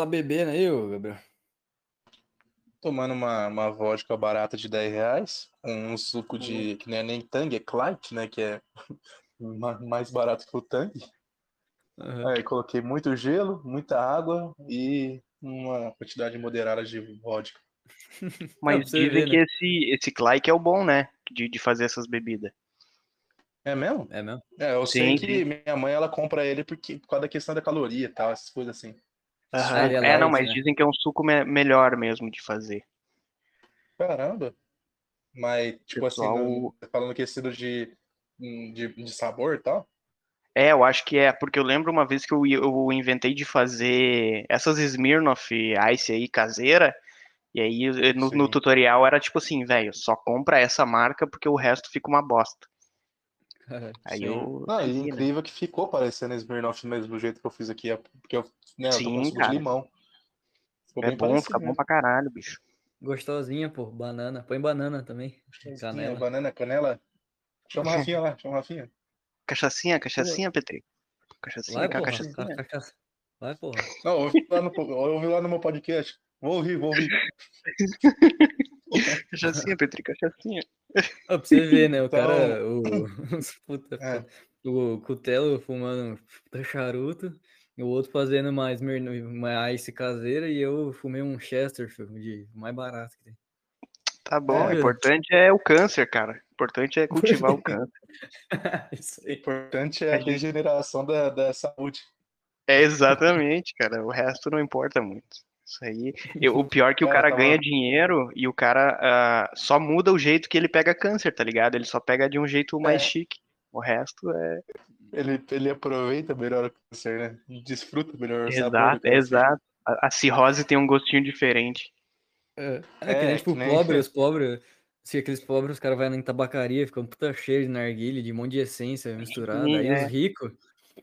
tá bebendo aí, ô Gabriel? Tomando uma, uma vodka barata de 10 reais, um suco de. que não é nem Tang, é Clyde, né? Que é ma- mais barato que o Tang. Aham. Aí coloquei muito gelo, muita água e uma quantidade moderada de vodka. Mas dizem ver, que né? esse, esse Clyde é o bom, né? De, de fazer essas bebidas. É mesmo? É mesmo? É, eu Sim, sei que minha mãe ela compra ele porque, por causa da questão da caloria e tal, essas coisas assim. Ele é É, não, mas né? dizem que é um suco me- melhor mesmo de fazer. Caramba! Mas, tipo Pessoal- assim, no- falando questão de, de, de sabor e tal. É, eu acho que é, porque eu lembro uma vez que eu, eu inventei de fazer essas Smirnoff Ice aí caseira, e aí eh, no, no tutorial era tipo assim, velho, só compra essa marca porque o resto fica uma bosta. Aí Sim. eu Não, e né? incrível que ficou parecendo Smirnoff do mesmo jeito que eu fiz aqui, é porque eu, né, eu tô Sim, cara. de limão. Ficou É bem bom, parecido fica bom pra caralho, bicho. Gostosinha, pô. Banana. Põe banana também. Sim, Canela. banana, canela. Chama a Rafinha lá, chama a Rafinha. Cachaçinha, cachaçinha, Petri. Cachaçinha, Vai, porra. cachaça. Vai, porra. Não, ouvi lá no, ouvi lá no meu podcast. Vou ouvir, vou ouvir. Cachaçinha, Petri, cachaçinha. Ó, pra você ver, né? O Então- cara. O, puta, É. o Cutelo fumando charuto. O outro fazendo mais uma ice caseira. E eu fumei um Chester, filho, de mais barato que tem. Tá bom, o É. importante é o câncer, cara. O importante é cultivar o câncer. Isso O aí. importante é a regeneração da, da saúde. É exatamente, cara. O resto não importa muito. Isso aí. eu- o pior é que o Cara, cara tava- ganha dinheiro e o cara ah, só muda o jeito que ele pega câncer, tá ligado? Ele só pega de um jeito mais É. chique. O resto é. Ele, ele aproveita melhor o câncer, né? Desfruta melhor o Exato, exato. A, a cirrose tem um gostinho diferente. É, é, É, que nem, tipo, que nem- pobre, os pobres, se aqueles pobres, os caras vão em tabacaria, ficam puta cheio de narguilha, de um monte de essência misturada. Sim, Aí é. os ricos,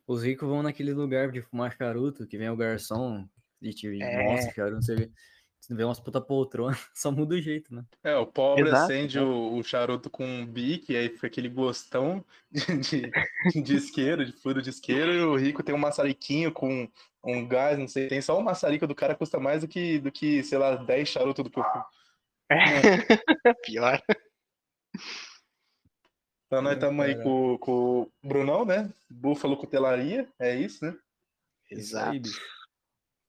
os ricos vão naquele lugar de fumar charuto, que vem o garçom e te É. mostra charuto, você vê, você vê umas puta poltrona, só muda o jeito, né? É, o pobre Exato, acende o, o charuto com um bique, aí fica aquele gostão de, de, de isqueiro, de furo de isqueiro, e o rico tem um maçariquinho com um gás, não sei, tem só o maçarico do cara custa mais do que, do que sei lá, 10 charutos do eu fumo. Pior. Então nós É, estamos aí cara. com, com o Brunão, né? Búfalo Cutelaria, é isso, né? Aí, Exato.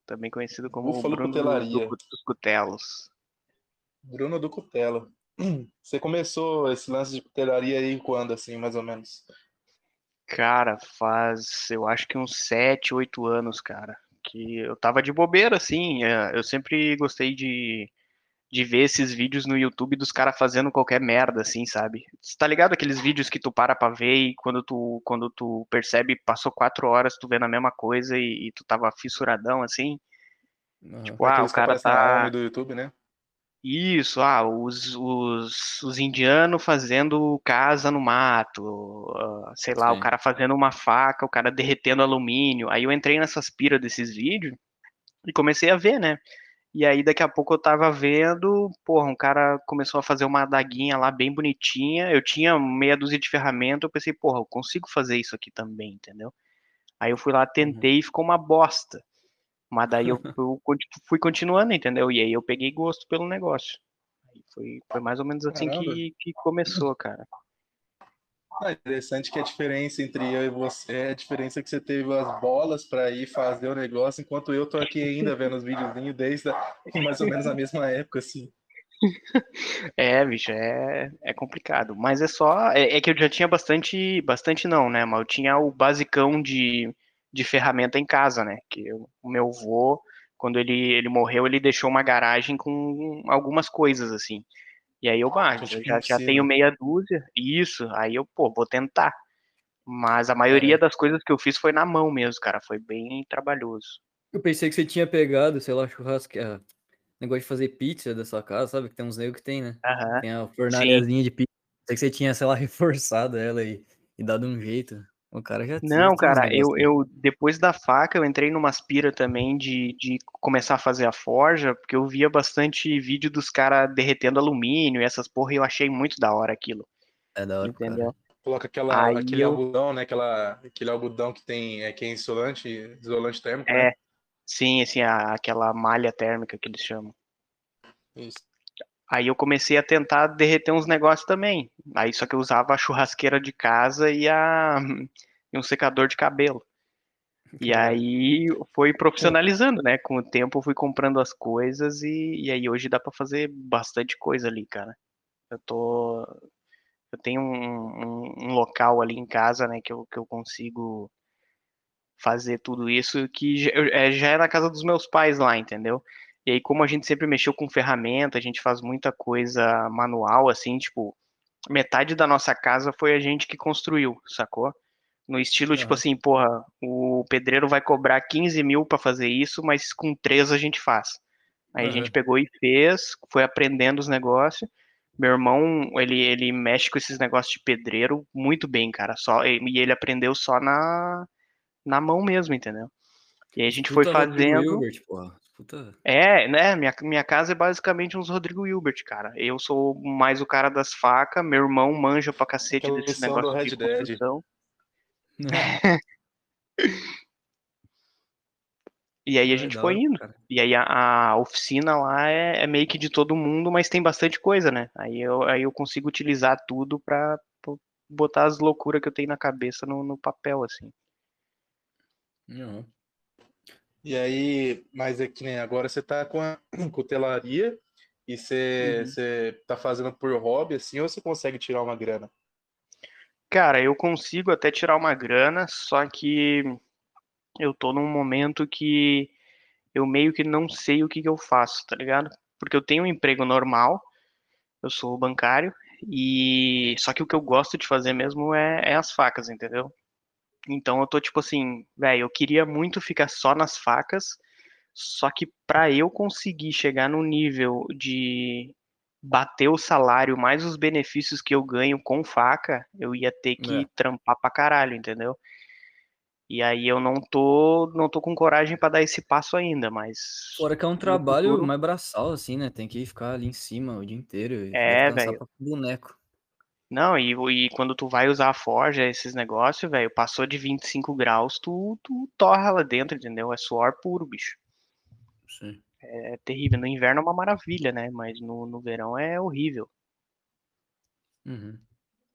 Também conhecido como Búfalo Bruno Cutelaria. do- dos Cutelos. Bruno do Cutelo. Você começou esse lance de cutelaria aí quando, assim, mais ou menos? Cara, faz, eu acho que uns 7, 8 anos, cara, que eu tava de bobeira, assim, é, eu sempre gostei de, de ver esses vídeos no YouTube dos caras fazendo qualquer merda, assim, sabe? Você tá ligado aqueles vídeos que tu para pra ver e quando tu, quando tu percebe, passou 4 horas tu vendo a mesma coisa e, e tu tava fissuradão, assim? Aham. Tipo, ah, Aqueles o que cara tá... home do YouTube, né? Isso, ah, os, os, os indianos fazendo casa no mato, ah, sei lá, Sim. o cara fazendo uma faca, o cara derretendo alumínio. Aí eu entrei nessas piras desses vídeos e comecei a ver, né? E aí daqui a pouco eu tava vendo, porra, um cara começou a fazer uma adaguinha lá bem bonitinha. Eu tinha meia dúzia de ferramenta, eu pensei, porra, eu consigo fazer isso aqui também, entendeu? Aí eu fui lá, tentei e ficou uma bosta. Mas daí eu, eu fui continuando, entendeu? E aí eu peguei gosto pelo negócio. Foi, foi mais ou menos assim Caramba. que, que começou, cara. Interessante que a diferença entre eu e você é a diferença que você teve as bolas para ir fazer o negócio, enquanto eu tô aqui ainda vendo os videozinhos desde a- mais ou menos a mesma época, assim. É, bicho, é, é complicado. Mas é só. É, é que eu já tinha bastante. Bastante não, né? Mas eu tinha o basicão de, de ferramenta em casa, né? Que eu- o meu avô, quando ele, ele morreu, ele deixou uma garagem com algumas coisas, assim. E aí eu, Então, eu já, já tenho meia dúzia. Isso, aí eu, pô, vou tentar. Mas a maioria É. das coisas que eu fiz foi na mão mesmo, cara. Foi bem trabalhoso. Eu pensei que você tinha pegado, sei lá, churrasco, ah, negócio de fazer pizza da sua casa, sabe? Que tem uns negros que tem, né? Aham. Tem a fornalhazinha de pizza. Pensei que você tinha, sei lá, reforçado ela e, e dado um jeito. O cara já Não, cara, eu, né? eu depois da faca eu entrei numa aspira também de, de começar a fazer a forja, porque eu via bastante vídeo dos caras derretendo alumínio e essas porra, e eu achei muito da hora aquilo, É da hora, pro cara. entendeu? Coloca aquela, Aí aquele eu- algodão, né? Aquela, aquele algodão que tem, é, que é isolante, isolante térmico, É, né? Sim, assim, a, aquela malha térmica que eles chamam. Isso. Aí eu comecei a tentar derreter uns negócios também. Aí só que eu usava a churrasqueira de casa e, a, e um secador de cabelo. E aí foi profissionalizando, né? Com o tempo eu fui comprando as coisas e, e aí hoje dá para fazer bastante coisa ali, cara. Eu tô. Eu tenho um, um, um, local ali em casa, né, que eu, que eu consigo fazer tudo isso, que já, é, já é na casa dos meus pais lá, entendeu? E aí, como a gente sempre mexeu com ferramenta, a gente faz muita coisa manual, assim, tipo, metade da nossa casa foi a gente que construiu, sacou? No estilo, uhum. tipo assim, porra, o pedreiro vai cobrar 15 mil para fazer isso, mas com três a gente faz. Aí uhum. a gente pegou e fez, foi aprendendo os negócios. Meu irmão, ele, ele mexe com esses negócios de pedreiro muito bem, cara. Só, e ele aprendeu só na, na mão mesmo, entendeu? E aí a gente Puta foi fazendo. Hilbert, Puta... É, né? Minha, minha casa é basicamente uns Rodrigo Hilbert, cara. Eu sou mais o cara das facas, meu irmão manja pra cacete desse negócio de construção. e aí a gente foi indo. E aí a, a oficina lá é, é, meio que de todo mundo, mas tem bastante coisa, né? Aí eu, aí eu consigo utilizar tudo pra, pra botar as loucuras que eu tenho na cabeça no, no papel, assim. Não. E aí, mas é que nem agora você tá com a cutelaria e você, uhum. você tá fazendo por hobby, assim, ou você consegue tirar uma grana? Cara, eu consigo até tirar uma grana, só que eu tô num momento que eu meio que não sei o que, que eu faço, tá ligado? Porque eu tenho um emprego normal, eu sou bancário, e só que o que eu gosto de fazer mesmo é, é as facas, entendeu? Então eu tô tipo assim, velho, eu queria muito ficar só nas facas, só que para eu conseguir chegar no nível de bater o salário mais os benefícios que eu ganho com faca, eu ia ter que é. trampar pra caralho, entendeu? E aí eu não tô, não tô com coragem para dar esse passo ainda, mas. Fora que é um trabalho futuro... mais braçal, assim, né? Tem que ficar ali em cima o dia inteiro. é, velho. Boneco. Não, e, e quando tu vai usar a forja, esses negócios, velho, passou de 25 graus, tu, tu torra lá dentro, entendeu? É suor puro, bicho. Sim. É terrível. No inverno é uma maravilha, né? Mas no, no verão é horrível. Uhum.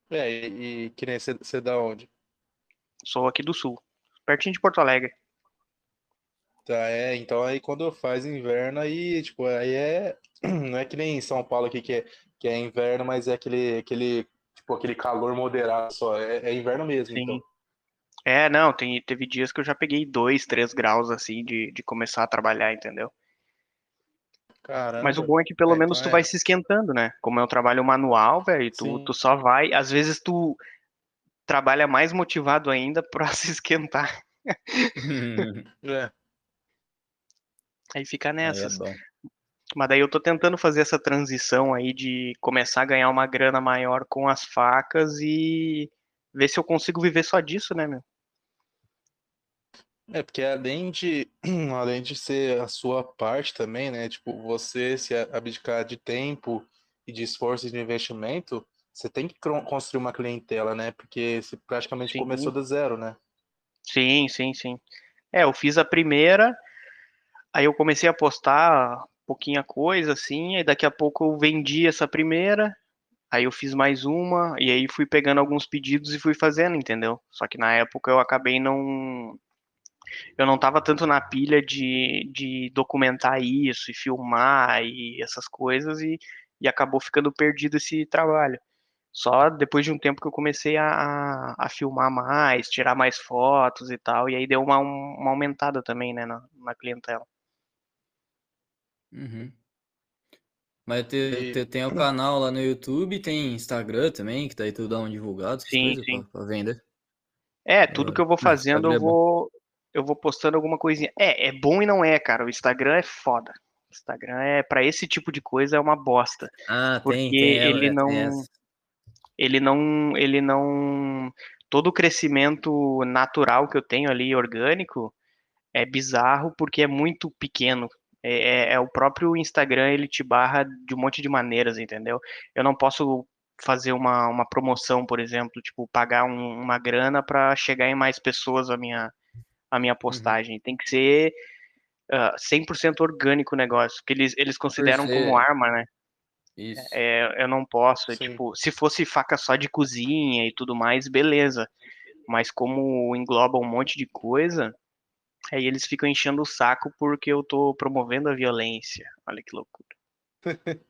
É, e, e que nem você, você da onde? Sou aqui do sul, pertinho de Porto Alegre. Tá, é, então aí quando faz inverno aí, tipo, aí é, não é que nem em São Paulo aqui que é, que é inverno, mas é aquele, aquele, tipo, aquele calor moderado só, é, é inverno mesmo, Sim. então. É, não, tem, teve dias que eu já peguei 2, 3 graus, assim, de, de começar a trabalhar, entendeu? Caramba. Mas o bom é que pelo é, menos então tu é. vai se esquentando, né? Como é um trabalho manual, velho, tu, tu só vai. Às vezes tu trabalha mais motivado ainda pra se esquentar. é. Aí fica nessas. Aí é Mas daí eu tô tentando fazer essa transição aí de começar a ganhar uma grana maior com as facas e ver se eu consigo viver só disso, né, meu? É, porque além de, além de ser a sua parte também, né? Tipo, você se abdicar de tempo e de esforço e de investimento, você tem que construir uma clientela, né? Porque você praticamente sim. começou do zero, né? Sim, sim, sim. É, eu fiz a primeira, aí eu comecei a postar pouquinha coisa, assim, aí daqui a pouco eu vendi essa primeira, aí eu fiz mais uma, e aí fui pegando alguns pedidos e fui fazendo, entendeu? Só que na época eu acabei não eu não estava tanto na pilha de, de documentar isso e filmar e essas coisas e, e acabou ficando perdido esse trabalho. Só depois de um tempo que eu comecei a, a filmar mais, tirar mais fotos e tal, e aí deu uma, uma aumentada também, né, na, na clientela. Uhum. Mas te, te, tem o canal lá no YouTube, tem Instagram também, que daí tu dá um divulgado, sim, sim. Pra, pra vender. É, tudo que eu vou fazendo, eu é vou, eu vou postando alguma coisinha. É, é bom e não é, cara. O Instagram é foda. O Instagram é para esse tipo de coisa é uma bosta. Ah, porque tem, tem ele não ele não ele não todo o crescimento natural que eu tenho ali orgânico é bizarro porque é muito pequeno. É, é, é o próprio Instagram ele te barra de um monte de maneiras, entendeu? Eu não posso fazer uma, uma promoção, por exemplo, tipo pagar um, uma grana para chegar em mais pessoas a minha a minha uhum. postagem. Uhum. Tem que ser uh, 100% orgânico o negócio, que eles, eles consideram como arma, né? Isso. É, eu não posso, é, tipo, se fosse faca só de cozinha e tudo mais, beleza. Mas como engloba um monte de coisa, aí eles ficam enchendo o saco porque eu tô promovendo a violência. Olha que loucura.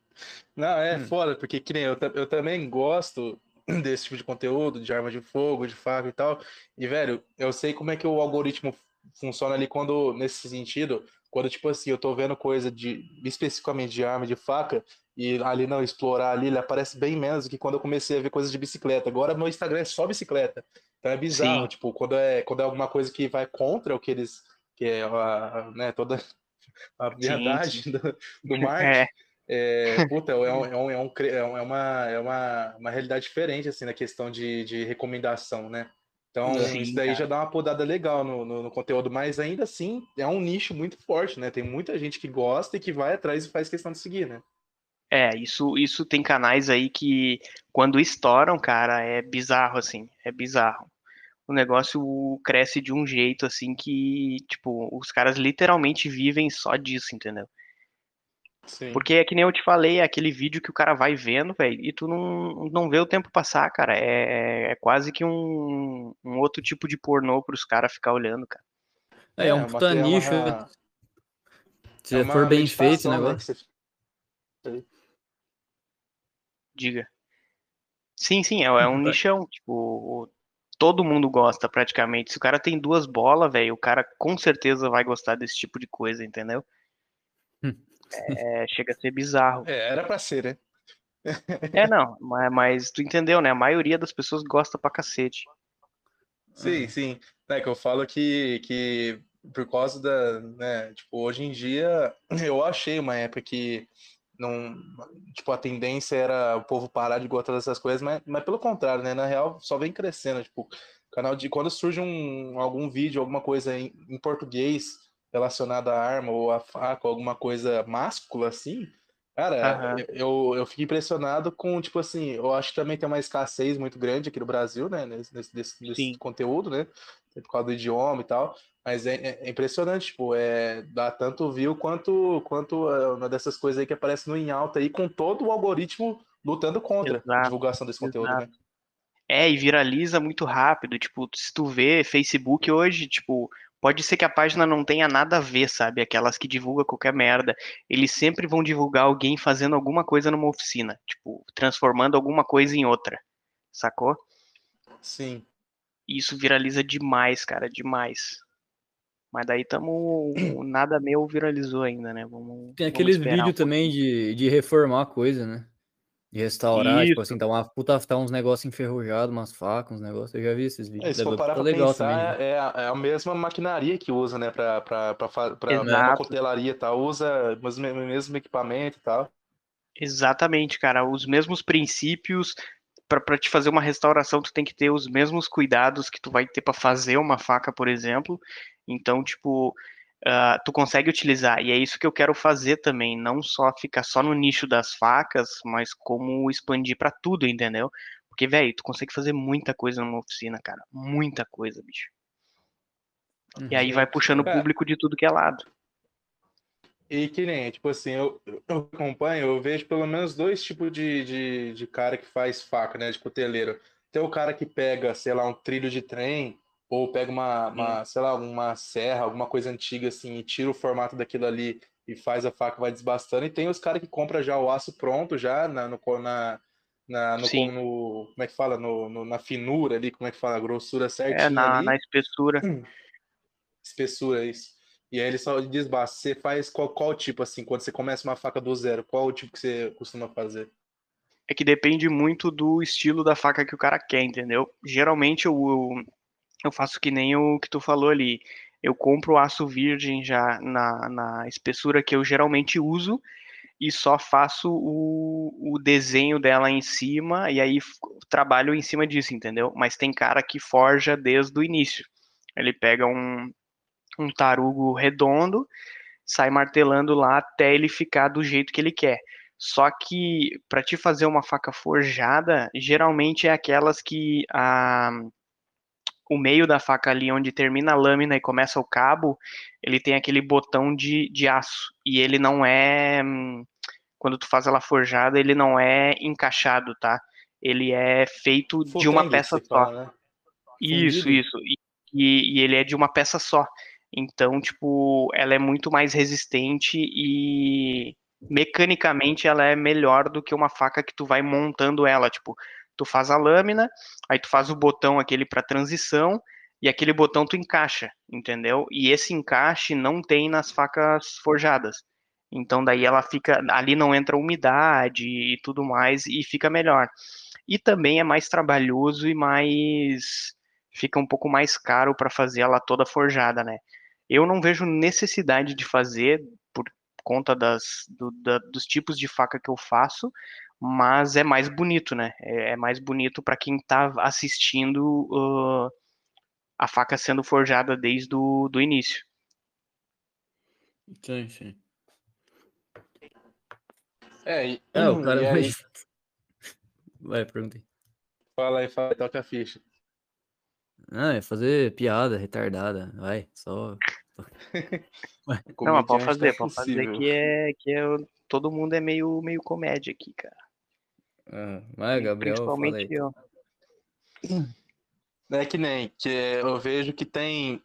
Não, é hum. foda, porque que nem eu, eu também gosto desse tipo de conteúdo, de arma de fogo, de faca e tal. E, velho, eu sei como é que o algoritmo funciona ali quando, nesse sentido, quando, tipo assim, eu tô vendo coisa de, especificamente de arma, de faca, e ali não explorar ali, ele aparece bem menos do que quando eu comecei a ver coisas de bicicleta. Agora meu Instagram é só bicicleta. Então é bizarro, Sim. tipo, quando é, quando é alguma coisa que vai contra o que eles, que é a, né, toda a verdade do, do marketing. É. É, puta, é, um, é, um, é, um, é, uma, é uma, uma realidade diferente, assim, na questão de, de recomendação, né? Então, Sim, isso daí cara. já dá uma podada legal no, no, no, conteúdo, mas ainda assim é um nicho muito forte, né? Tem muita gente que gosta e que vai atrás e faz questão de seguir, né? É, isso, isso tem canais aí que quando estouram, cara, é bizarro, assim, é bizarro. O negócio cresce de um jeito, assim, que, tipo, os caras literalmente vivem só disso, entendeu? Sim. Porque é que nem eu te falei, é aquele vídeo que o cara vai vendo, velho, e tu não, não vê o tempo passar, cara. É, é quase que um, um outro tipo de pornô pros caras ficar olhando, cara. É, é um é puta é nicho. Uma... Se é for bem feito o né, negócio. Né, Diga. Sim, sim, é, é um nichão. Tipo, todo mundo gosta praticamente. Se o cara tem duas bolas, velho, o cara com certeza vai gostar desse tipo de coisa, entendeu? Hum. É, chega a ser bizarro. É, era pra ser, né? é, não, mas, mas, tu entendeu, né? A maioria das pessoas gosta pra cacete. Sim, uhum. sim. É que eu falo que, que por causa da, né, tipo, hoje em dia, eu achei uma época que não, tipo, a tendência era o povo parar de gostar dessas coisas, mas, mas pelo contrário, né? Na real, só vem crescendo, tipo, canal de quando surge um, algum vídeo, alguma coisa em, em português relacionada à arma ou à faca, alguma coisa máscula assim, cara, uhum. eu, eu fico impressionado com, tipo assim, eu acho que também tem uma escassez muito grande aqui no Brasil, né, nesse, nesse, nesse conteúdo, né, por causa do idioma e tal, mas é, é, é impressionante, tipo, é, dá tanto view quanto, quanto é, uma dessas coisas aí que aparece no em alta aí, com todo o algoritmo lutando contra Exato. a divulgação desse conteúdo, Exato. né. É, e viraliza muito rápido, tipo, se tu vê Facebook hoje, tipo, Pode ser que a página não tenha nada a ver, sabe? Aquelas que divulgam qualquer merda. Eles sempre vão divulgar alguém fazendo alguma coisa numa oficina. Tipo, transformando alguma coisa em outra. Sacou? Sim. Isso viraliza demais, cara, demais. Mas daí tamo. Nada meu viralizou ainda, né? Vamos, Tem aqueles vídeos um também de, de reformar a coisa, né? De restaurar, tipo Isso. tipo assim, tá, uma puta, tá uns negócios enferrujados, umas facas, uns negócios. Eu já vi esses vídeos. É, se for parar pra legal pensar, também, né? é, a, é a mesma maquinaria que usa, né? Pra, pra, pra, pra, pra uma cutelaria e tal. Usa o mesmo equipamento e tal. Exatamente, cara. Os mesmos princípios. Para te fazer uma restauração, tu tem que ter os mesmos cuidados que tu vai ter para fazer uma faca, por exemplo. Então, tipo, uh, tu consegue utilizar. E é isso que eu quero fazer também, não só ficar só no nicho das facas, mas como expandir para tudo, entendeu? Porque, velho, tu consegue fazer muita coisa numa oficina, cara. Muita coisa, bicho. Uhum. E aí vai puxando o público de tudo que é lado. E que nem, tipo assim, eu, eu acompanho, eu vejo pelo menos dois tipos de, de, de cara que faz faca, né? De cuteleiro. Tem o cara que pega, sei lá, um trilho de trem ou pega uma, uma sei lá, uma serra, alguma coisa antiga assim, e tira o formato daquilo ali e faz a faca vai desbastando. E tem os caras que compram já o aço pronto, já na, no, na, na, no, no, como é que fala? No, no, na finura ali, como é que fala? A grossura certinha. É, na, ali. na espessura. Espessura, isso. E aí ele só desbasta. Você faz qual, qual tipo, assim, quando você começa uma faca do zero, qual o tipo que você costuma fazer? É que depende muito do estilo da faca que o cara quer, entendeu? Geralmente eu, eu faço que nem o que tu falou ali. Eu compro aço virgem já na, na espessura que eu geralmente uso e só faço o, o desenho dela em cima e aí trabalho em cima disso, entendeu? Mas tem cara que forja desde o início. Ele pega um, um tarugo redondo, sai martelando lá até ele ficar do jeito que ele quer. Só que para te fazer uma faca forjada, geralmente é aquelas que a o meio da faca ali, onde termina a lâmina e começa o cabo, ele tem aquele botão de, de aço. E ele não é. Quando tu faz ela forjada, ele não é encaixado, tá? Ele é feito Full de uma peça só. fala, né? Isso, isso. E, e- e ele é de uma peça só. Então, tipo, ela é muito mais resistente e mecanicamente ela é melhor do que uma faca que tu vai montando ela. Tipo, tu faz a lâmina, aí tu faz o botão aquele para transição e aquele botão tu encaixa, entendeu? E esse encaixe não tem nas facas forjadas. Então daí ela fica, ali não entra umidade e tudo mais e fica melhor. E também é mais trabalhoso e mais fica um pouco mais caro para fazer ela toda forjada, né? Eu não vejo necessidade de fazer por conta das, do- da- dos tipos de faca que eu faço, mas é mais bonito, né? É, é mais bonito para quem tá assistindo uh, a faca sendo forjada desde o do início. Sim, sim. É, e, É, o cara e vai. aí, Vai, perguntei. fala aí, fala aí, toca a ficha. Ah, é fazer piada retardada. Vai, só. Não, mas pode Comediante fazer, tá pode fazer que é que é todo mundo é meio meio comédia aqui, cara. Ah, vai, Gabriel. Principalmente eu. É que nem, que eu vejo que tem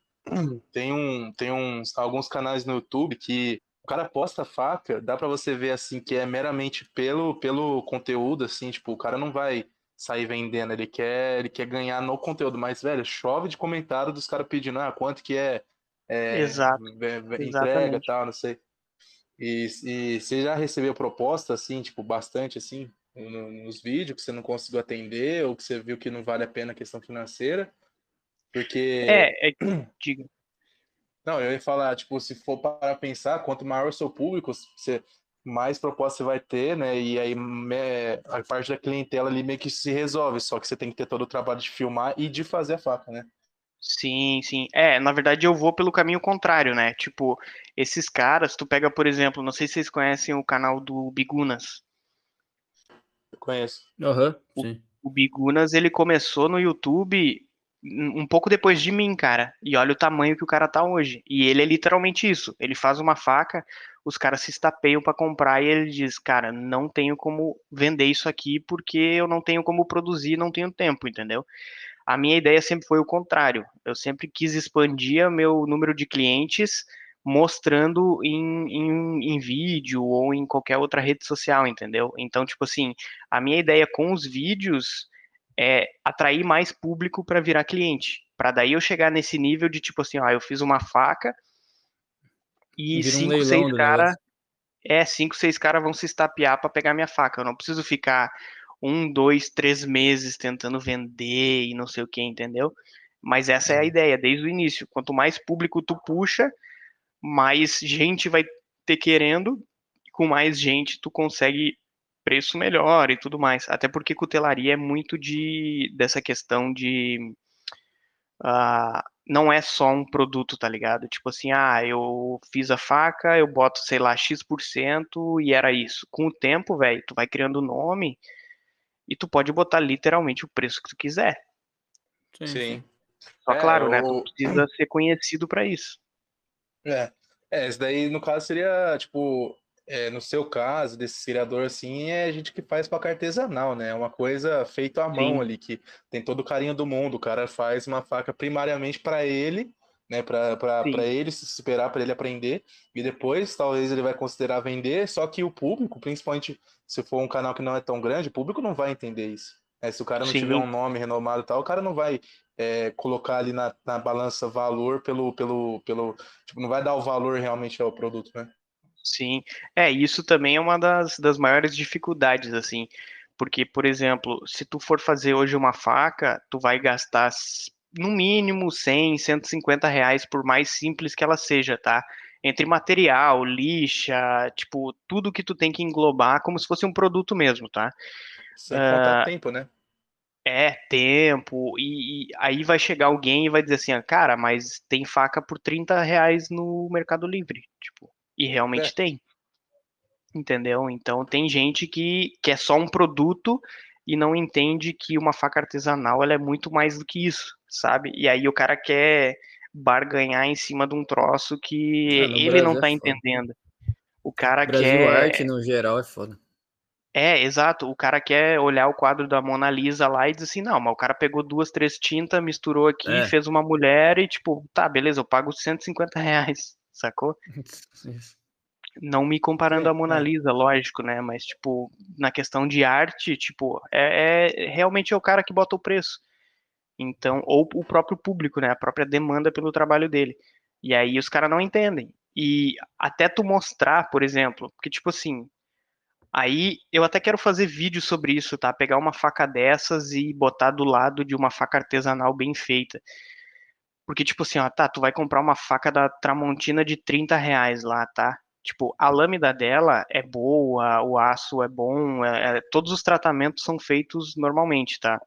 tem um tem uns alguns canais no YouTube que o cara posta faca, dá pra você ver assim que é meramente pelo pelo conteúdo assim, tipo, o cara não vai sair vendendo, ele quer ele quer ganhar no conteúdo, mas velho, chove de comentário dos caras pedindo, ah, quanto que é, é Exato, entrega, exatamente. tal, não sei. E, e você já recebeu proposta assim, tipo, bastante assim, nos vídeos que você não conseguiu atender ou que você viu que não vale a pena a questão financeira? Porque, É, é diga. não, eu ia falar, tipo, se for para pensar, quanto maior o seu público, você, mais proposta você vai ter, né? E aí me- a parte da clientela ali meio que se resolve, só que você tem que ter todo o trabalho de filmar e de fazer a faca, né? Sim, sim. É, na verdade eu vou pelo caminho contrário, né? Tipo, esses caras, tu pega, por exemplo, não sei se vocês conhecem o canal do Bigunas. Conheço. Aham, sim. O Bigunas, ele começou no YouTube um pouco depois de mim, cara. E olha o tamanho que o cara tá hoje. E ele é literalmente isso. Ele faz uma faca, os caras se estapeiam pra comprar e ele diz, cara, não tenho como vender isso aqui porque eu não tenho como produzir, não tenho tempo, entendeu? A minha ideia sempre foi o contrário. Eu sempre quis expandir meu número de clientes mostrando em, em, em vídeo ou em qualquer outra rede social, entendeu? Então, tipo assim, a minha ideia com os vídeos é atrair mais público para virar cliente. Para daí eu chegar nesse nível de tipo assim, ó, eu fiz uma faca e Vira um cinco, leilão seis cara, é, cinco, seis caras vão se estapear para pegar minha faca. Eu não preciso ficar um, dois, três meses tentando vender e não sei o que, entendeu? Mas essa é a ideia, desde o início. Quanto mais público tu puxa, mais gente vai ter querendo, e com mais gente tu consegue preço melhor e tudo mais. Até porque cutelaria é muito de dessa questão de ah, não é só um produto, tá ligado? Tipo assim, ah, eu fiz a faca, eu boto, sei lá, X% e era isso. Com o tempo, velho, tu vai criando nome e tu pode botar literalmente o preço que tu quiser. Sim, Sim. Só É, claro, né? o- Tu precisa ser conhecido pra isso. É, é, esse daí no caso seria, tipo, é, no seu caso, desse criador assim, é gente que faz faca artesanal, né? É uma coisa feita à mão Sim. ali, que tem todo o carinho do mundo. O cara faz uma faca primariamente para ele, né? Para para ele se esperar, para ele aprender, e depois talvez ele vai considerar vender, só que o público, principalmente se for um canal que não é tão grande, o público não vai entender isso. né? Se o cara não Sim. tiver um nome renomado e tal, o cara não vai é, colocar ali na, na balança valor pelo, pelo, pelo. Tipo, não vai dar o valor realmente ao produto, né? Sim, é, isso também é uma das, das maiores dificuldades, assim, porque, por exemplo, se tu for fazer hoje uma faca, tu vai gastar no mínimo 100, 150 reais, por mais simples que ela seja, tá? Entre material, lixa, tipo, tudo que tu tem que englobar como se fosse um produto mesmo, tá? Sem contar tempo, né? É, tempo, e, e aí vai chegar alguém e vai dizer assim, ah, cara, mas tem faca por 30 reais no Mercado Livre, tipo, e realmente É. tem, entendeu? Então tem gente que quer só um produto e não entende que uma faca artesanal ela é muito mais do que isso. sabe? E aí o cara quer barganhar em cima de um troço que no ele não Brasil tá é entendendo. O cara Brasil quer. arte no geral é foda. É, exato. O cara quer olhar o quadro da Mona Lisa lá e dizer assim, não, mas o cara pegou duas, três tintas, misturou aqui, É. fez uma mulher e tipo, tá, beleza, eu pago 150 reais, sacou? Isso. Não me comparando Sim, a Mona é. Lisa, lógico, né? Mas, tipo, na questão de arte, tipo, é, é- realmente é o cara que bota o preço. Então, ou o próprio público, né? A própria demanda pelo trabalho dele. E aí os caras não entendem. E até tu mostrar, por exemplo, porque, tipo assim, aí eu até quero fazer vídeo sobre isso, tá? Pegar uma faca dessas e botar do lado de uma faca artesanal bem feita. Porque, tipo assim, ó, tá, tu vai comprar uma faca da Tramontina de 30 reais lá, tá? Tipo, a lâmina dela é boa, o aço é bom, é- é- todos os tratamentos são feitos normalmente, tá?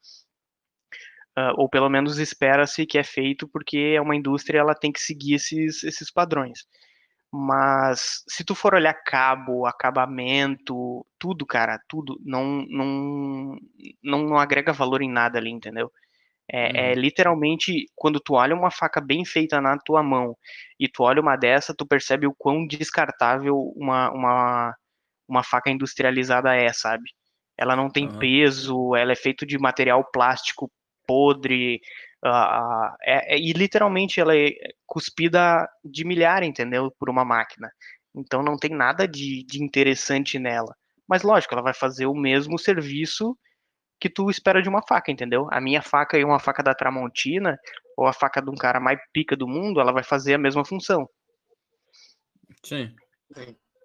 Ah, ou pelo menos espera-se que é feito porque é uma indústria, ela tem que seguir esses, esses padrões. Mas se tu for olhar cabo, acabamento, tudo, cara, tudo, não, não, não, não agrega valor em nada ali, entendeu? É, é Uhum. literalmente quando tu olha uma faca bem feita na tua mão e tu olha uma dessa, tu percebe o quão descartável uma, uma, uma faca industrializada é, sabe? Ela não tem Aham. peso, ela é feita de material plástico podre, ah, é- é- e literalmente ela é cuspida de milhar, entendeu? Por uma máquina. Então não tem nada de, de interessante nela. Mas lógico, ela vai fazer o mesmo serviço que tu espera de uma faca, entendeu? A minha faca e uma faca da Tramontina, ou a faca de um cara mais pica do mundo, ela vai fazer a mesma função. Sim.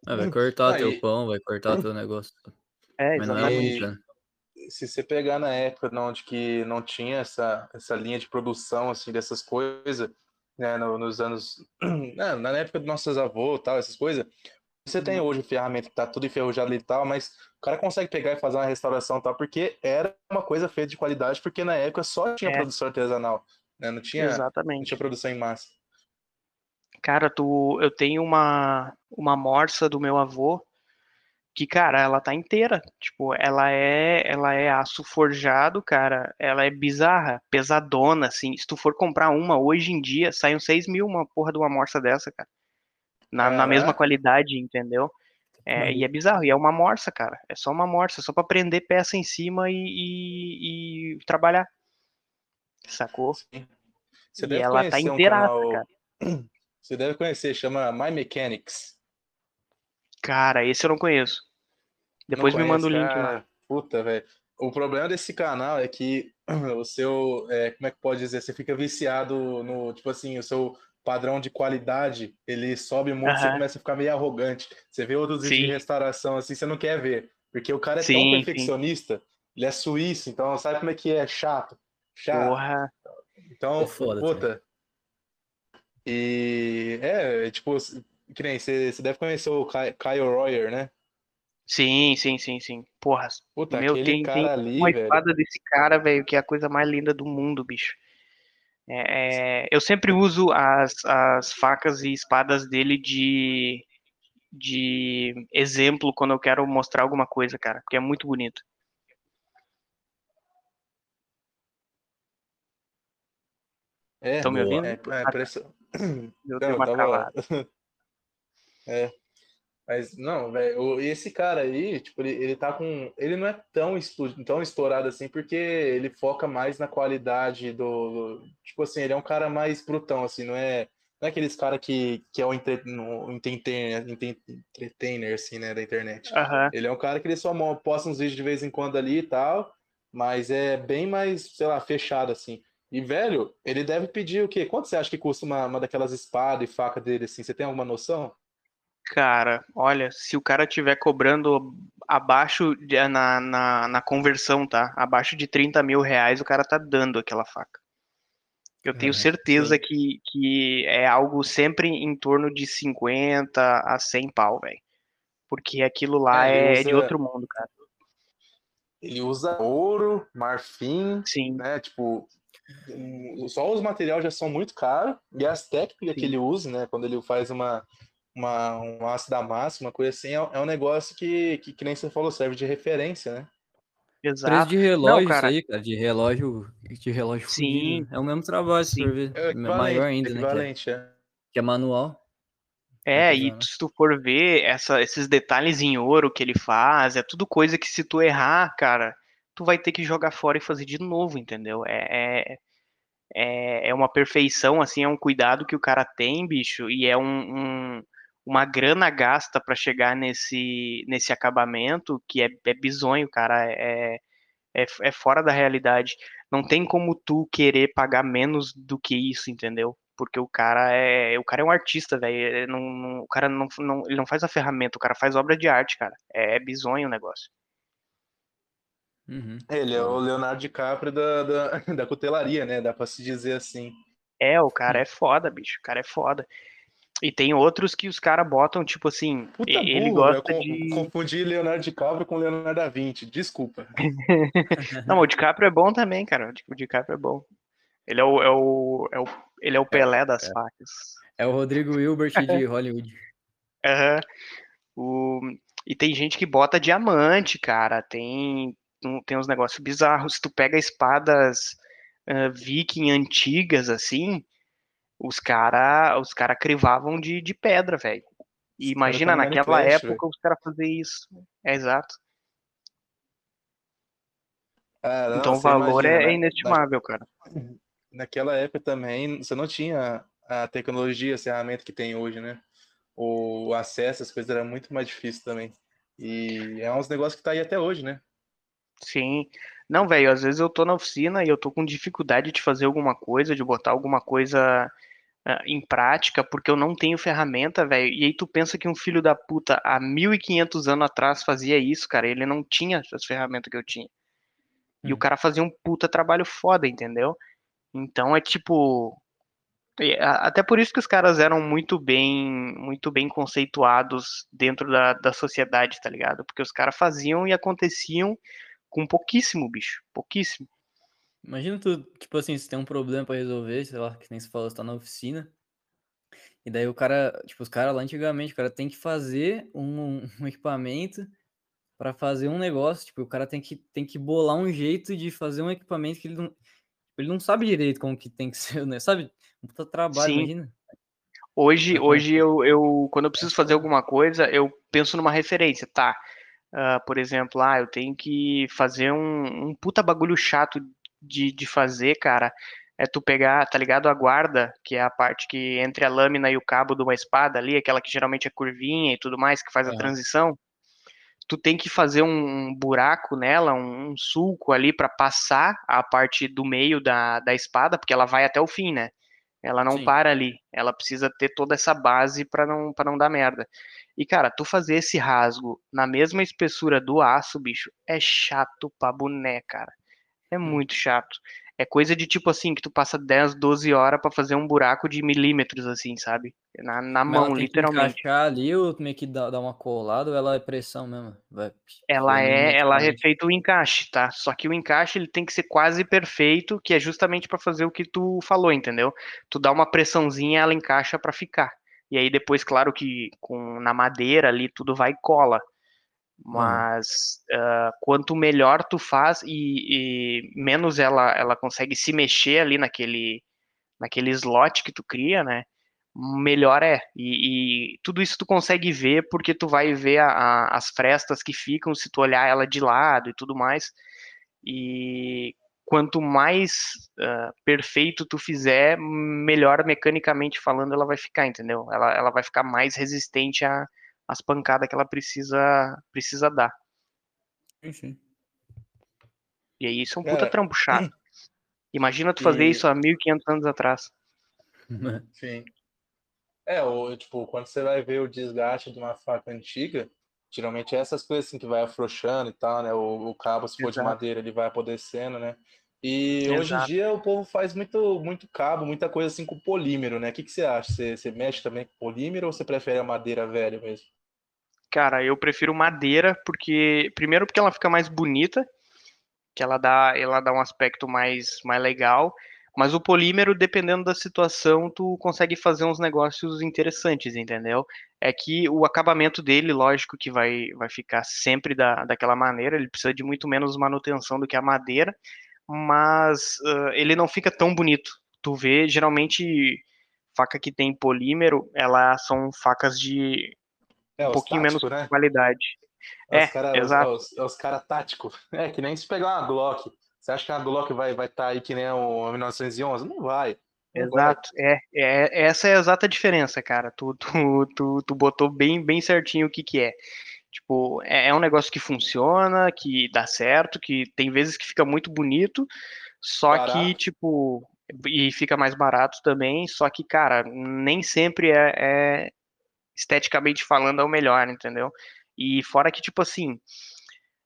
Ah, vai cortar Aí- teu pão, vai cortar teu negócio. É, Mas não é exatamente. Se você pegar na época não, de que não tinha essa, essa linha de produção assim dessas coisas, né, no- nos anos né, na época dos nossos avós, tal, essas coisas, você tem hoje ferramenta que tá tudo enferrujado e tal, mas o cara consegue pegar e fazer uma restauração e tal, porque era uma coisa feita de qualidade, porque na época só tinha É. produção artesanal, né, não tinha, não Exatamente. tinha produção em massa. Cara, tu, eu tenho uma, uma morsa do meu avô que, cara, ela tá inteira. Tipo, ela é, ela é aço forjado, cara. Ela é bizarra, pesadona, assim. Se tu for comprar uma hoje em dia, uns 6 mil uma porra de uma morsa dessa, cara. Na, na mesma qualidade, entendeu? É, e é bizarro, e é uma morsa, cara. É só uma morsa, só pra prender peça em cima e, e- e trabalhar. Sacou? Você e deve ela tá conhecer um canal, cara. você deve conhecer, chama My Mechanics. Cara, esse eu não conheço. Depois me manda o link lá. cara? Puta, velho. O problema desse canal é que o seu, é, como é que pode dizer? Você fica viciado no, tipo assim, o seu padrão de qualidade, ele sobe muito, você Aham. começa a ficar meio arrogante. Você vê outros vídeos de Sim. restauração assim, você não quer ver, porque o cara é Sim, tão sim. perfeccionista, ele é suíço, então sabe como é que é? Chato. Chato. Porra. Então, É foda, puta. E é, tipo, que nem você, você deve conhecer o Ky- Kyle Royer, né? Sim, sim, sim, sim. Porra, Puta, meu, tem, cara tem ali, uma velho. espada desse cara, velho, que é a coisa mais linda do mundo, bicho. É, é, eu sempre uso as, as facas e espadas dele de, de exemplo quando eu quero mostrar alguma coisa, cara, porque é muito bonito. É, Estão me ouvindo? é, é parece... Eu Não, dei eu uma tava... É. Mas, não, velho, esse cara aí, tipo, ele, ele tá com. Ele não é tão, tão estourado assim, porque ele foca mais na qualidade do. do- Tipo assim, ele é um cara mais brutão, assim, não é. Não é aqueles cara que, que é o entertainer, ente- entertainer, assim, né, da internet. Aham. Ele é um cara que ele só posta uns vídeos de vez em quando ali e tal, mas é bem mais, sei lá, fechado, assim. E, velho, ele deve pedir o quê? Quanto você acha que custa uma, uma daquelas espadas e faca dele, assim? Você tem alguma noção? Cara, olha, se o cara tiver cobrando abaixo de- na, na, na conversão, tá? Abaixo de 30 mil reais, o cara tá dando aquela faca. Eu tenho Caraca, certeza sim. que, que é algo sempre em torno de 50 a 100 pau, velho. Porque aquilo lá É, é de usa- outro mundo, cara. Ele usa ouro, marfim, Sim, né? Tipo, só os materiais já são muito caros e as técnicas que Sim. ele usa, né? Quando ele faz uma, uma um aço da massa, uma coisa assim, é, é um negócio que, que, que nem você falou, serve de referência, né? Preço Exato. de relógio, cara. isso aí, cara, de relógio, de relógio Sim. fudido. É o mesmo trabalho, Sim. for ver. É o Maior ainda, né? Que é, é. que é manual. É, e se tu for ver essa, esses detalhes em ouro que ele faz, é tudo coisa que se tu errar, cara, tu vai ter que jogar fora e fazer de novo, entendeu? É, é, é, é uma perfeição, assim, é um cuidado que o cara tem, bicho, e é um, um- uma grana gasta pra chegar nesse, nesse acabamento que é, é bizonho, cara, é, é, é fora da realidade. Não tem como tu querer pagar menos do que isso, entendeu? Porque o cara é, o cara é um artista, velho. Ele não- não- O cara não, não- ele não faz a ferramenta, o cara faz obra de arte, cara. É, é bizonho o negócio. Uhum. Ele é o Leonardo DiCaprio da, da, da cutelaria, né? Dá pra se dizer assim. É, o cara é foda, bicho. O cara é foda. E tem outros que os caras botam, tipo assim, Puta e- ele burro, eu gosta con- de. confundi Leonardo DiCaprio com Leonardo da Vinci. Desculpa. Não, o DiCaprio é bom também, cara. O DiCaprio é bom. Ele é o, é o, é o, ele é o Pelé das é. facas. É o Rodrigo Hilbert de Hollywood. Aham. O... E tem gente que bota diamante, cara. Tem, tem uns negócios bizarros. Se tu pega espadas ah, viking antigas, assim, os cara, os cara crivavam de, de pedra, velho. E imagina, naquela Minecraft, época, os caras faziam isso. É exato. Ah, não, então o valor imagina, é, né? inestimável, cara. Naquela época também, você não tinha a tecnologia, a ferramenta que tem hoje, né? O acesso às coisas era muito mais difícil também. E é uns negócios que tá aí até hoje, né? Sim. Não, velho, às vezes eu tô na oficina e eu tô com dificuldade de fazer alguma coisa, de botar alguma coisa ah, em prática, porque eu não tenho ferramenta, velho. E aí tu pensa que um filho da puta há 1500 anos atrás fazia isso, cara. Ele não tinha as ferramentas que eu tinha. E o Hum. cara fazia um puta trabalho foda, entendeu? Então é tipo. Até por isso que os caras eram muito bem, muito bem conceituados dentro da, da sociedade, tá ligado? Porque os caras faziam e aconteciam com pouquíssimo, bicho. Pouquíssimo. Imagina tu, tipo assim, se tem um problema pra resolver, sei lá, que nem você falou, você tá na oficina. E daí o cara, tipo, os caras lá antigamente, o cara tem que fazer um, um equipamento pra fazer um negócio. Tipo, o cara tem que, tem que bolar um jeito de fazer um equipamento que ele não. Ele não sabe direito como que tem que ser, né? Sabe? Um puta trabalho, Sim. imagina. Hoje, com- hoje eu, eu, quando eu preciso fazer alguma coisa, eu penso numa referência, tá? Ah, por exemplo, ah, eu tenho que fazer um, um puta bagulho chato de, de fazer, cara. É tu pegar, tá ligado? A guarda, que é a parte que entre a lâmina e o cabo de uma espada ali, aquela que geralmente é curvinha e tudo mais, que faz a Aham. transição. Tu tem que fazer um buraco nela, um, um sulco ali pra passar a parte do meio da, da espada, porque ela vai até o fim, né? Ela não Sim. para ali. Ela precisa ter toda essa base pra não, pra não dar merda. E, cara, tu fazer esse rasgo na mesma espessura do aço, bicho, é chato pra boné, cara. É muito chato. É coisa de tipo assim, que tu passa 10, 12 horas pra fazer um buraco de milímetros, assim, sabe? Na, na Mas mão, tem literalmente. que encaixar ali ou meio que dá, dá uma colada ou ela é pressão mesmo? Vai, Ela é, ela é feito o encaixe, tá? Só que o encaixe ele tem que ser quase perfeito, que é justamente pra fazer o que tu falou, entendeu? Tu dá uma pressãozinha, ela encaixa pra ficar. E aí depois, claro que com na madeira ali tudo vai e cola. Mas ah, quanto melhor tu faz e, e menos ela ela consegue se mexer ali naquele naquele slot que tu cria, né? Melhor é. E, e tudo isso tu consegue ver porque tu vai ver a- a- as frestas que ficam se tu olhar ela de lado e tudo mais. E quanto mais ah, perfeito tu fizer, melhor mecanicamente falando ela vai ficar, entendeu? Ela, ela vai ficar mais resistente a- às pancadas que ela precisa, precisa dar. Sim, sim. E aí isso é um puta Cara, trampo chato. Imagina tu fazer e- isso há 1500 anos atrás. Sim. É, o, tipo, quando você vai ver o desgaste de uma faca antiga, geralmente é essas coisas assim que vai afrouxando e tal, né? O, o cabo, se for de Exato. madeira, ele vai apodrecendo, né? E hoje em Exato. dia o povo faz muito, muito cabo, muita coisa assim com polímero, né? O que, que você acha? Você, você mexe também com polímero ou você prefere a madeira velha mesmo? Cara, eu prefiro madeira porque primeiro porque ela fica mais bonita, que ela dá, ela dá um aspecto mais mais legal, Mas o polímero, dependendo da situação, tu consegue fazer uns negócios interessantes, entendeu? É que o acabamento dele, lógico que vai, vai ficar sempre da, daquela maneira, ele precisa de muito menos manutenção do que a madeira, mas uh, ele não fica tão bonito. Tu vê, geralmente, faca que tem polímero, elas são facas de É, um pouquinho menos táticos, né? qualidade. É, É, os cara, exato. Os, os, os cara táticos. É, que nem se pegar uma Glock. Você acha que a Glock vai estar vai tá aí que nem o 1911? Não vai. Exato, é, é, essa é a exata diferença, cara. Tu, tu, tu, tu botou bem, bem certinho o que que é. Tipo, é, é um negócio que funciona, que dá certo, que tem vezes que fica muito bonito, só que, Barato. tipo, e fica mais barato também, só que, cara, nem sempre é, é esteticamente falando é o melhor, entendeu? E fora que, tipo assim,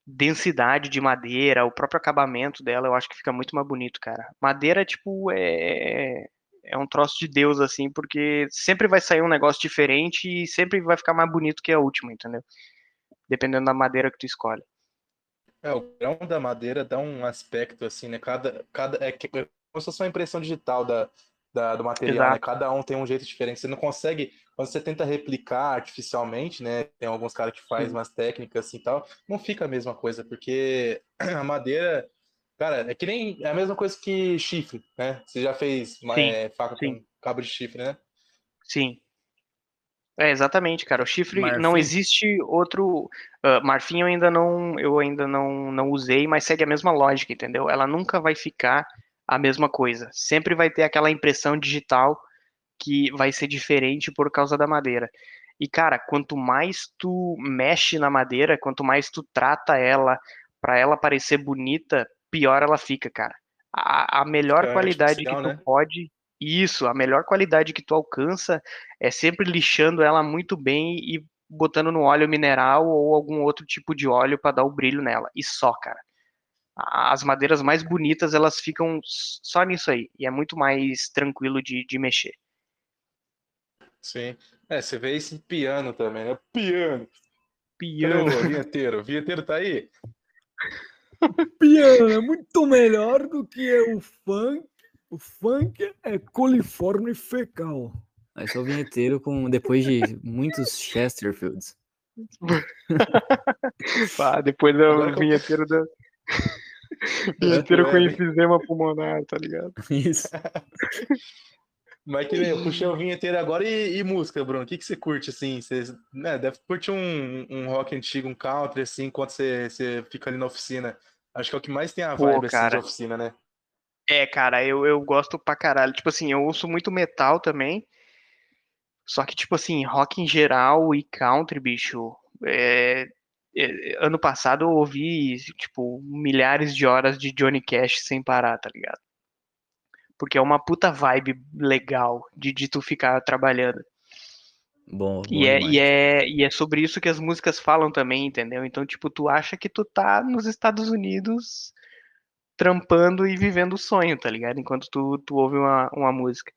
densidade de madeira, o próprio acabamento dela, eu acho que fica muito mais bonito, cara. Madeira, tipo, é, é um troço de Deus, assim, porque sempre vai sair um negócio diferente e sempre vai ficar mais bonito que a última, entendeu? Dependendo da madeira que tu escolhe. É, o grão da madeira dá um aspecto assim, né? Cada, cada, é é como se fosse uma impressão digital da, da- do material, né? Cada um tem um jeito diferente. Você não consegue, quando você tenta replicar artificialmente, né? Tem alguns caras que fazem umas técnicas assim e tal, não fica a mesma coisa, porque a madeira, cara, é que nem é a mesma coisa que chifre, né? Você já fez uma, Sim, é, faca sim. com cabo de chifre, né? Sim. É, exatamente, cara. O chifre não Marfim? existe outro. ah, marfim eu ainda não, eu ainda não, não usei, mas segue a mesma lógica, entendeu? Ela nunca vai ficar a mesma coisa. Sempre vai ter aquela impressão digital que vai ser diferente por causa da madeira. E, cara, quanto mais tu mexe na madeira, quanto mais tu trata ela pra ela parecer bonita, pior ela fica, cara. A, a melhor Fica qualidade que tu né? pode. Isso, a melhor qualidade que tu alcança é sempre lixando ela muito bem e botando no óleo mineral ou algum outro tipo de óleo para dar o brilho nela. E só, cara. As madeiras mais bonitas, elas ficam só nisso aí. E é muito mais tranquilo de, de mexer. Sim. É, você vê isso em piano também, né? Piano. Piano. o vinheteiro? O vinheteiro tá aí? Piano é muito melhor do que o funk. O funk é coliforme fecal. Aí sou o vinheteiro com, depois de muitos Chesterfields. Pá, depois é Agora o que eu- vinheteiro da. com É, bem- enfisema pulmonar, tá ligado? Isso. Mas que nem eu puxei o vinheteiro agora e, e música, Bruno. O que, que você curte, assim? Você né, deve curtir um, um rock antigo, um country, assim, enquanto você, você fica ali na oficina. Acho que é o que mais tem a Pô, vibe, assim, de cara. oficina, né? É, cara, eu, eu gosto pra caralho. Tipo assim, eu ouço muito metal também. Só que, tipo assim, rock em geral e country, bicho. é- ano passado eu ouvi, tipo, milhares de horas de Johnny Cash sem parar, tá ligado? Porque é uma puta vibe legal de, de tu ficar trabalhando. Bom, bom E é, demais. e, é, e é sobre isso que as músicas falam também, entendeu? Então, tipo, tu acha que tu tá nos Estados Unidos trampando e vivendo o sonho, tá ligado? Enquanto tu, tu ouve uma, uma música.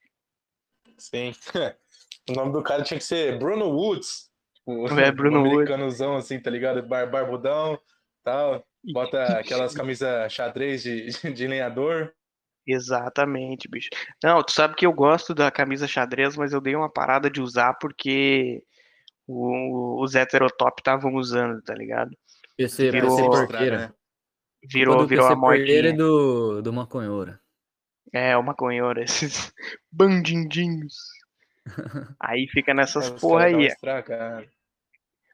Sim. O nome do cara tinha que ser Bruno Woods. Tipo, É, Bruno um americanozão, assim, tá ligado? Bar, barbudão, tal. Bota aquelas camisas xadrez de, de lenhador. Exatamente, bicho. Não, tu sabe que eu gosto da camisa xadrez, mas eu dei uma parada de usar porque o- os heterotop estavam usando, tá ligado? PC, virou- PC porqueira. né? Virou, virou a PC porqueira é modinha. do, do maconheiro. É, o maconheiro, esses bandindinhos. Aí fica nessas É, porra aí. estraga.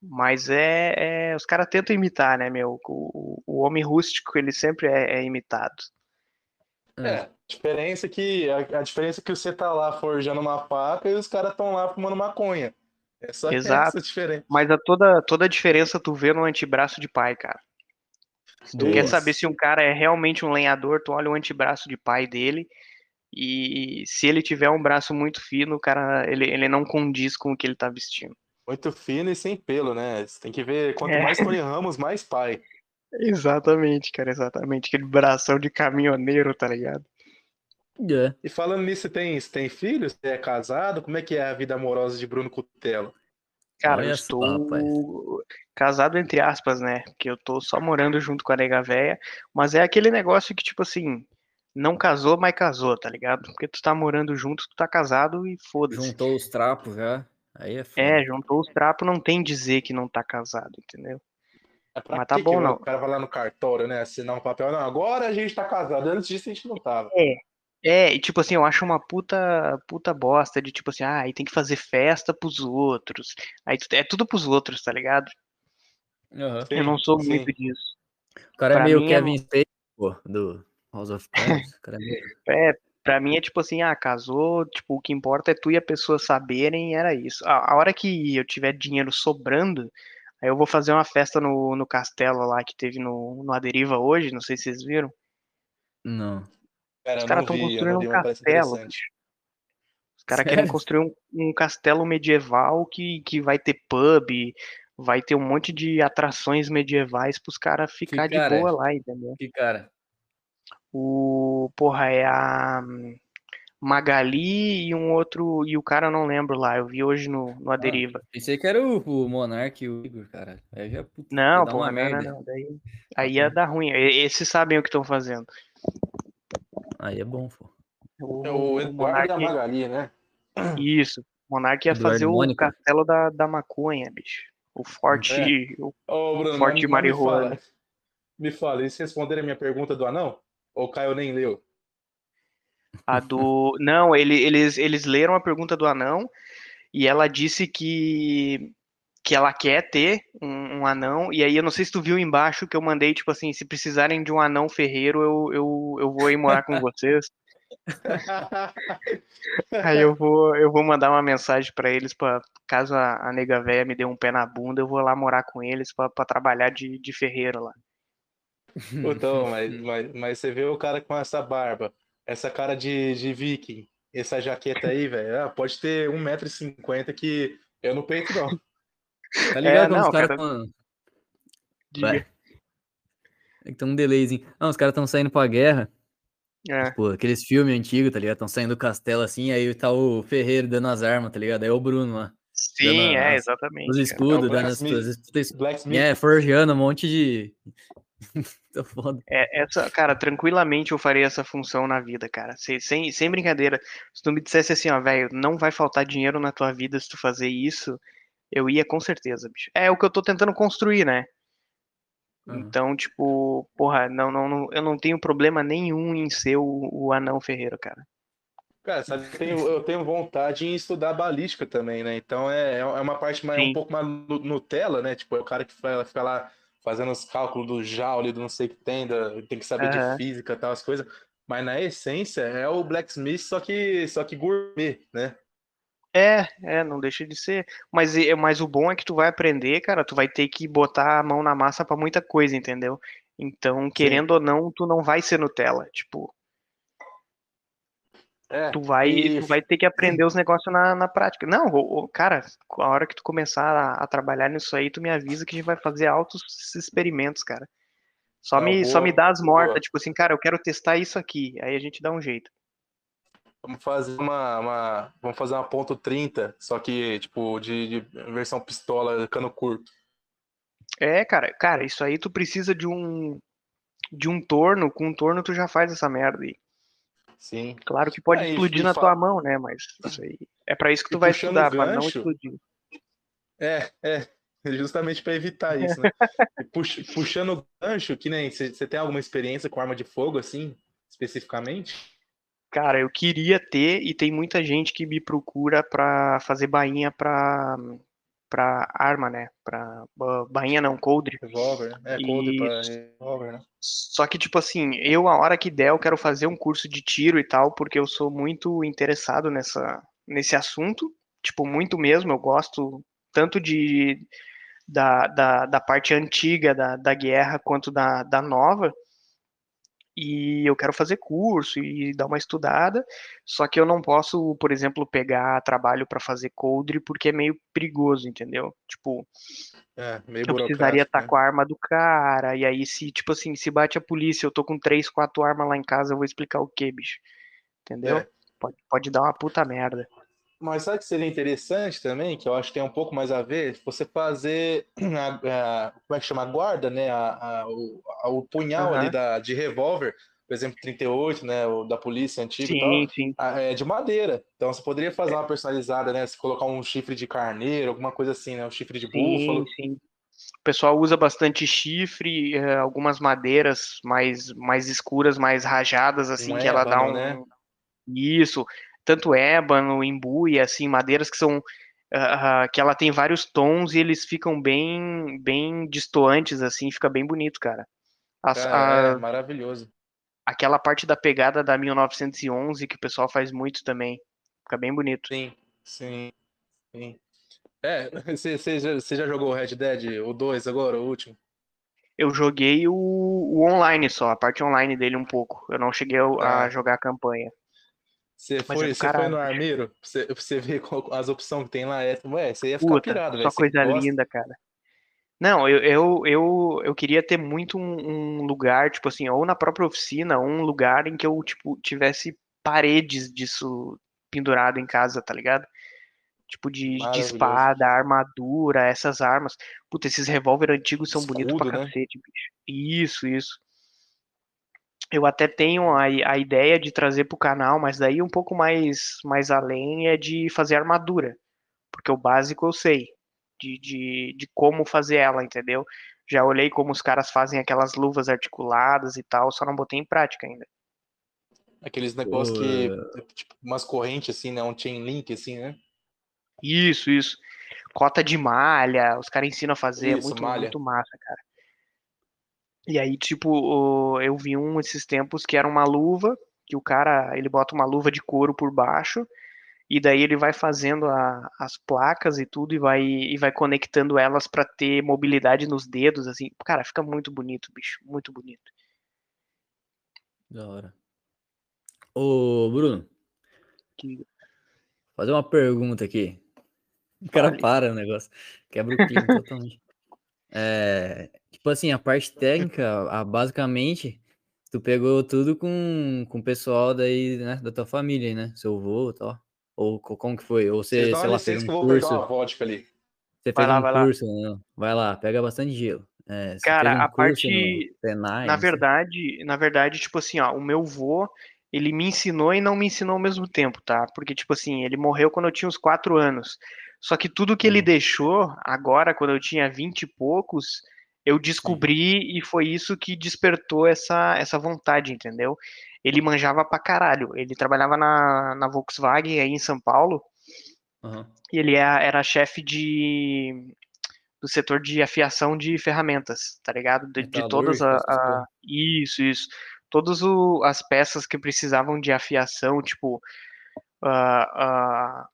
Mas é, é- os caras tentam imitar, né, meu? O, o homem rústico, ele sempre é, é imitado. É, a diferença é que a, a diferença é que você tá lá forjando uma faca e os caras estão lá fumando maconha. É só Exato. essa diferença. Mas a toda, toda a diferença tu vê no antebraço de pai, cara. Tu quer Boa. saber se um cara é realmente um lenhador, tu olha o antebraço de pai dele e se ele tiver um braço muito fino, o cara, ele, ele não condiz com o que ele tá vestindo. Muito fino e sem pelo, né? Você tem que ver quanto É. mais Tony Ramos, mais pai. Exatamente, cara, exatamente. Aquele bração de caminhoneiro, tá ligado? É. E falando nisso, você tem, você tem filhos? Você é casado? Como é que é a vida amorosa de Bruno Cutelo? Cara, Olha eu estou casado entre aspas, né? Porque eu tô só morando junto com a nega véia, mas é aquele negócio que, tipo assim, Não casou, mas casou, tá ligado? Porque tu tá morando junto, tu tá casado e foda-se. Juntou os trapos já. Aí é foda. É, juntou os trapos, não tem dizer que não tá casado, entendeu? É Mas tá que bom, que não. O cara vai lá no cartório, né? Assinar um papel. Não, agora a gente tá casado. Antes disso a gente não tava. É, e tipo assim, eu acho uma puta, puta bosta de tipo assim, ah, aí tem que fazer festa pros outros. Aí tu- é tudo pros outros, tá ligado? Aham. eu não sou sim. muito disso. O cara é Pra meio mim é Kevin Spacey, pô, do House of Cards. É meio... É, pra mim é tipo assim, ah, casou, tipo, o que importa é tu e a pessoa saberem, era isso. A, a hora que eu tiver dinheiro sobrando, aí eu vou fazer uma festa no, no castelo lá que teve no, no Aderiva hoje, não sei se vocês viram. Não. Cara, Os caras estão construindo um castelo. Os caras querem construir um, um castelo medieval que, que vai ter pub, vai ter um monte de atrações medievais pros caras ficar de cara é? boa lá, entendeu? Que cara. O, porra, é a hum, Magali e um outro, e o cara eu não lembro lá, eu vi hoje no, no Aderiva. Pensei que era o, o Monark e o Igor, cara. Aí já puta, Não, pô, uma não, não, merda. não, daí, aí ia dar ruim. E- Esses sabem o que estão fazendo. Aí é bom, pô. O, É o o Eduardo da Monark- Magali, né? isso. O Monark ia Eduardo fazer o Mônica. castelo da, da maconha, bicho. O forte, É. o Ô, Bruno, Forte mas me marihuana. fala, me fala, eles responderam a minha pergunta do anão? Ou o Caio nem leu? A do. Não, ele- eles, eles leram a pergunta do anão e ela disse que, que ela quer ter um, um anão. E aí eu não sei se tu viu embaixo que eu mandei, tipo assim, se precisarem de um anão ferreiro, eu, eu, eu vou ir morar com vocês. Aí eu vou, eu vou mandar uma mensagem pra eles, pra, caso a, a nega véia me dê um pé na bunda, eu vou lá morar com eles pra, pra trabalhar de, de ferreiro lá. Então, mas, mas, mas você vê o cara com essa barba, essa cara de, de viking, essa jaqueta aí, velho, ah, pode ter 1,50m que eu não peito, não. Tá ligado quando não, os caras cara. Diga. Vai. É que tem um delayzinho. Não, os caras tão saindo pra guerra. É. Pô, aqueles filmes antigos, tá ligado? Tão saindo do castelo assim, aí tá o Ferreiro dando as armas, tá ligado? Aí é o Bruno lá. Sim, é, as- exatamente. Os escudos, É dando as, Blacksmith. as disputas- Blacksmith, É, forjando um monte de. tá foda. É, essa, cara, tranquilamente eu faria essa função na vida, cara. Se- Sem, sem brincadeira. Se tu me dissesse assim, ó, velho, não vai faltar dinheiro na tua vida se tu fazer isso, eu ia com certeza, bicho. É o que eu tô tentando construir, né? Aham. Então, tipo, porra, não, não, não- eu não tenho problema nenhum em ser o, o anão ferreiro, cara. Cara, sabe, eu tenho, eu tenho vontade em estudar balística também, né? Então é, é uma parte mais, Sim. um pouco mais nu- Nutella, né? Tipo, é o cara que vai- fica lá fazendo os cálculos do Joule, do não sei o que tem, da- tem que saber Aham. de física e tal, as coisas. Mas na essência é o Blacksmith, só que, só que gourmet, né? É, é, não deixa de ser. Mas, é- mas o bom é que tu vai aprender, cara, tu vai ter que botar a mão na massa pra muita coisa, entendeu? Então, querendo ou não, tu não vai ser Nutella. Tipo, É, tu vai, e- tu vai ter que aprender os negócios na, na prática. Não, cara, a hora que tu começar a, a trabalhar nisso aí, tu me avisa que a gente vai fazer altos experimentos, cara. Só Não, me, só boa, me dá as mortas, boa. tipo assim, cara, eu quero testar isso aqui. Aí a gente dá um jeito. Vamos fazer uma, uma- vamos fazer uma ponto 30, só que, tipo, de, de versão pistola, cano curto. É, cara, cara, isso aí tu precisa de um de um torno, com um torno tu já faz essa merda aí. Sim. Claro que pode É, e- explodir e na fa- tua mão, né? Mas isso aí é pra isso que E tu vai puxando estudar, o pra não explodir. É, é, justamente para evitar isso, né? E pux- puxando o gancho, que nem você tem alguma experiência com arma de fogo, assim, especificamente? Cara, eu queria ter e tem muita gente que me procura pra fazer bainha pra para arma, né? Pra ba- bainha não, coldre. Revólver, né? É, coldre para Isso. revólver, né? Só que, tipo assim, eu, a hora que der, eu quero fazer um curso de tiro e tal, porque eu sou muito interessado nessa, nesse assunto. Tipo, muito mesmo. Eu gosto tanto de da, da, da parte antiga da, da guerra quanto da, da nova. E eu quero fazer curso e dar uma estudada. Só que eu não posso, por exemplo, pegar trabalho para fazer coldre porque é meio perigoso, entendeu? Tipo, É, meio eu precisaria estar né? com a arma do cara, e aí se, tipo assim, se bate a polícia, eu tô com três, quatro armas lá em casa, eu vou explicar o que, bicho? Entendeu? É. Pode, pode dar uma puta merda. Mas sabe que seria interessante também, que eu acho que tem um pouco mais a ver, você fazer a, a- como é que chama? A guarda, né? A, a- o, o punhal Aham. ali da, de revólver por exemplo, 38, né? O da polícia antigo e tal. Sim, sim. É de madeira. Então você poderia fazer uma personalizada, né? Se colocar um chifre de carneiro, alguma coisa assim, né? Um chifre de búfalo. Sim, sim. O pessoal usa bastante chifre, eh, algumas madeiras mais, mais escuras, mais rajadas, assim, Um que ela dá ébano, um. né? Isso. Tanto ébano, embuie, assim, madeiras que são. ah, que ela tem vários tons e eles ficam bem, bem distoantes, assim, fica bem bonito, cara. As- Cara, é a- maravilhoso. aquela parte da pegada da 1911 que o pessoal faz muito também. Fica bem bonito. Sim, sim, sim. É, você, você já, você já jogou o Red Dead, o 2 agora, o último? Eu joguei o, o online só, a parte online dele um pouco. Eu não cheguei a, a Ah. jogar a campanha. Você é foi, foi no Armeiro? pra Você, pra você ver qual- as opções que tem lá. É, ué, você ia ficar Puta, pirado, velho. só coisa gosta? linda, cara. Não, eu, eu, eu, eu queria ter muito um, um lugar, tipo assim, ou na própria oficina, um lugar em que eu, tipo, tivesse paredes disso pendurado em casa, tá ligado? Tipo de, de espada, armadura, essas armas. Puta, esses revólver antigos são bonitos pra Escudo, né? cacete, bicho. Isso, isso. Eu até tenho a, a ideia de trazer pro canal, mas daí um pouco mais, mais além é de fazer armadura. Porque o básico eu sei de, de, de como fazer ela, entendeu? Já olhei como os caras fazem aquelas luvas articuladas e tal, só não botei em prática ainda. Aqueles negócios Pô, que. Tipo, umas correntes assim, né? Um chain link, assim, né? Isso, isso. Cota de malha, os caras ensinam a fazer, é Isso, muito, malha. muito massa, cara. E aí, tipo, eu vi um esses tempos que era uma luva, que o cara, ele bota uma luva de couro por baixo, e daí ele vai fazendo a- as placas e tudo, e vai, e vai conectando elas pra ter mobilidade nos dedos, assim. Cara, fica muito bonito, bicho, muito bonito. Da hora. Ô, Bruno, Que- fazer uma pergunta aqui. O cara para o negócio. Quebra o clima totalmente. É, tipo assim, a parte técnica, a, basicamente, tu pegou tudo com, com o pessoal daí, né, da tua família, né? Seu avô e tal. Ou co- como que foi? Ou você, sei uma lá, fez um que eu vou pegar curso, uma vodka ali. você Vai fez lá, um vai lá. curso, não? Vai lá, pega bastante gelo. É, Cara, um a parte- Senai, Na verdade, na verdade, tipo assim, ó, o meu vô, ele me ensinou e não me ensinou ao mesmo tempo, tá? Porque, tipo assim, ele morreu quando eu tinha uns quatro anos. Só que tudo que ele Uhum. deixou, agora, quando eu tinha vinte e poucos, eu descobri e foi isso que despertou essa, essa vontade, entendeu? Ele manjava pra caralho. Ele trabalhava na, na Volkswagen aí em São Paulo Aham. e ele é- era chefe de do setor de afiação de ferramentas, tá ligado? De, de todas a, essas a- isso, isso, todas o- as peças que precisavam de afiação, tipo ah, ah,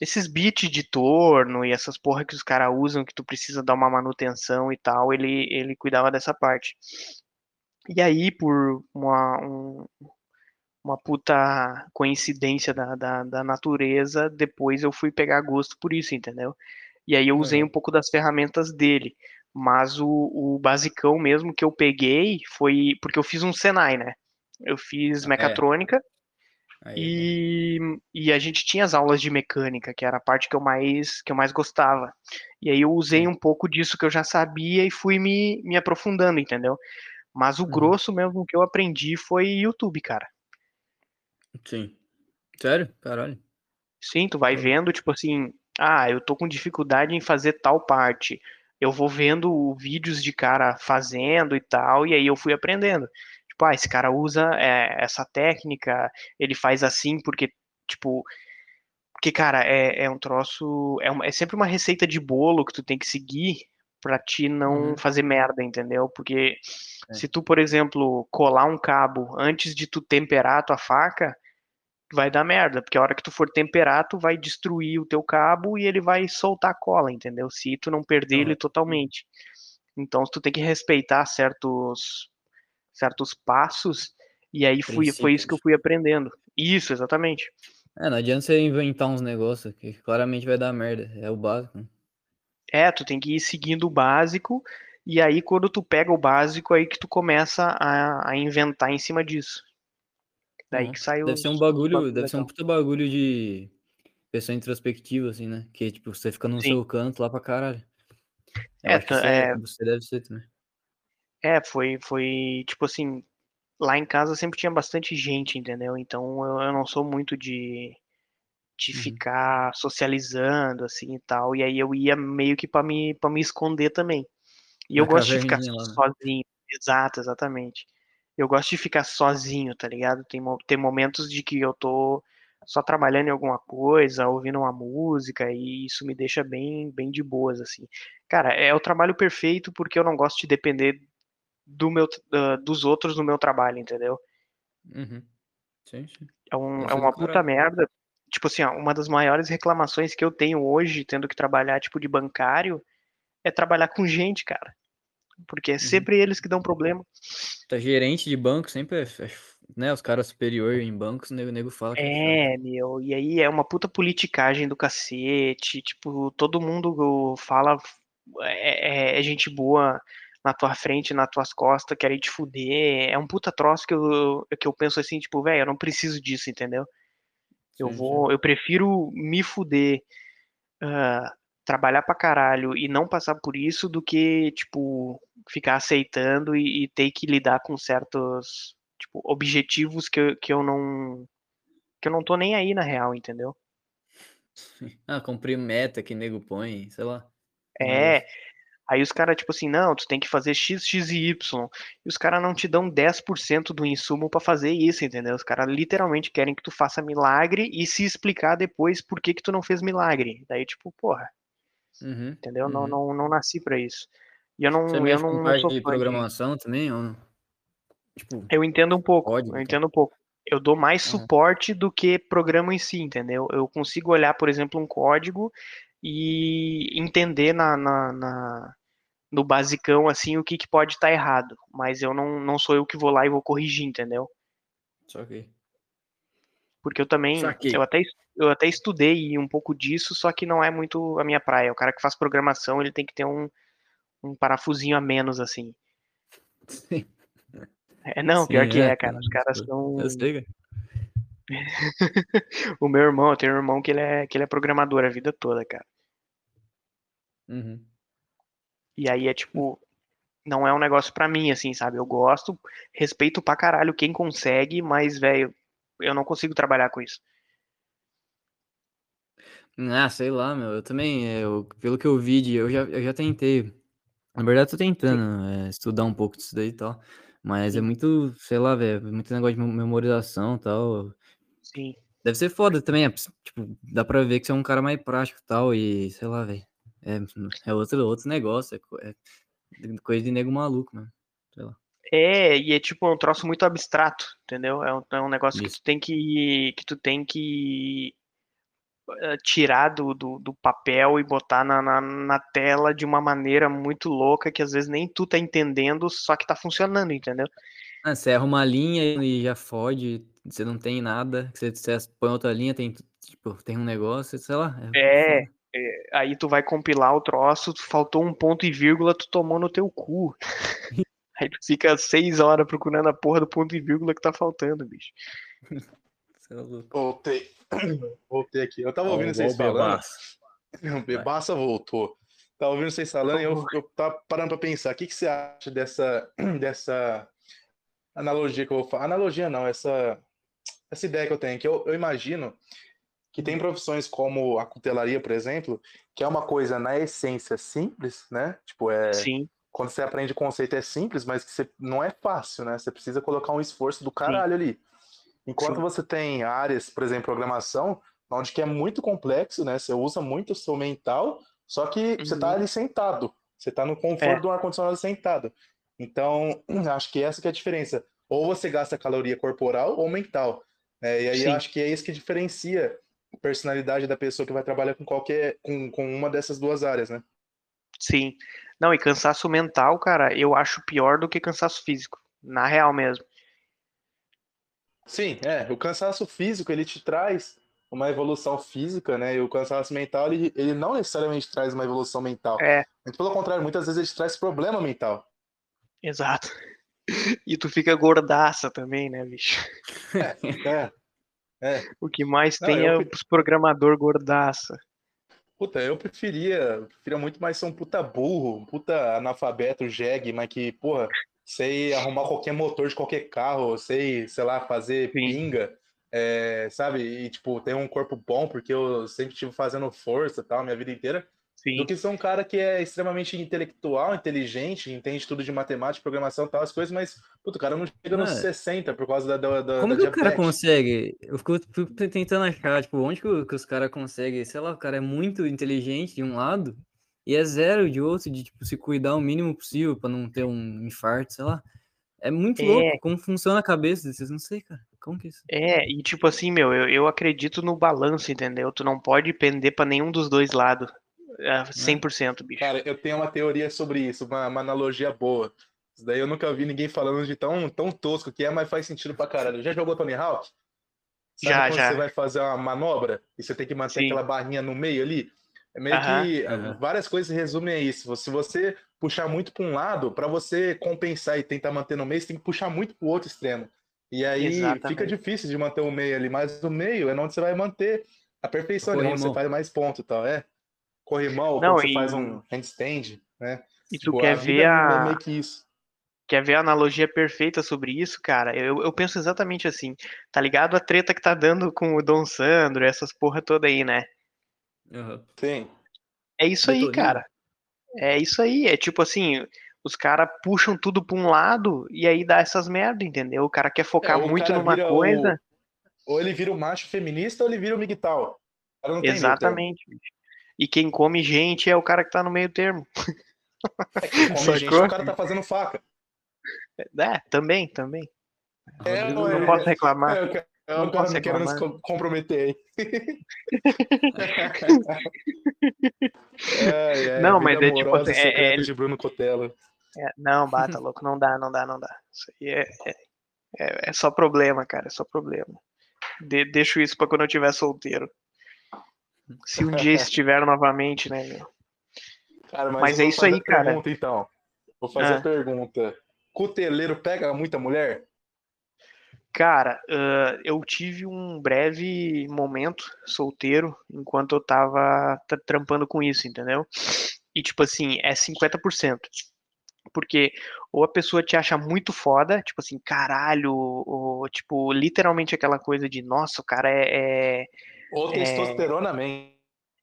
esses bits de torno e essas porra que os caras usam que tu precisa dar uma manutenção e tal, ele ele cuidava dessa parte. E aí, por uma, um- uma puta coincidência da, da, da natureza, depois eu fui pegar gosto por isso, entendeu? E aí eu usei Aham. um pouco das ferramentas dele. Mas o, o basicão mesmo que eu peguei foi. Porque eu fiz um Senai, né? Eu fiz É. mecatrônica Aí, e, e a gente tinha as aulas de mecânica, que era a parte que eu mais, que eu mais gostava. E aí eu usei um pouco disso que eu já sabia e fui me, me aprofundando, entendeu? Mas o Uhum. grosso mesmo que eu aprendi foi YouTube, cara. Sim. Sério? Caralho. Sim, tu vai Show. vendo, tipo assim, ah, eu tô com dificuldade em fazer tal parte. Eu vou vendo vídeos de cara fazendo e tal, e aí eu fui aprendendo. Tipo, ah, esse cara usa é, essa técnica, ele faz assim porque, tipo, porque, cara, é, é um troço, é, uma- é sempre uma receita de bolo que tu tem que seguir pra ti não Uhum. fazer merda, entendeu? Porque É. se tu, por exemplo, colar um cabo antes de tu temperar a tua faca, vai dar merda, porque a hora que tu for temperar, tu vai destruir o teu cabo e ele vai soltar a cola, entendeu? Se tu não perder ele Aham. totalmente. Então, tu tem que respeitar certos certos passos, e aí fui, foi isso que eu fui aprendendo. Isso, exatamente. É, não adianta você inventar uns negócios que claramente vai dar merda. É o básico. né? É, tu tem que ir seguindo o básico, e aí quando tu pega o básico, aí que tu começa a, a inventar em cima disso. Daí Uhum. que sai Deve ser um bagulho, bagulho deve ser um legal. puta bagulho de pessoa introspectiva, assim, né? Que, tipo, você fica no Sim. seu canto lá pra caralho. Eu É, você, é, você deve ser também. É, foi, foi tipo assim, lá em casa sempre tinha bastante gente, entendeu? Então eu, eu não sou muito de, de Uhum. ficar socializando assim e tal. E aí eu ia meio que pra me, pra me esconder também. E eu Na gosto de ficar lá, né? sozinho. Exato, exatamente. Eu gosto de ficar sozinho, tá ligado? Tem, tem momentos de que eu tô só trabalhando em alguma coisa, ouvindo uma música, e isso me deixa bem, bem de boas, assim. Cara, é o trabalho perfeito porque eu não gosto de depender do meu, da- dos outros no meu trabalho, entendeu? Uhum. Sim, sim. É, um, é uma puta caralho. merda. Tipo assim, ó, uma das maiores reclamações que eu tenho hoje, tendo que trabalhar, tipo, de bancário, é trabalhar com gente, cara. Porque Uhum. é sempre eles que dão problema. Tá gerente de banco sempre é, é né, os caras superiores em bancos, o nego, fala que é. É, meu, e aí é uma puta politicagem do cacete, tipo, todo mundo fala, é, é- é gente boa na tua frente, nas tuas costas, querem te fuder, é um puta troço que eu, que eu penso assim, tipo, velho, eu não preciso disso, entendeu? Eu Sim, sim. vou, eu prefiro me fuder, ah, trabalhar pra caralho e não passar por isso do que, tipo, ficar aceitando e, e ter que lidar com certos, tipo, objetivos que, eu- que eu não que eu não tô nem aí na real, entendeu? Ah, cumprir meta que nego põe, sei lá. É. aí os caras, tipo assim, não, tu tem que fazer X, X e Y. E os caras não te dão 10% do insumo pra fazer isso, entendeu? Os caras literalmente querem que tu faça milagre e se explicar depois por que que tu não fez milagre. Daí, tipo, porra, Uhum, entendeu? Não, uhum. não, não nasci pra isso. E eu Você não, eu com não, não sou de programação também, ou não? Tipo, Eu entendo um pouco, código eu entendo um pouco. Eu dou mais Aham. suporte do que programa em si, entendeu? Eu consigo olhar, por exemplo, um código e entender na, na, na- no basicão, assim, o que, que pode estar errado. Mas eu não, não sou eu que vou lá e vou corrigir, entendeu? Só que. Porque eu também, eu até, eu até estudei um pouco disso, só que não é muito a minha praia. O cara que faz programação, ele tem que ter um, um parafusinho a menos, assim. Sim, É, não, pior sim, que é, é, cara. Os caras são... Eu sei, cara. O meu irmão, eu tenho um irmão que ele é, que ele é programador a vida toda, cara. Uhum. E aí é tipo, não é um negócio pra mim, assim, sabe? Eu gosto, respeito pra caralho quem consegue, mas, velho, eu não consigo trabalhar com isso. Ah, sei lá, meu. Eu também, eu, pelo que eu vi, de, eu já, eu já tentei. Na verdade, tô tentando é, estudar um pouco disso daí e tal. Mas é muito, sei lá, velho, muito negócio de mem- memorização e tal. Sim. Deve ser foda também, é, tipo, dá pra ver que você é um cara mais prático e tal, e sei lá, velho. É, é outro, outro negócio, é, é coisa de nego maluco, mano. Sei lá. É, e é tipo um troço muito abstrato, entendeu? É um, é um negócio que Isso. tu tem que, que tu tem que eh, tirar do, do, do papel e botar na, na, na tela de uma maneira muito louca que às vezes nem tu tá entendendo, só que tá funcionando, entendeu? Ah, você erra uma linha e já fode, você não tem nada, você, você põe outra linha, tem, tipo, tem um negócio, sei lá, é É. é, aí tu vai compilar o troço, faltou um ponto e vírgula, tu tomou no teu cu. Aí tu fica seis horas procurando a porra do ponto e vírgula que tá faltando, bicho. É. Voltei. Voltei aqui. Eu tava Ó, ouvindo vocês o falando. bebaço. O Bebaça voltou. Tava ouvindo vocês falando e eu, eu tava parando pra pensar. O que, que você acha dessa, dessa analogia que eu vou falar? Analogia não, essa, essa ideia que eu tenho. Que eu, eu imagino que tem profissões como a cutelaria, por exemplo, que é uma coisa na essência simples, né? Tipo, é. Sim, Quando você aprende o conceito é simples, mas que você, não é fácil, né? Você precisa colocar um esforço do caralho ali. Enquanto Sim. você tem áreas, por exemplo, programação, onde que é muito complexo, né? Você usa muito o seu mental, só que você tá Uhum. ali sentado. Você tá no conforto É. do ar-condicionado sentado. Então, acho que essa que é a diferença. Ou você gasta caloria corporal ou mental. É, e aí Sim. acho que é isso que diferencia personalidade da pessoa que vai trabalhar com qualquer, com, com uma dessas duas áreas, né? sim. Não, e cansaço mental, cara, eu acho pior do que cansaço físico. Na real mesmo. Sim, é. O cansaço físico, ele te traz uma evolução física, né? E o cansaço mental, ele, ele não necessariamente traz uma evolução mental. É, Muito pelo contrário, muitas vezes ele te traz problema mental. exato. E tu fica gordaça também, né, bicho? É, é. O que mais Não, tem eu é os programador gordaça. Puta, eu preferia, eu preferia muito mais ser um puta burro, um puta analfabeto, jegue, mas que, porra, sei arrumar qualquer motor de qualquer carro, sei, sei lá, fazer Sim. pinga, é, sabe? E, tipo, ter um corpo bom, porque eu sempre estive fazendo força e tal, minha vida inteira. Sim. Do que ser um cara que é extremamente intelectual, inteligente, entende tudo de matemática, programação e tal, as coisas, mas, puto, o cara não chega nos Ah. 60 por causa da, da, da, Como da que o cara consegue? Eu fico, fico tentando achar, tipo, onde que, que os caras conseguem, sei lá, o cara é muito inteligente de um lado e é zero de outro, de, tipo, se cuidar o mínimo possível pra não ter um infarto, sei lá. É muito É. louco como funciona a cabeça desses, não sei, cara. Como que é isso? É, e tipo assim, meu, eu, eu acredito no balanço, entendeu? Tu não pode pender pra nenhum dos dois lados. É, 100%, bicho. Cara, eu tenho uma teoria sobre isso, uma, uma analogia boa. Isso daí eu nunca vi ninguém falando de tão, tão tosco que é, mas faz sentido pra caralho. Já jogou Tony Hawk? Sabe Já, quando já. você vai fazer uma manobra e você tem que manter Sim. aquela barrinha no meio ali? É meio Aham. que Aham. várias coisas se resumem a isso. Se você puxar muito para um lado, para você compensar e tentar manter no meio, você tem que puxar muito para o outro extremo. E aí Exatamente. fica difícil de manter o meio ali, mas o meio é onde você vai manter a perfeição, ali, onde você faz mais ponto e tal. É. Corrimão, Não, quando você e- faz um handstand, né? E tu Tipo, quer ver é a, meio que isso. quer ver a analogia perfeita sobre isso, cara? Eu, eu penso exatamente assim. Tá ligado a treta que tá dando com o Dom Sandro, essas porra toda aí, né? Aham. Sim. É isso aí, cara. É isso aí. É tipo assim, os caras puxam tudo pra um lado e aí dá essas merda, entendeu? O cara quer focar É, muito numa vira o- coisa. Ou ele vira o macho feminista ou ele vira o migtal. O cara não tem meio Exatamente. bicho. E quem come gente é o cara que tá no meio termo. É, quem come gente, o cara tá fazendo faca. É, também, também. É, Não ué. posso reclamar. É, o cara, é, Não posso não querendo se reclamar. co- comprometer aí. Ai, Não, mas é tipo assim, é- é- de Bruno Cotelo. É, não, bata, louco, não dá, não dá, não dá. Isso aí é, é, é- é só problema, cara, é só problema. De- deixo isso pra quando eu estiver solteiro. Se um dia estiver novamente, né, meu? Cara, mas, Mas é isso aí, a cara. Pergunta, então. Vou fazer Ah. a pergunta. Cuteleiro pega muita mulher? Cara, ah, eu tive um breve momento solteiro enquanto eu tava tra- trampando com isso, entendeu? E tipo assim, é 50%. Porque ou a pessoa te acha muito foda, tipo assim, caralho, ou, tipo, literalmente aquela coisa de, nossa, o cara é, é, Ou testosterona man?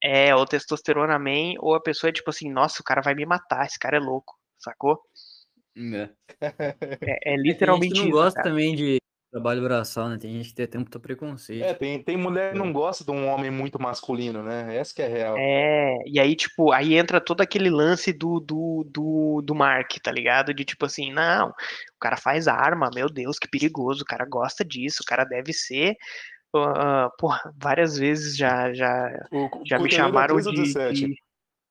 é, ou testosterona man, ou a pessoa é tipo assim, nossa, o cara vai me matar, esse cara é louco, sacou? É. É, é Tem gente literalmente que não isso, gosta cara. também de trabalho braçal, né? Tem gente que tem até muito preconceito. É, tem, tem mulher que não gosta de um homem muito masculino, né? Essa que é real. É, e aí, tipo, aí entra todo aquele lance do, do, do, do Mark, tá ligado? De tipo assim, não, o cara faz arma, meu Deus, que perigoso, o cara gosta disso, o cara deve ser. Ah, porra, várias vezes já, já, O, já me é chamaram 15 ou de, 17? de-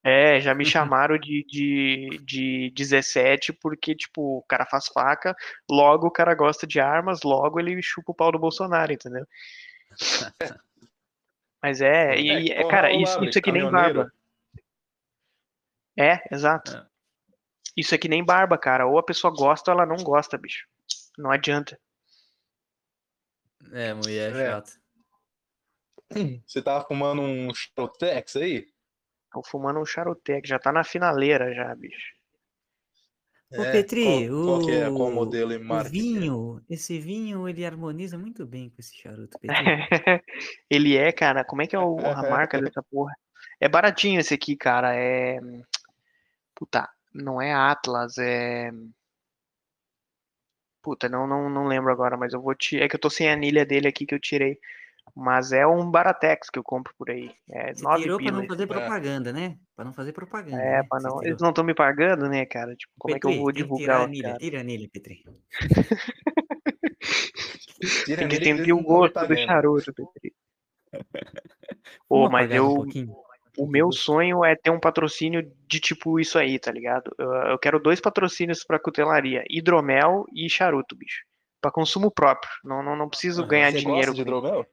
É, já me chamaram de, de, de 17 porque, tipo, o cara faz faca, logo o cara gosta de armas, logo ele chupa o pau do Bolsonaro, entendeu? Mas é, e, É, é, cara, Paulo isso, isso é que nem barba. É, exato. É. Isso é que nem barba, cara. Ou a pessoa gosta ou ela não gosta, bicho. Não adianta. É, mulher É. chata. Você tava fumando um Charotex aí? Tô fumando um charutec, já tá na finaleira já, bicho. Ô, É, Petri, qual, qual que é? Qual o- modelo e O marca? é? vinho, esse vinho, ele harmoniza muito bem com esse charuto, Petri. Ele é, cara. Como é que é o- a marca dessa porra? É baratinho esse aqui, cara. É. Puta, não é Atlas, é. Puta, não, não, não lembro agora, mas eu vou te. É que eu tô sem a anilha dele aqui que eu tirei. Mas é um Baratex que eu compro por aí. É Você 9 tirou pra não fazer É. propaganda, né? Pra não fazer propaganda, É, né? pra não. Eles não estão me pagando, né, cara? Tipo, como é que eu Petri, vou divulgar a os anilha, tira a anilha, Petri. Tira Tem que ele o gosto tá do charuto, Petri. Pô, Vamos mas um eu. pouquinho? O meu sonho é ter um patrocínio de tipo isso aí, tá ligado? Eu, eu quero dois patrocínios pra cutelaria: hidromel e charuto, bicho. Pra consumo próprio. Não, não, não preciso ganhar Você dinheiro. gosta de hidromel?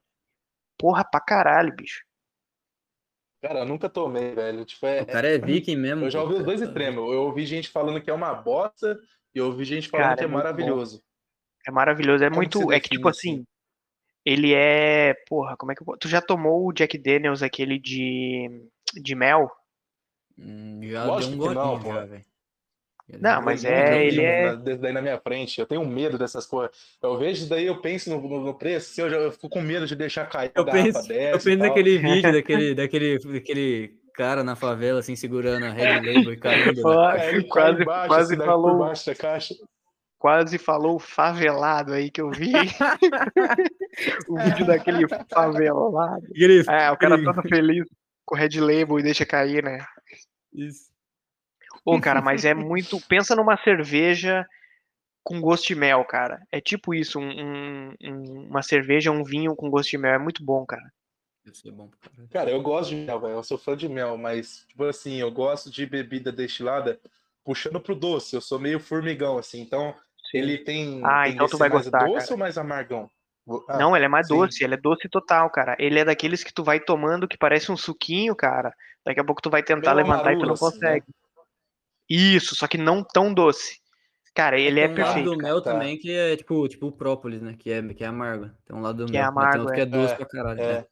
Porra, pra caralho, bicho. Cara, eu nunca tomei, velho. Tipo, é, O cara é viking mesmo. eu já ouvi os dois extremos. Eu ouvi gente falando que é uma bosta e eu ouvi gente falando Cara, que é, é muito bom. maravilhoso. É maravilhoso. É Como muito. É que, tipo define, assim. Ele é. Porra, como é que eu. Tu já tomou o Jack Daniels, aquele de. de mel? Hum, já Lógico deu um que não, golinho pô. já, velho. Não, mas é, não ele é. daí na minha frente. Eu tenho medo dessas coisas. Eu vejo isso daí, eu penso no, no- no preço, assim, eu, já, eu fico com medo de deixar cair a Eu penso, dessa. eu penso naquele vídeo daquele, daquele, daquele cara na favela, assim, segurando a Red Label e caindo. né? Aí ele cai quase, embaixo, quase assim, falou, por baixo da caixa. Quase falou favelado aí que eu vi. o vídeo daquele favelado. Aquele, É, o cara todo feliz com o Red Label e deixa cair, né? Isso. Pô, cara, mas é muito. Pensa numa cerveja com gosto de mel, cara. É tipo isso, um- um- um- uma cerveja, um vinho com gosto de mel. É muito bom, cara. Bom. Cara, eu gosto de mel, velho. Eu sou fã de mel, mas, tipo assim, eu gosto de bebida destilada puxando pro doce. Eu sou meio formigão, assim. Então, ele tem. Ah, tem então tu vai mais gostar, doce cara. ou mais amargão? Ah, Não, ele é mais sim. doce, ele é doce total, cara. Ele é daqueles que tu vai tomando que parece um suquinho, cara. Daqui a pouco tu vai tentar levantar e tu não assim, consegue. Isso, só que não tão doce. Cara, ele é tem um lado perfeito. do cara. mel Tá. também que é tipo, tipo o própolis, né? Que é, que é amargo. Tem um lado do Que é mel. tem amargo, outro que é. é doce É, pra caralho. é. né?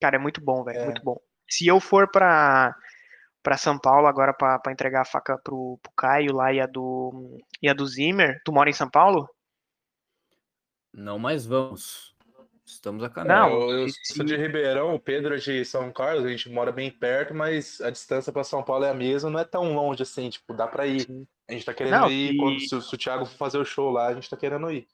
Cara, é muito bom, velho, É. muito bom. Se eu for pra, pra São Paulo agora pra, pra entregar a faca pro, pro Caio lá e a do e a do Zimmer, tu mora em São Paulo? Não, mas vamos. Estamos a caminho. Não, eu, eu sou de Ribeirão, o Pedro é de São Carlos, a gente mora bem perto, mas a distância para São Paulo é a mesma, não é tão longe assim, tipo, dá pra ir. A gente tá querendo Não, ir, se- quando, se, o- se o Thiago for fazer o show lá, a gente tá querendo ir.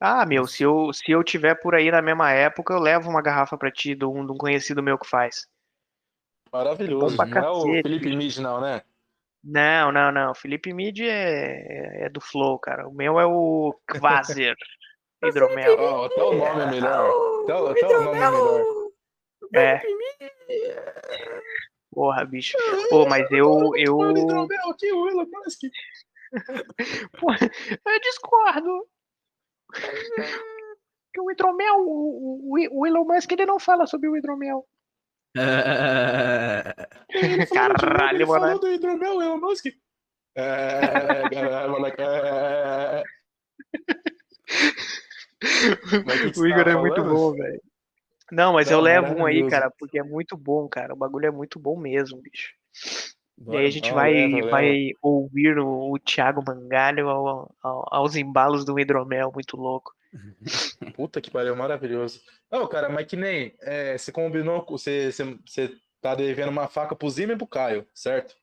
Ah, meu, se eu se eu tiver por aí na mesma época, eu levo uma garrafa pra ti de um, de um conhecido meu que faz. Maravilhoso. Não é o Felipe. Mid, não, né? Não, não, não. Felipe Mid é, é do Flow, cara. O meu é o Quasar Hidromel. Ó, até o nome é melhor. Até, o- até o nome é melhor. É. Porra, bicho. Pô, mas eu. eu... Mano, hidromel aqui, o Elon Musk. Pô, eu discordo. Que o hidromel, o, o, o Elon Musk ele não fala sobre o hidromel. De Caralho, mano. falou do hidromel, Elon Musk. É, é, moleque, é. O você Igor é muito bom, velho. Não, mas eu levo um aí, cara, porque é muito bom, cara. O bagulho é muito bom mesmo, bicho. E aí a gente vai, vai ouvir o, o Thiago Mangalho ao- ao- aos embalos do hidromel, muito louco. Puta que pariu, maravilhoso. Não, cara, mas que nem. é, você combinou, com- você, você, você tá devendo uma faca pro Zima e pro Caio, certo?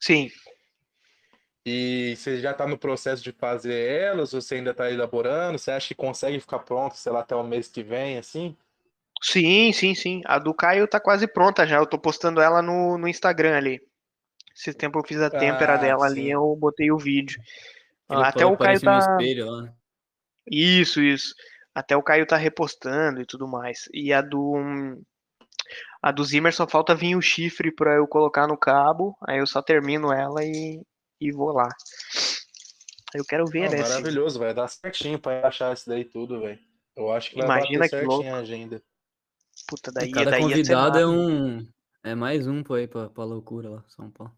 Sim, E você já tá no processo de fazer elas, ou você ainda tá elaborando? Você acha que consegue ficar pronto, sei lá, até o mês que vem, assim? sim, sim, sim. A do Caio tá quase pronta já. Eu tô postando ela no, no Instagram ali. Esse tempo eu fiz a têmpera Ah, dela sim. ali, eu botei o vídeo. Aquele Até o Caio parece um tá. espelho lá, né? Isso, isso. Até o Caio tá repostando e tudo mais. E a do. A do Zimmer só falta vir o chifre pra eu colocar no cabo. Aí eu só termino ela e, e vou lá. Eu quero ver, Ah, né? se- maravilhoso, vai dar certinho pra achar isso daí tudo, velho. Eu acho que vai Imagina bater que certinho louco. a agenda. Puta, daí, Cada daí convidado é um. É mais um pô, aí pra, pra loucura lá, São Paulo.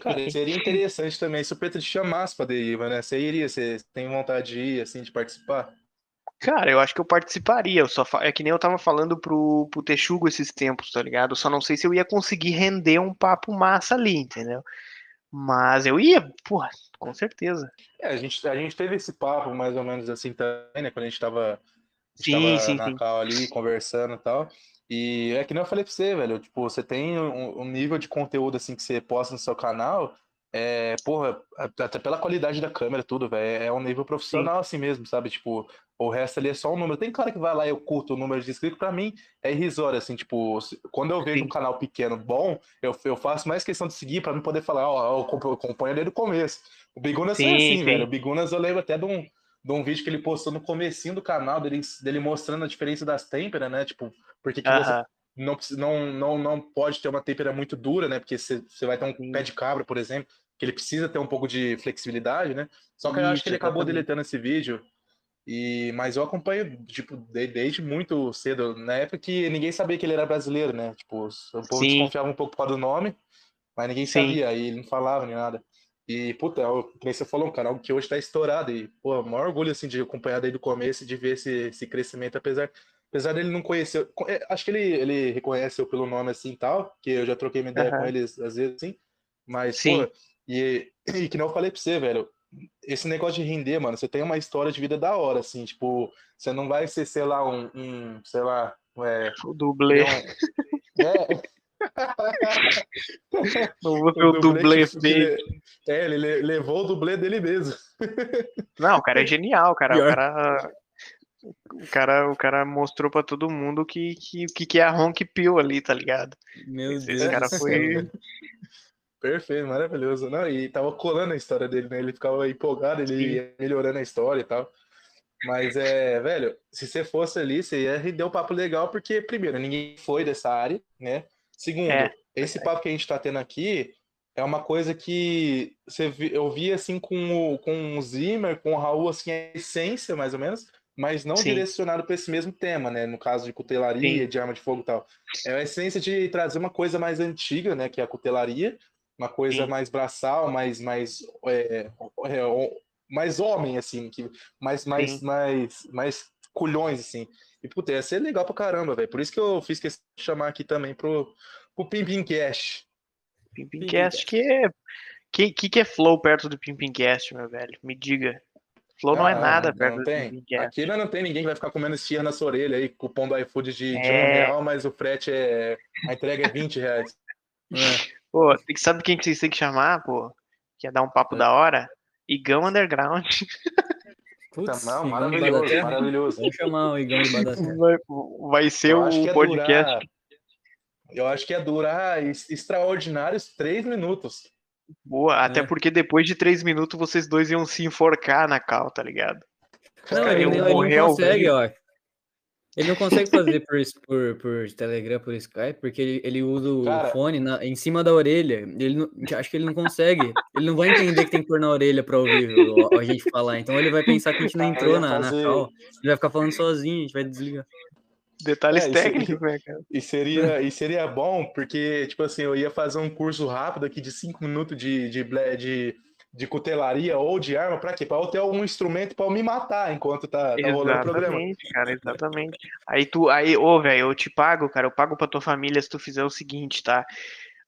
Cara, seria interessante também se o Pedro te chamasse pra deriva, né? Você iria, você tem vontade de ir, assim, de participar? Cara, eu acho que eu participaria. Eu só fa- É que nem eu tava falando pro, pro Texugo esses tempos, tá ligado? Eu só não sei se eu ia conseguir render um papo massa ali, entendeu? Mas eu ia, porra, com certeza. É, a gente, a gente teve esse papo mais ou menos assim também, né? Quando a gente tava, a gente Sim, tava sim, na sim. cal ali, conversando e tal. E é que nem eu falei pra você, velho. Tipo, você tem um, um nível de conteúdo assim que você posta no seu canal. É, porra, até pela qualidade da câmera, tudo, velho. É um nível profissional assim mesmo, sabe? Tipo, o resto ali é só um número. Tem cara que vai lá e eu curto o número de inscritos, pra mim é irrisório, assim, tipo, quando eu vejo Sim. um canal pequeno bom, eu, eu faço mais questão de seguir pra não poder falar, ó, eu acompanho- eu acompanho desde o começo. O Bigunas Sim, assim, sim. velho. O Bigunas eu lembro até de um, de um vídeo que ele postou no comecinho do canal, dele, dele mostrando a diferença das têmperas, né? Tipo, porque que você Aham. não, precisa- não, não, não pode ter uma têmpera muito dura, né? Porque você, você vai ter um Sim. pé de cabra, por exemplo, que ele precisa ter um pouco de flexibilidade, né? Só que eu acho que ele acabou exatamente. deletando esse vídeo. E, mas eu acompanho, tipo, de- desde muito cedo, na época que ninguém sabia que ele era brasileiro, né? Tipo, o povo Sim. desconfiava um pouco por causa do nome, mas ninguém Sim. sabia, aí ele não falava nem nada. E, puta, é o- que nem você falou, um canal que hoje tá estourado. E, pô, o maior orgulho, assim, de acompanhar desde o começo e de ver esse, esse crescimento, apesar, apesar dele não conhecer. co- é, Acho que ele, ele reconhece eu pelo nome assim e tal, que eu já troquei uma ideia com Aham. eles às vezes, assim. Mas, Sim. pô, E, e que não falei pra você, velho, esse negócio de render, mano, você tem uma história de vida da hora, assim, tipo, você não vai ser, sei lá, um, um sei lá, é, O dublê. é, Não vou ser o dublê feio. É, ele le- levou o dublê dele mesmo. Não, o cara é genial, cara. O cara, o cara, o cara mostrou pra todo mundo que que que, que é a Honk Pill ali, tá ligado? Meu Esse Deus. cara do foi-. Perfeito, maravilhoso. Não, e tava colando a história dele, né? Ele ficava empolgado, ele ia melhorando a história e tal. Mas é, velho, se você fosse ali, você ia render um papo legal, porque, primeiro, ninguém foi dessa área, né? Segundo, É, esse papo que a gente tá tendo aqui é uma coisa que você eu vi assim com o, com o Zimmer, com o Raul, assim, a essência, mais ou menos, mas não Sim. direcionado para esse mesmo tema, né? No caso de cutelaria, de arma de fogo e tal. É a essência de trazer uma coisa mais antiga, né? Que é a cutelaria, uma coisa Sim. mais braçal, mais, mais, é, é, mais homem, assim, que, mais, mais, Sim. mais, mais culhões, assim. E, puta, ia ser legal pra caramba, velho. Por isso que eu fiz questão de chamar aqui também pro, pro Pimpin Cash. Pimpcast que é que, que que é Flow perto do Pimpcast, meu velho? Me diga. Flow não é Ah, nada não perto do tem. Pimpcast. Aqui nós não tem ninguém que vai ficar comendo esfirra na sua orelha aí, cupom do iFood de, de um É. real, mas o frete é. A entrega é 20 reais. É. Pô, tem que sabe quem que vocês têm que chamar, pô? Que ia dar um papo É. da hora? Igão Underground. Putz, Não, maravilhoso, maravilhoso. Vamos chamar o Igão de. Vai, vai ser Eu acho que o ia podcast. durar- Eu acho que ia durar extraordinários três minutos. Boa, até É. porque depois de três minutos vocês dois iam se enforcar na cal, tá ligado? Não, ele, ele não consegue, vivo. Ele não consegue fazer por, por, por Telegram, por Skype, porque ele, ele usa o Cara. fone na- em cima da orelha. Ele não, acho que ele não consegue. Ele não vai entender que tem que pôr na orelha pra ouvir o- a gente falar. Então ele vai pensar que a gente não entrou na, na fazer- call. Ele vai ficar falando sozinho, a gente vai desligar. Detalhes É, técnicos, né, cara? E seria, e seria bom, porque, tipo assim, eu ia fazer um curso rápido aqui de cinco minutos de, de, de, de cutelaria ou de arma, pra quê? Pra eu ter algum instrumento pra eu me matar enquanto tá, tá rolando o programa. Exatamente, cara, exatamente. Aí tu, aí, ô, velho, eu te pago, cara, eu pago pra tua família se tu fizer o seguinte, tá?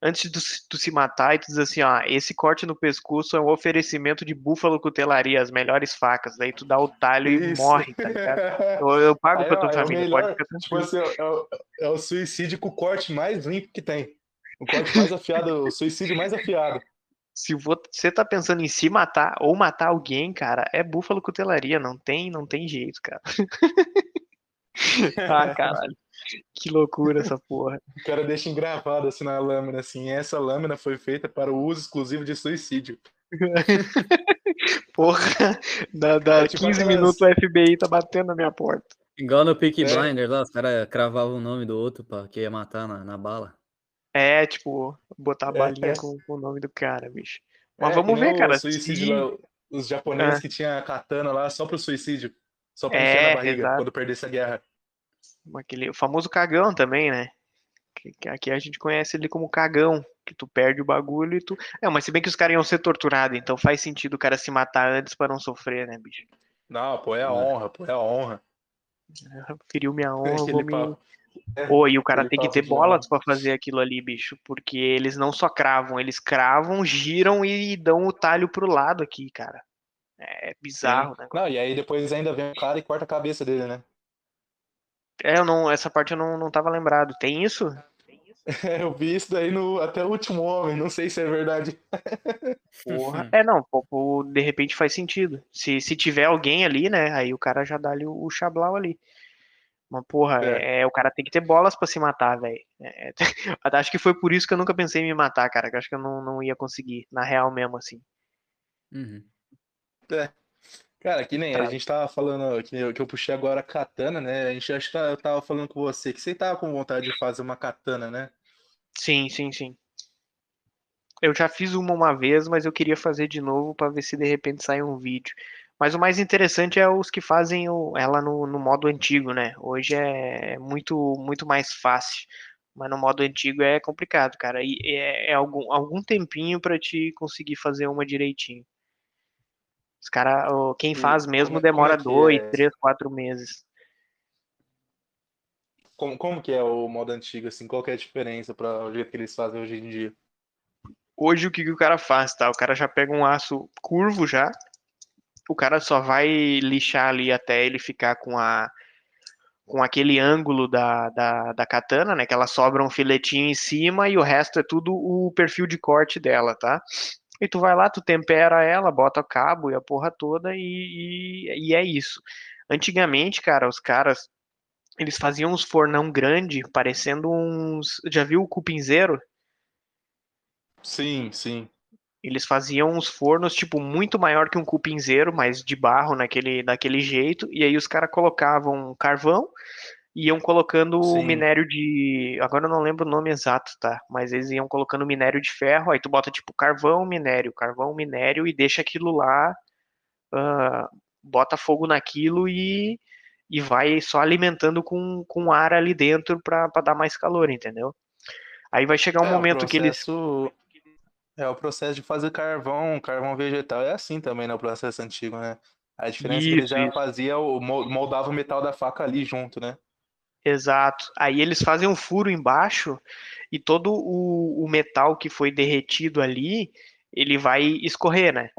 Antes de tu, se- matar, e tu diz assim, ó, esse corte no pescoço é um oferecimento de búfalo cutelaria, as melhores facas. Daí tu dá o talho e Isso. morre, tá ligado? Eu, eu pago Aí, pra ó, tua é o família, melhor, pode ficar Tipo assim, é o, é o suicídio com o corte mais limpo que tem. O corte mais afiado, o suicídio mais afiado. Se vo- você tá pensando em se matar ou matar alguém, cara, é búfalo cutelaria, não tem, não tem jeito, cara. ah, caralho. Que loucura essa porra. O cara deixa engravado assim na lâmina, assim. Essa lâmina foi feita para o uso exclusivo de suicídio. Porra, dá, dá É tipo 15 aquelas- minutos o FBI tá batendo na minha porta. Igual no Peaky É. Blinders lá, os caras cravavam o nome do outro pra que ia matar na, na bala. É, tipo, botar a É, balinha é. com, com o nome do cara, bicho. Mas É, vamos ver, cara. suicídio se- lá, os japoneses Ah. que tinha katana lá só pro suicídio. Só pra É, enfiar na barriga exato. quando perdesse a guerra. Aquele, o famoso cagão também, né? Que, que aqui a gente conhece ele como cagão, que tu perde o bagulho e tu. É, mas se bem que os caras iam ser torturados, então faz sentido o cara se matar antes pra não sofrer, né, bicho? Não, pô, é a É. honra, pô, é a honra. Feriu minha honra, vou me. É, Pô, e o cara tem que ter de bolas pra fazer aquilo ali, bicho, porque eles não só cravam, eles cravam, giram e dão o talho pro lado aqui, cara. É bizarro, né? Não, e aí depois ainda vem o cara e corta a cabeça dele, né? É, eu não, essa parte eu não, não tava lembrado. Tem isso? Eu vi isso daí no Até o Último Homem, não sei se é verdade. Porra. É, não, pô, pô, de repente faz sentido. Se, se tiver alguém ali, né, aí o cara já dá ali o, o chablau ali. Mas, porra, É. é, o cara tem que ter bolas pra se matar, velho. É, acho que foi por isso que eu nunca pensei em me matar, cara, que acho que eu não, não ia conseguir, na real mesmo, assim. Uhum. Cara, que nem a Tá. gente tava falando, que eu, que eu puxei agora a katana, né? A gente acho que tá- eu tava falando com você que você tava com vontade de fazer uma katana, né? Sim, sim, sim. Eu já fiz uma uma vez, mas eu queria fazer de novo pra ver se de repente sai um vídeo. Mas o mais interessante é os que fazem o- ela no, no modo antigo, né? Hoje é muito, muito mais fácil. Mas no modo antigo é complicado, cara. E é, é algum, algum tempinho pra te conseguir fazer uma direitinho. Os cara, quem faz mesmo é- é demora dois, é? três, quatro meses. Como, como que é o modo antigo, assim? Qual que é a diferença para o jeito que eles fazem hoje em dia? Hoje o que, que o cara faz, tá? O cara já pega um aço curvo já, o cara só vai lixar ali até ele ficar com a com aquele ângulo da, da, da katana, né? Que ela sobra um filetinho em cima e o resto é tudo o perfil de corte dela, tá? E tu vai lá, tu tempera ela, bota cabo e a porra toda e, e, e é isso. Antigamente, cara, os caras eles faziam uns fornão grande, parecendo uns. Já viu o cupinzeiro? Sim, sim. Eles faziam uns fornos, tipo, muito maior que um cupinzeiro, mas de barro naquele, daquele jeito. E aí os caras colocavam carvão, iam colocando Sim. minério de. Agora eu não lembro o nome exato, tá? Mas eles iam colocando minério de ferro, aí tu bota tipo carvão, minério, carvão, minério e deixa aquilo lá, ah, bota fogo naquilo e, e vai só alimentando com, com ar ali dentro pra, pra dar mais calor, entendeu? Aí vai chegar um É, momento que eles. É, o processo de fazer carvão, carvão vegetal é assim também, né? O processo antigo, né? A diferença é que ele Isso, já isso. fazia, moldava o metal da faca ali junto, né? Exato. Aí eles fazem um furo embaixo e todo o, o metal que foi derretido ali, ele vai escorrer, né?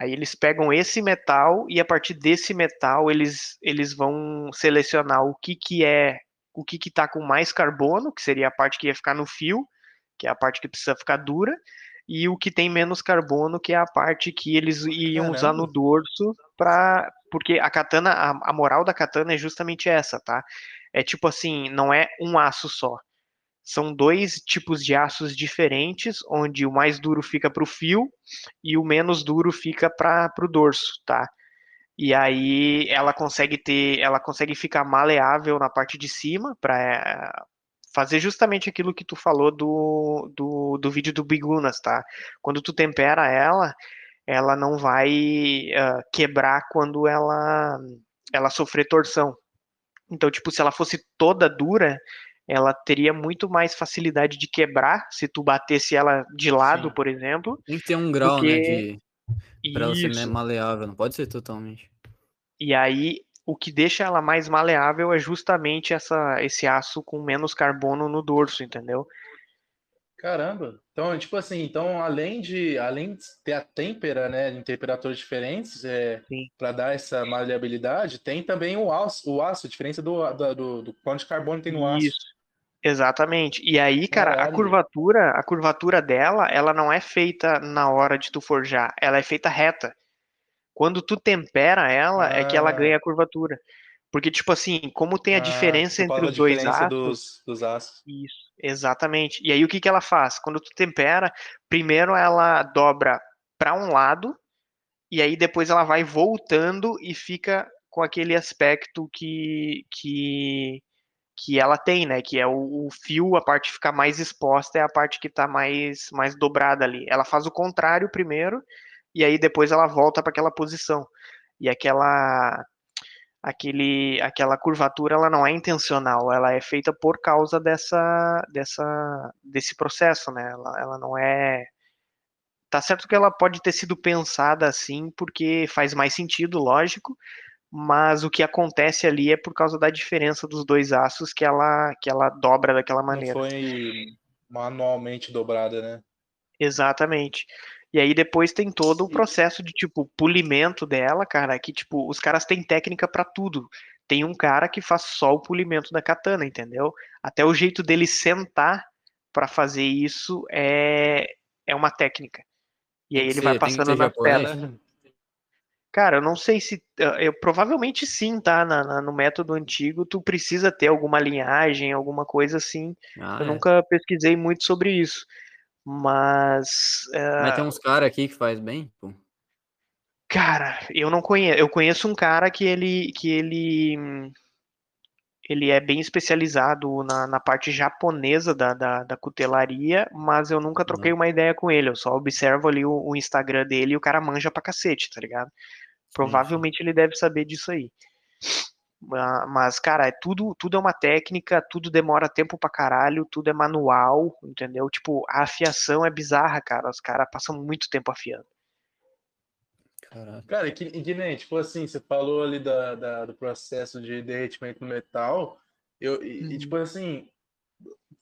Aí eles pegam esse metal e a partir desse metal eles, eles vão selecionar o que que é, o que que tá com mais carbono, que seria a parte que ia ficar no fio, que é a parte que precisa ficar dura, e o que tem menos carbono, que é a parte que eles iam usar no Caramba. dorso para porque a katana, a, a moral da katana é justamente essa, tá? É tipo assim, não é um aço só. São dois tipos de aços diferentes, onde o mais duro fica para o fio e o menos duro fica para o dorso, tá? E aí ela consegue ter, ela consegue ficar maleável na parte de cima para fazer justamente aquilo que tu falou do, do, do vídeo do Bigunas, tá? Quando tu tempera ela, ela não vai ah, quebrar quando ela ela sofrer torção. Então, tipo, se ela fosse toda dura, ela teria muito mais facilidade de quebrar se tu batesse ela de lado, Sim. por exemplo. Tem que ter um grau, né, Porque- de... Pra ela ser Isso. maleável, não pode ser totalmente. E aí, o que deixa ela mais maleável é justamente essa, esse aço com menos carbono no dorso, entendeu? Caramba. Então, tipo assim, então além de além de ter a têmpera, né, em temperaturas diferentes, é, para dar essa maleabilidade, tem também o aço, o aço, a diferença do, da- do, do quanto de carbono tem no aço. Isso. Exatamente. E aí, cara, a curvatura, a curvatura dela, ela não é feita na hora de tu forjar, ela é feita reta. Quando tu tempera ela, é que ela Ah. ganha a curvatura. Porque, tipo assim, como tem a Ah, diferença causa entre os dois diferença dos, dos aços. Isso, exatamente. E aí o que que ela faz? Quando tu tempera, primeiro ela dobra para um lado e aí depois ela vai voltando e fica com aquele aspecto que que que ela tem, né? Que é o, o fio, a parte que fica mais exposta é a parte que está mais mais dobrada ali. Ela faz o contrário primeiro e aí depois ela volta para aquela posição. E aquela aquele, aquela curvatura ela não é intencional, ela é feita por causa dessa, dessa desse processo, né? Ela, ela não é tá certo que ela pode ter sido pensada assim porque faz mais sentido, lógico, mas o que acontece ali é por causa da diferença dos dois aços que ela que ela dobra daquela Não maneira. foi manualmente dobrada, né? Exatamente. E aí depois tem todo o processo de tipo polimento dela, cara, que tipo os caras têm técnica pra tudo. Tem um cara que faz só o polimento da katana, entendeu? Até o jeito dele sentar pra fazer isso é é uma técnica. E aí ele ser- vai passando japonês? pedras. Cara, eu não sei se. Eu, provavelmente sim, tá? Na- na- no método antigo, tu precisa ter alguma linhagem, alguma coisa assim. Ah, eu é. nunca pesquisei muito sobre isso. Mas. é, Mas tem uns caras aqui que faz bem, pô. Cara, eu não conheço. Eu conheço um cara que ele. que ele. hum, Ele é bem especializado na, na parte japonesa da, da, da cutelaria, mas eu nunca troquei uma ideia com ele. Eu só observo ali o, o Instagram dele e o cara manja pra cacete, tá ligado? Provavelmente ele deve saber disso aí. Ma- Mas, cara, é tudo, tudo é uma técnica, tudo demora tempo pra caralho, tudo é manual, entendeu? Tipo, a afiação é bizarra, cara. Os caras passam muito tempo afiando. Caralho. Cara, e que, que nem, tipo assim, você falou ali da, da- do processo de derretimento do metal, eu, e, e, Uhum. tipo assim,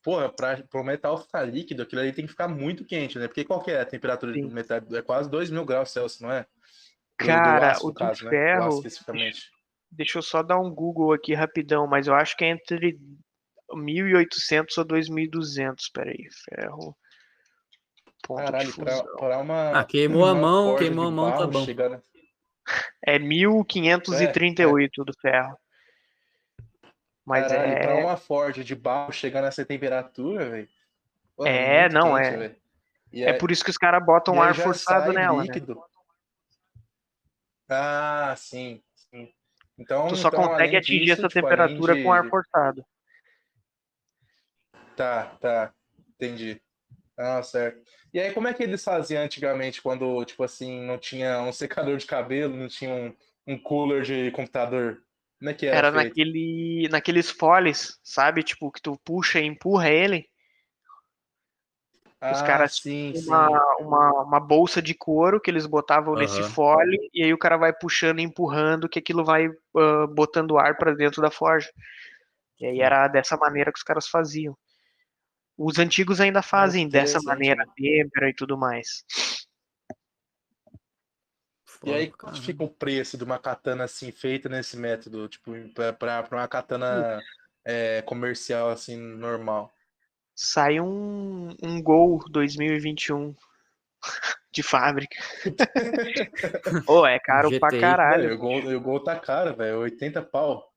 porra, para o metal ficar líquido, aquilo ali tem que ficar muito quente, né? Porque qual que é a temperatura Sim. do metal? É quase 2 mil graus Celsius, não é? Do- do Cara, aço, o no do caso, né? Do ferro- aço, especificamente. Deixa eu só dar um Google aqui rapidão, mas eu acho que é entre 1.800 ou 2.200. Peraí, ferro. Ponto Caralho, pra, pra uma. Ah, queimou a uma mão, corda queimou a mão, tá bom. chegar na- É 1.538 do ferro. Mas Caralho, é. pra uma Ford de barro chegar nessa temperatura, velho. É, muito não, quente, é. E É por isso que os caras botam e ar forçado nela, né? Ah, sim. Então, Tu só então, consegue atingir disso, essa tipo, temperatura com ar de- forçado. Tá, tá, entendi. Ah, certo. E aí, como é que eles faziam antigamente, quando, tipo assim, não tinha um secador de cabelo, não tinha um, um cooler de computador? Como é que era Era feito? naquele, naqueles foles, sabe? Tipo, que tu puxa e empurra ele. Os Ah, caras sim, sim. Uma, uma, uma bolsa de couro que eles botavam nesse Aham. fole. E aí o cara vai puxando e empurrando, que aquilo vai ah, botando ar pra dentro da forja. E aí era dessa maneira que os caras faziam. Os antigos ainda fazem dessa maneira, têmpera e tudo mais. E aí, quanto fica o preço de uma katana assim, feita nesse método? Tipo, pra, pra, pra uma katana é, comercial, assim, normal. Sai um, um Gol 2021 de fábrica. Ô, é caro pra caralho. O gol, o gol tá caro, velho. 80 pau.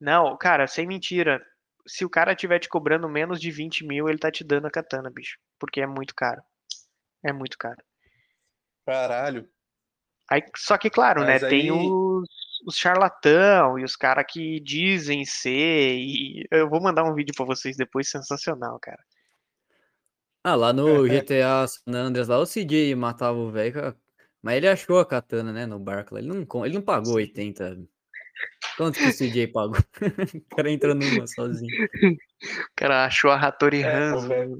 Não, cara, sem mentira. Se o cara tiver te cobrando menos de 20 mil, ele tá te dando a katana, bicho. Porque é muito caro. É muito caro. Caralho. Aí, só que, claro, né? Mas Tem aí- os, os charlatão e os caras que dizem ser. E eu vou mandar um vídeo pra vocês depois, sensacional, cara. Ah, lá no GTA San Andreas, lá o CJ matava o velho, mas ele achou a katana, né, no barco. lá. Ele não, com- ele não pagou 80. Quanto que o CJ pagou? o cara entrou numa sozinho. O cara achou a Hattori É, o Hanzo. velho.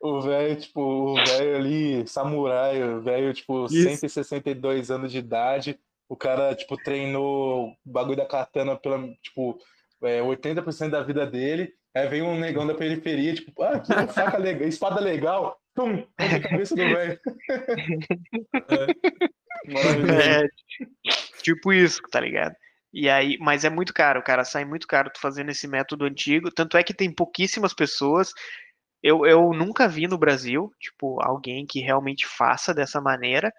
O velho, tipo, o velho ali, samurai, o velho, tipo, Isso. 162 anos de idade. O cara, tipo, treinou o bagulho da katana pela, tipo, é, 80% da vida dele. Aí vem um negão da periferia, tipo, ah, que faca legal, espada legal. Tum, na cabeça do velho. É. É, tipo isso, tá ligado? E aí, mas é muito caro, cara, sai muito caro tu fazendo esse método antigo. Tanto é que tem pouquíssimas pessoas. Eu, eu nunca vi no Brasil, tipo, alguém que realmente faça dessa maneira.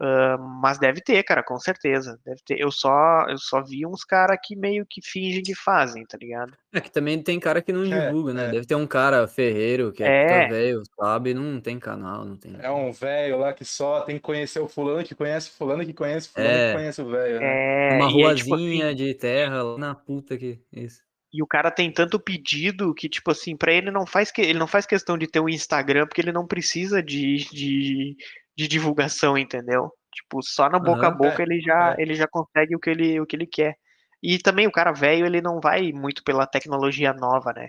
Ah, mas deve ter, cara, com certeza. Deve ter. Eu só, eu só vi uns caras que meio que fingem que fazem, tá ligado? É que também tem cara que não É, divulga, né? é. Deve ter um cara ferreiro que é, É. velho, sabe? Não tem canal, não tem. É um velho lá que só tem que conhecer o fulano que conhece fulano que conhece fulano É. que conhece o velho, né? É, Uma e é, tipo, ruazinha assim, de terra lá na puta que. Isso. E o cara tem tanto pedido que, tipo assim, pra ele não faz que ele não faz questão de ter um Instagram porque ele não precisa de, de, de divulgação, entendeu? Tipo, só na boca a Aham. boca É, ele já é. ele já consegue o que ele o que ele quer. E também o cara velho, ele não vai muito pela tecnologia nova, né?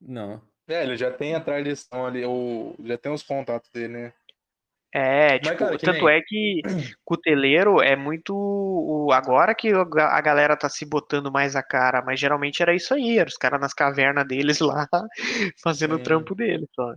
Não. É, ele já tem a tradição ali, o, já tem os contatos dele, né? É, Mas, tipo, cara, que tanto nem- é que cuteleiro é muito. o- Agora que a ga- a galera tá se botando mais a cara, mas geralmente era isso aí, era os caras nas cavernas deles lá, fazendo o trampo deles, só.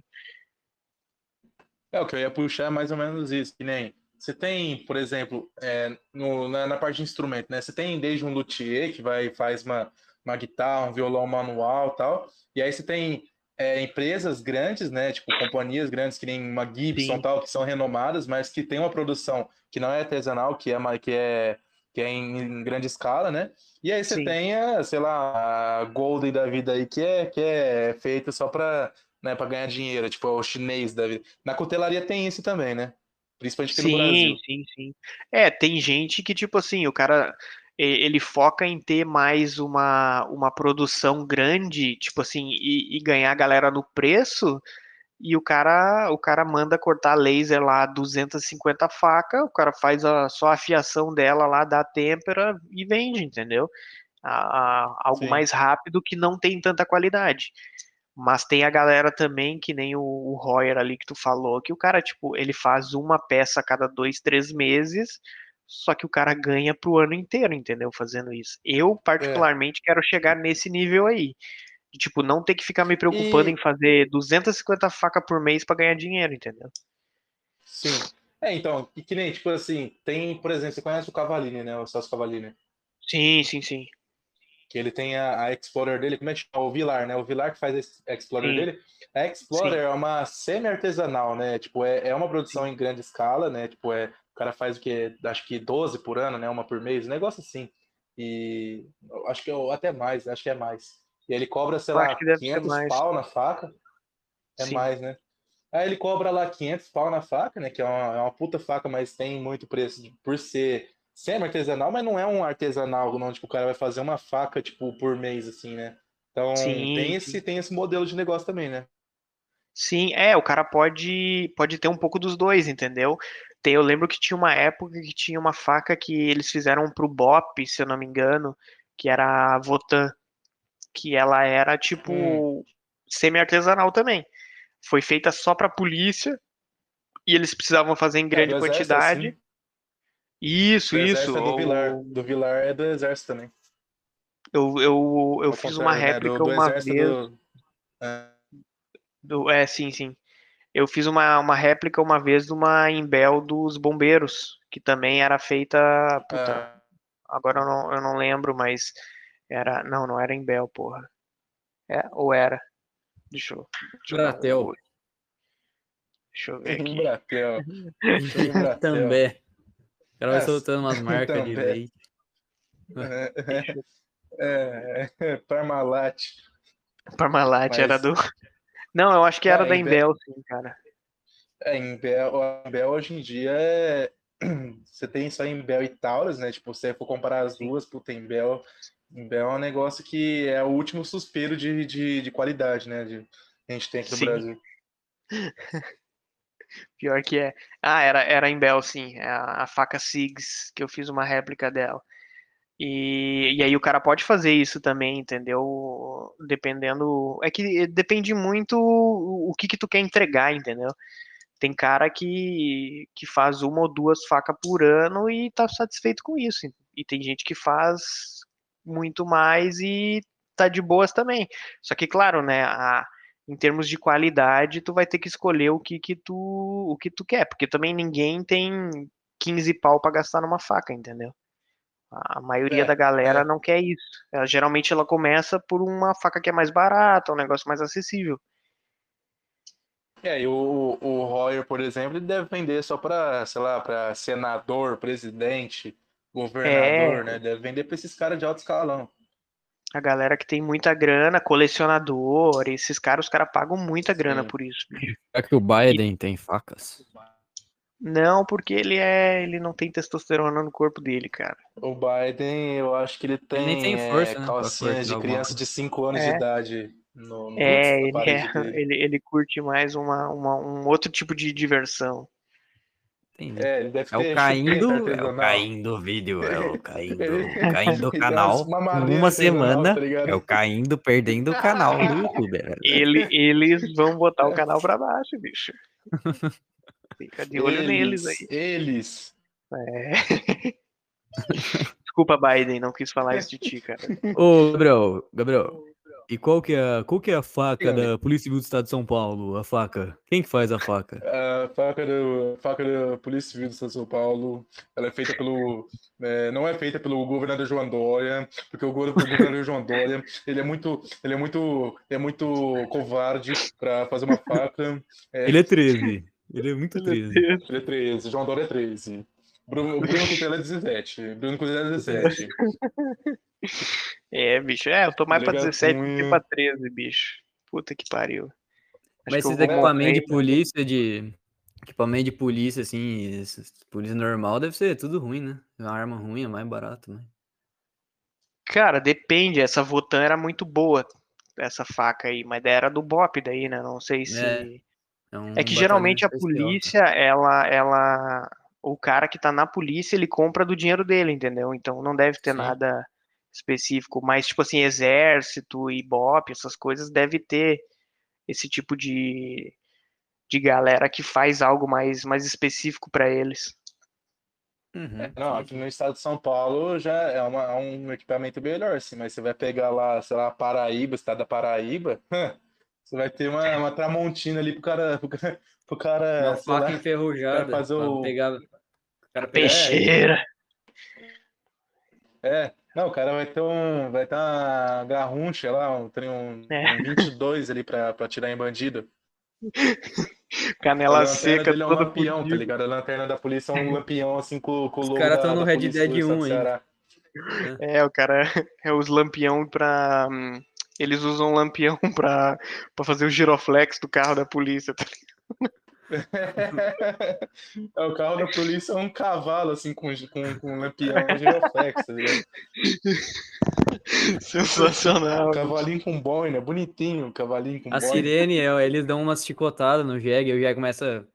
É, o que eu ia puxar é mais ou menos isso, que nem você tem, por exemplo, é, no- na, na parte de instrumento, né? Você tem desde um luthier que vai faz uma, uma guitarra, um violão manual e tal, e aí você tem é, empresas grandes, né? Tipo, companhias grandes que nem uma Gibson Sim. tal, que são renomadas, mas que tem uma produção que não é artesanal, que é, que é, que é em, em grande escala, né? E aí você Sim. tem, a, sei lá, a Golden da vida aí, que é, que é feita só para né, para ganhar dinheiro, tipo, é o chinês da vida. Na cutelaria tem isso também, né? Principalmente aqui no Brasil. Sim, sim, sim. É, tem gente que, tipo assim, o cara ele foca em ter mais uma, uma produção grande, tipo assim, e, e ganhar a galera no preço, e o cara, o cara manda cortar laser lá 250 faca, o cara faz a, só a fiação dela lá, dá têmpera e vende, entendeu? A- a- algo Sim. mais rápido que não tem tanta qualidade. Mas tem a galera também, que nem o, o Royer ali que tu falou, que o cara, tipo, ele faz uma peça a cada dois, três meses, só que o cara ganha pro ano inteiro, entendeu? Fazendo isso. Eu, particularmente, quero chegar nesse nível aí. De, tipo, não ter que ficar me preocupando E- em fazer 250 facas por mês pra ganhar dinheiro, entendeu? Sim. É, então, e que nem, tipo assim, tem, por exemplo, você conhece o Cavallini, né? O Celso Cavallini. Sim, sim, sim. Que ele tem a, a Explorer dele, como é que chama? O Vilar, né? O Vilar que faz esse Explorer Sim. dele. A Explorer é uma semi-artesanal, né? Tipo, é, é uma produção em grande escala, né? Tipo, é, o cara faz o quê? Acho que 12 por ano, né? Uma por mês, um negócio assim. E acho que eu, até mais, acho que é mais. E ele cobra, sei Eu lá, acho que deve ser 500 mais. pau na faca. É Sim. mais, né? Aí ele cobra lá 500 pau na faca, né? Que é uma, é uma puta faca, mas tem muito preço de- por ser semi-artesanal, mas não é um artesanal, não. Tipo, o cara vai fazer uma faca, tipo, por mês, assim, né? Então, Sim, tem sim. esse, tem esse modelo de negócio também, né? Sim, é, o cara pode pode ter um pouco dos dois, entendeu? Tem, eu lembro que tinha uma época que tinha uma faca que eles fizeram pro Bop, se eu não me engano, que era a Votan, que ela era tipo Hum. semi-artesanal também. Foi feita só pra polícia e eles precisavam fazer em grande É, do exército, quantidade. assim. Isso, Do isso. é do Vilar. o- Do Vilar é do exército também. Eu, eu, eu Ao fiz uma né? réplica Do, do uma vez. do... É, Do, é, sim, sim. Eu fiz uma, uma réplica uma vez de uma Imbel dos bombeiros, que também era feita. Puta, ah, agora eu não, eu não lembro, mas era. Não, não era Imbel, porra. É, ou era? Deixa eu. Deixa um Bratel. Deixa eu ver aqui. Embratel. Também. O cara vai É, soltando umas marcas de também. leite. É, é, é, Parmalat. Parmalat era Mas- do. Não, eu acho que era Não, da Imbel- Imbel, sim, cara. É, em Bel, a Bel hoje em dia é. Você tem só em Bel e Taurus, né? Tipo, se você for comparar as duas, puta, em Bel, em Bel é um negócio que é o último suspiro de, de, de qualidade, né? De, que a gente tem aqui no Sim. Brasil. Pior que é. Ah, era, era em Bel, sim. É a, a faca Sigs, que eu fiz uma réplica dela. E, e aí o cara pode fazer isso também, entendeu? Dependendo. É que depende muito o, o que que tu quer entregar, entendeu? Tem cara que, que faz uma ou duas facas por ano e tá satisfeito com isso. E tem gente que faz muito mais e tá de boas também. Só que, claro, né, a, em termos de qualidade, tu vai ter que escolher o que que tu, o que tu quer, porque também ninguém tem 15 pau pra gastar numa faca, entendeu? A maioria É, da galera é. não quer isso. Ela, geralmente ela começa por uma faca que é mais barata, um negócio mais acessível. É, e o, o Royer, por exemplo, ele deve vender só para, sei lá, para senador, presidente, governador, É. né? Deve vender para esses caras de alto escalão. A galera que tem muita grana, colecionador, esses caras, os caras pagam muita grana Sim. por isso. Será que o Biden tem facas? Não, porque ele é, ele não tem testosterona no corpo dele, cara. O Biden, eu acho que ele tem, nem tem é, força, né, pra calcinhas cortar de alguma criança de 5 anos É. de idade no, no É, ele, é- ele, ele curte mais uma, uma- um outro tipo de diversão. Entendi. É, ele deve É ter o Caim chupeta do, é o Caim do vídeo, é o Caim do, Ele- Caim do ele dá canal. Uma semana tá é o Caim do perdendo o canal do YouTube. velho. Ele, eles vão botar o canal pra baixo, bicho. Fica de olho neles aí. Eles. É. Desculpa, Biden, não quis falar isso de ti, cara. Ô, Gabriel, Gabriel, e qual que é, qual que é a faca Diga-me. da Polícia Civil do Estado de São Paulo? A faca? Quem que faz a faca? A faca, do, faca da Polícia Civil do Estado de São Paulo, ela é feita pelo. é, não é feita pelo governador João Dória, porque o go- o governador João Dória ele é muito, ele é muito, é muito covarde para fazer uma faca. É, Ele é 13. Ele é muito 13. ele é 13, João Dória é 13. Bruno, Bruno Cutela é 17. Bruno Cutela é 17. É, bicho, é, eu tô mais pra Liga 17 do que pra 13, bicho. Puta que pariu. Acho Mas que esses equipamentos de polícia, de. Equipamento de polícia, assim, polícia normal, deve ser tudo ruim, né? Uma arma ruim é mais barato, né? Cara, depende. Essa Votan era muito boa, essa faca aí, mas era do Bop daí, né? Não sei se. É, É, É, um que batalhão geralmente a tá? polícia, ela, ela. O cara que tá na polícia, ele compra do dinheiro dele, entendeu? Então não deve ter Sim. nada específico. Mas, tipo assim, exército e Bop, essas coisas, deve ter esse tipo de, de galera que faz algo mais, mais específico pra eles. Uhum, Não, sim, aqui no estado de São Paulo já é, uma- é um equipamento melhor, assim, mas você vai pegar lá, sei lá, Paraíba, estado da Paraíba, você vai ter uma, uma Tramontina ali pro cara, pro cara, pro cara, Uma sei lá, faca enferrujada fazer pra o- pegar. O cara Peixeira. É, não, o cara vai ter um, vai ter uma garruncha lá, um, tem um, É. um 22 ali pra, pra tirar em bandido. Canela seca, dele é um todo lampião, tá fudido. ligado? A lanterna da polícia é um lampião, assim, com, com o Os logo caras da, tão no Red Dead estado do 1 ainda. Ceará. É, o cara é os lampião pra. hum, Eles usam lampião pra, pra fazer o giroflex do carro da polícia. tá É, o carro da polícia é um cavalo, assim, com, com, com um lampião giroflex, tá ligado? Sensacional. Um cavalinho com boina, bonitinho, um cavalinho com A boina. sirene, é, eles dão umas chicotadas no jegue, e o jegue começa.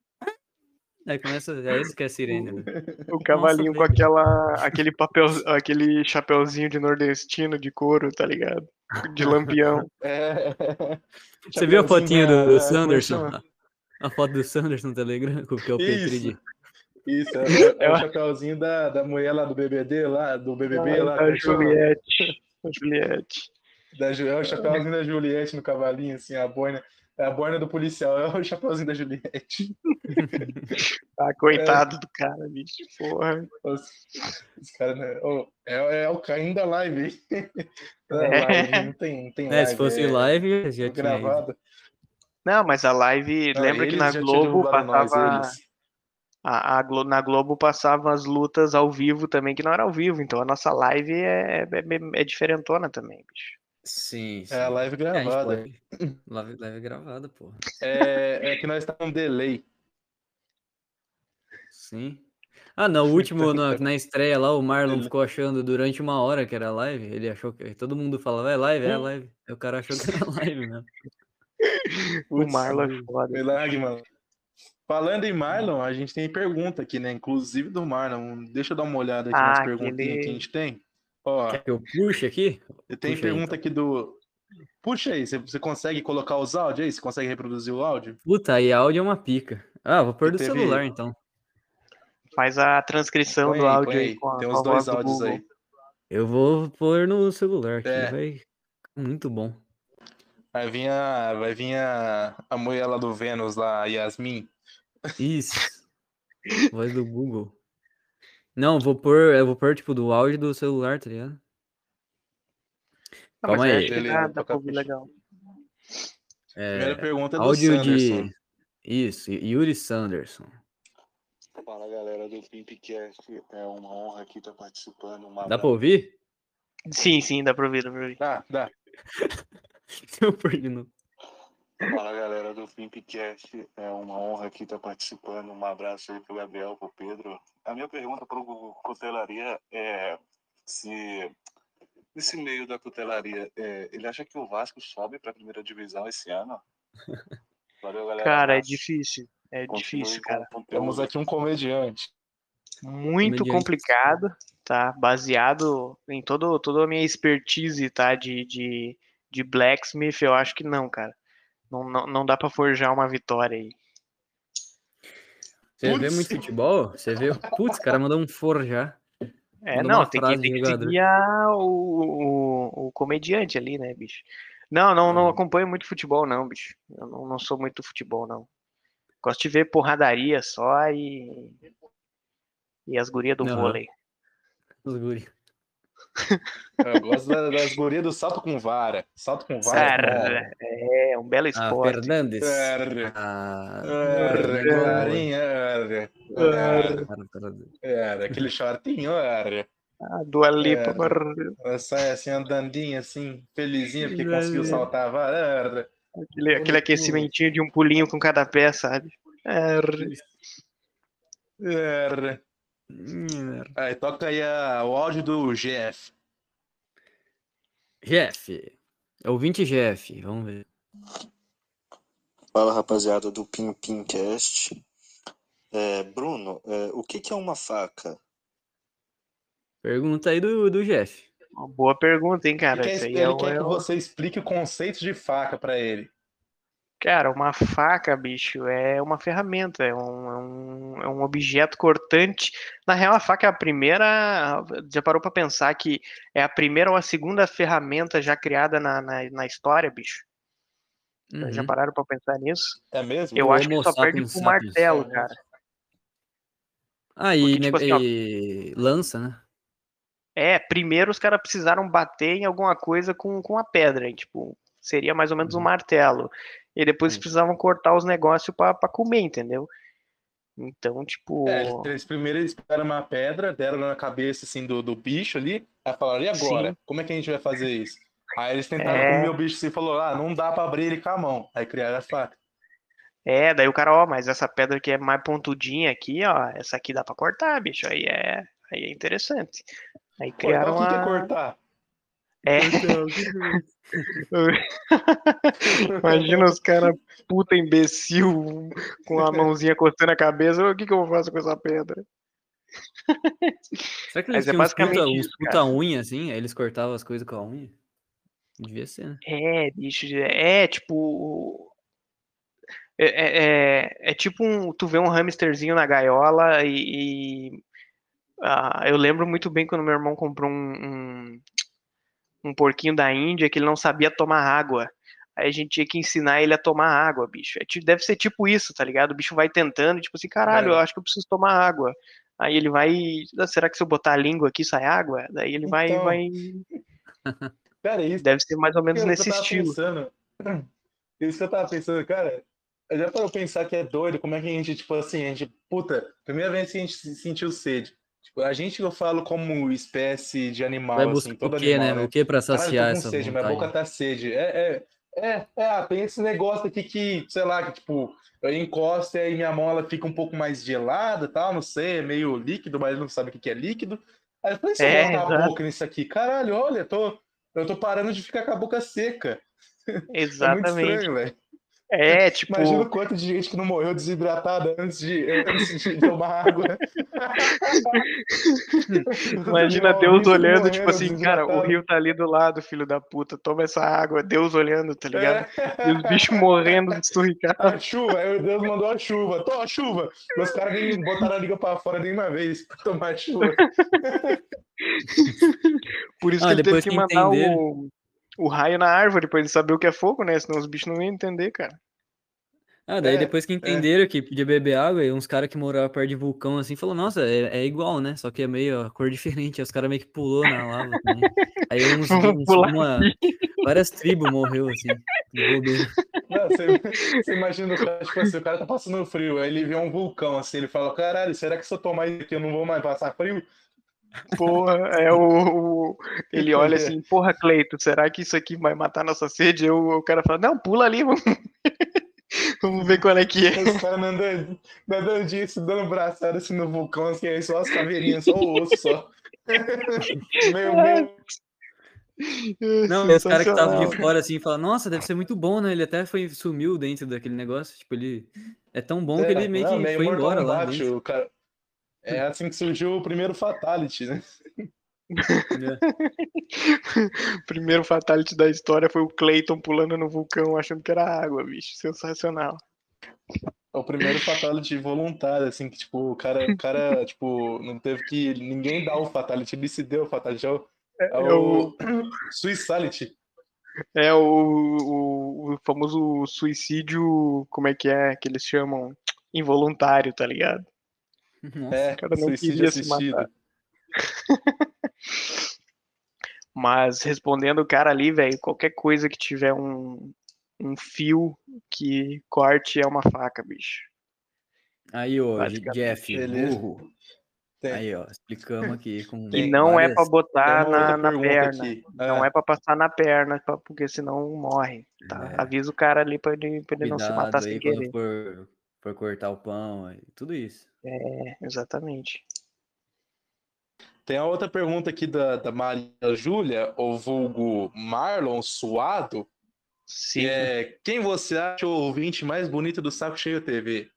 Aí começa. É isso que é a sirene. né? O cavalinho com velho. aquela, aquele papel, aquele chapeuzinho de nordestino de couro, tá ligado? De lampião. É. Você viu a fotinha do, do é que Sanderson? A, foto do Sanderson no Telegram, que é o Isso. Petri de. Isso, é, é- é o chapeuzinho da, da mulher lá do BBD, lá, do BBB, lá, como da é? Juliette. Da Juliette. Da, é o chapeuzinho da Juliette no cavalinho, assim, a boina. É a boina do policial, é o chapeuzinho da Juliette. Ah, coitado do cara, bicho. Porra. Os, os caras, né? Ô, é, é o Caim da live, hein? Não é É. live, não tem, não tem É, live. se fosse é live, já tinha. ido. Não, mas a live, Não, lembra que na Globo nós, passava. A, a Glo- na Globo passavam as lutas ao vivo também, que não era ao vivo. Então a nossa live é, é, é diferentona também, bicho. Sim, sim. É a live É, a gravada. pode- Live, live gravada, porra. É, é que nós estamos um delay. Sim. Ah, no último, na, na estreia lá, o Marlon ficou achando durante uma hora que era live. Ele achou que. Todo mundo falava, é live, é live. Aí o cara achou que era live mesmo. O Marlon é foda. Milagre, mano. Falando em Marlon, a gente tem pergunta aqui, né? Inclusive do Marlon. Deixa eu dar uma olhada aqui nas Ah, perguntinhas aquele- que a gente tem. Ó, Quer que eu puxe aqui? tem puxa aí, pergunta então. aqui do. Puxa aí, você, consegue colocar os áudios aí? Você consegue reproduzir o áudio? Puta, aí áudio é uma pica. Ah, vou pôr do teve- celular então. Faz a transcrição Põe do aí, áudio aí aí. com a, Tem os dois do áudios Google. aí. Eu vou pôr no celular aqui, É. muito bom. Vai vir a, vai vir a, a mulher lá do Vênus, lá, a Yasmin. Isso. Voz do Google. Não, vou pôr, eu vou pôr tipo do áudio do celular, tá ligado? Ah, mas Calma aí. dá, dá pra ouvir legal. Primeira É, pergunta é do áudio Sanderson. de. Isso, Yuri Sanderson. Fala galera do Pimpcast, é uma honra aqui estar participando. Uma Dá pra ouvir? Sim, sim, dá pra ouvir, dá pra ouvir. Dá, dá. Novo. Fala galera do Pimpcast, é uma honra aqui estar participando. Um abraço aí pro Gabriel, pro Pedro. A minha pergunta pro Cutelaria é se nesse meio da cutelaria, é, ele acha que o Vasco sobe para a primeira divisão esse ano? Valeu, galera. Cara, é difícil. É Continue difícil, cara. o. Temos aqui um comediante. Muito Comediante. complicado, tá? Baseado em todo, toda a minha expertise, tá? De, de, de blacksmith, eu acho que não, cara. Não, não, não dá pra forjar uma vitória aí. Você vê Putz. muito futebol? Você vê. Putz, o cara mandou um forjar. É, Manda não, tem que, tem que seguir a- o, o, o comediante ali, né, bicho? Não, não, não Uhum. acompanho muito futebol, não, bicho. Eu não, não sou muito futebol, não. Gosto de ver porradaria só e. E as gurias do Aham. vôlei. Os guri. Eu gosto da- das gurias do salto com vara. Salto com vara. é. Cara, é um belo Ah, esporte. Fernandes. Ah, cara, cara. arre, aquele shortinho, arre. A Dua Lipa, É. Ela sai assim, andandinha, assim, felizinha, porque conseguiu saltar a vara. Aquele, aquele aquecimentinho de um pulinho com cada pé, sabe? Arre. Arre. Aí, toca aí a- o áudio do Jeff. Jeff. Ouvinte Jeff, vamos ver. Fala rapaziada do Pim Pincast. É, Bruno, é, o que, que é uma faca? Pergunta aí do, do Jeff. Uma boa pergunta, hein, cara? Ele quer, ele é, o- quer é que o- você explique o conceito de faca pra ele. Cara, uma faca, bicho, é uma ferramenta, é um, é um, é um objeto cortante. Na real, a faca é a primeira. Já parou pra pensar que é a primeira ou a segunda ferramenta já criada na, na, na história, bicho? Já Uhum. pararam pra pensar nisso? É mesmo? Eu acho que só perde pro martelo, É, cara. Ah, e, Porque, tipo assim, ó. e lança, né? É, primeiro os caras precisaram bater em alguma coisa com, com a pedra, hein, tipo, seria mais ou menos um Uhum. martelo. E depois Sim. precisavam cortar os negócios pra comer, entendeu? Então, tipo. É, eles, primeiro eles pegaram uma pedra, deram na cabeça assim do, do bicho ali, aí falaram, e agora? Sim. Como é que a gente vai fazer isso? Aí eles tentaram É. comer o bicho assim e falou, ah, não dá pra abrir ele com a mão. Aí criaram a faca. É, daí o cara, ó, mas essa pedra aqui é mais pontudinha aqui, ó, essa aqui dá pra cortar, bicho, aí é, aí é interessante. Aí criaram que que é a... cortar? É, imagina os caras puta imbecil com a mãozinha cortando a cabeça, o que que eu vou fazer com essa pedra? Será que eles é basicamente puta, uns isso, puta unha, assim? Aí eles cortavam as coisas com a unha? Devia ser, né? É, bicho, é tipo. É, é, é- é tipo um. Tu vê um hamsterzinho na gaiola e. e, ah, eu lembro muito bem quando meu irmão comprou um, um, um porquinho da Índia que ele não sabia tomar água. Aí a gente tinha que ensinar ele a tomar água, bicho. É deve ser tipo isso, tá ligado? O bicho vai tentando, tipo assim, caralho, É. eu acho que eu preciso tomar água. Aí ele vai. "Ah, Será que se eu botar a língua aqui sai água? Daí ele vai, Então, vai. Cara, isso Deve ser mais ou menos eu nesse estilo. pensando. Isso que eu tava pensando, cara. Eu já parou pra pensar que é doido, como é que a gente, tipo assim, a gente, puta, primeira vez que a gente se sentiu sede. Tipo, a gente que eu falo como espécie de animal, Vai assim, todo o quê, animal, né? né? O que pra eu saciar tô com essa sede, minha boca vontade? tá sede. É, é, é, é, ah, tem esse negócio aqui que, sei lá, que tipo, eu encosto e aí minha mão ela fica um pouco mais gelada e tal, não sei, é meio líquido, mas não sabe o que que é líquido. Aí eu falei, se eu É, botar a boca nisso aqui, caralho, olha, eu tô, eu tô parando de ficar com a boca seca. É muito Exatamente. estranho, velho. É, tipo, Imagina o quanto de gente que não morreu desidratada antes de, antes de tomar água. imagina Animal Deus olhando, tipo assim, cara, o rio tá ali do lado, filho da puta, toma essa água, Deus olhando, tá ligado? É. E os bichos morrendo de A esturricado. chuva, aí o Deus mandou a chuva. Tô, a chuva. Os caras nem botaram a liga pra fora nenhuma vez pra tomar chuva. Por isso Ah, que ele teve que que mandar entenderam. o, o raio na árvore pra ele saber o que é fogo, né? Senão os bichos não iam entender, cara. Ah, daí É, depois que entenderam que podia beber água, e uns caras que moravam perto de vulcão assim, falou, nossa, é, é igual, né? Só que é meio a cor diferente. Aí os caras meio que pulou na lava também. Aí uns, uns- uma, várias tribos morreu assim. Não, você imagina o cara, tipo assim, o cara tá passando frio, aí ele vê um vulcão assim, ele fala, caralho, será que se eu tomar isso aqui eu não vou mais passar frio? Porra, é o, o- Ele olha assim, porra, Cleito, será que isso aqui vai matar nossa sede? Eu, o cara fala, não, pula ali, vamos, vamos ver qual é que é. Os caras nadando, nadando disso, dando braçada assim no vulcão, assim, aí só as caveirinhas, só o osso só. meio, meio. Não, e os caras que estavam de fora assim, falam, nossa, deve ser muito bom, né? Ele até foi, sumiu dentro daquele negócio. Tipo, ele é tão bom que ele meio não, que meio foi embora lá dentro. o cara. É assim que surgiu o primeiro Fatality, né? né? Primeiro fatality da história foi o Clayton pulando no vulcão achando que era água, bicho. Sensacional. É o primeiro Fatality voluntário, assim, que, tipo, o cara, o cara, tipo, não teve que ninguém dar o Fatality, ele se deu o Fatality, é o, é É o o, Suicality. é o, o, o famoso suicídio, como é que é que eles chamam? Involuntário, tá ligado? Nossa, É, cara não suicídio assistido. Mas respondendo o cara ali, velho, qualquer coisa que tiver um, um fio que corte é uma faca, bicho. Aí, ó. Jeff, Beleza. burro. Tem- Aí, ó, explicamos aqui com E não é várias- pra botar Tem uma outra na, na perna. aqui. Não É. é pra passar na perna, pra- porque senão morre. Tá? É. Avisa o cara ali pra ele, pra ele não se matar sem querer. for, for cortar o pão, tudo isso. É, exatamente. Tem a outra pergunta aqui da, da Maria Júlia, ou vulgo Marlon Suado, Sim. que é quem você acha o ouvinte mais bonito do Saco Cheio TV?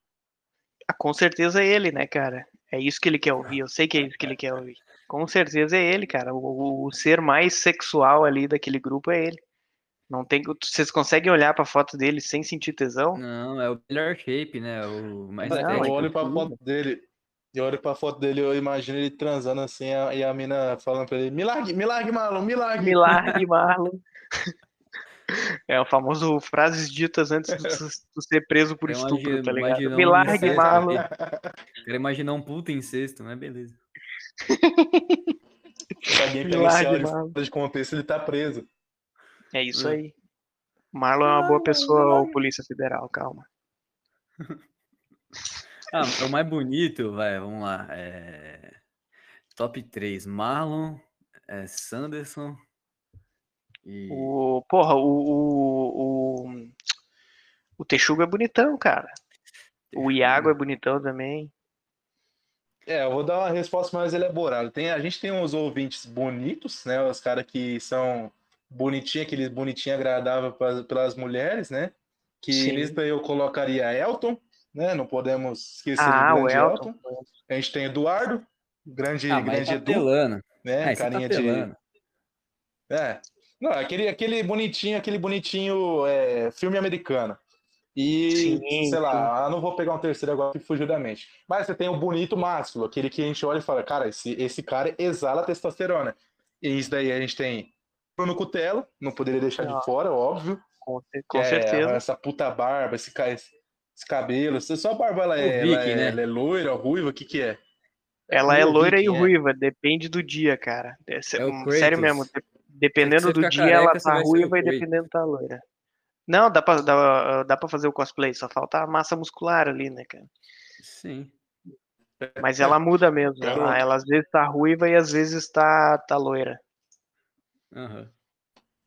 Ah, com certeza é ele, né, cara? É isso que ele quer ouvir. Eu sei que é isso que ele quer ouvir. Com certeza é ele, cara. O, o- o ser mais sexual ali daquele grupo é ele. Não tem. Vocês conseguem olhar pra foto dele sem sentir tesão? Não, é o melhor shape, né? O mais Não, eu olho pra tudo. foto dele. Eu olho pra foto dele, eu imagino ele transando assim, a- e a mina falando pra ele, me largue, me largue, Marlon, me largue. Me largue, Marlon. É o famoso frases ditas antes de tu ser preso por Eu estupro, imagino- tá ligado? imagino Me largue, incesto. Marlon. Quero imaginar um puta incesto, mas beleza. Se alguém áudio Marlon. fora de contexto, ele tá preso. É isso Hum. aí. Marlon é uma boa pessoa ou Polícia Federal, calma. Ah, o mais bonito, vai, vamos lá. É... Top 3, Marlon, é, Sanderson e... O, porra, o, o, o, o Texugo é bonitão, cara. O Iago é bonitão também. É, eu vou dar uma resposta mais elaborada. Tem, a gente tem uns ouvintes bonitos, né? Os caras que são bonitinhos, aqueles bonitinhos agradáveis pra- pelas mulheres, né? Que Sim. daí eu colocaria Elton, né? Não podemos esquecer Ah, do o grande Elton. Elton. A gente tem Eduardo, grande, Ah, grande tá Edu, pelando. né? Ah, tá Carinha de. pelando. É. Não, aquele, aquele bonitinho, aquele bonitinho é, filme americano. E, Sim, sei lá, não vou pegar um terceiro agora que fugiu da mente. Mas você tem o bonito másculo, aquele que a gente olha e fala, cara, esse, esse cara exala testosterona. E isso daí a gente tem Bruno Cutelo, não poderia deixar Ah, de fora, óbvio. Com, é certeza. Essa puta barba, esse, ca- esse cabelo. Se Só a barba ela é, Vic, ela é, né? ela é loira, ruiva, o que que é? Ela é loira e é. ruiva, depende do dia, cara. É, É hum, sério mesmo, de- dependendo do dia careca, ela tá ruiva e dependendo tá loira. Não, dá pra, dá, dá pra fazer o cosplay, só falta a massa muscular ali, né, cara? Sim. Mas ela muda mesmo. Ela, ela às vezes tá ruiva e às vezes tá, tá loira. Aham.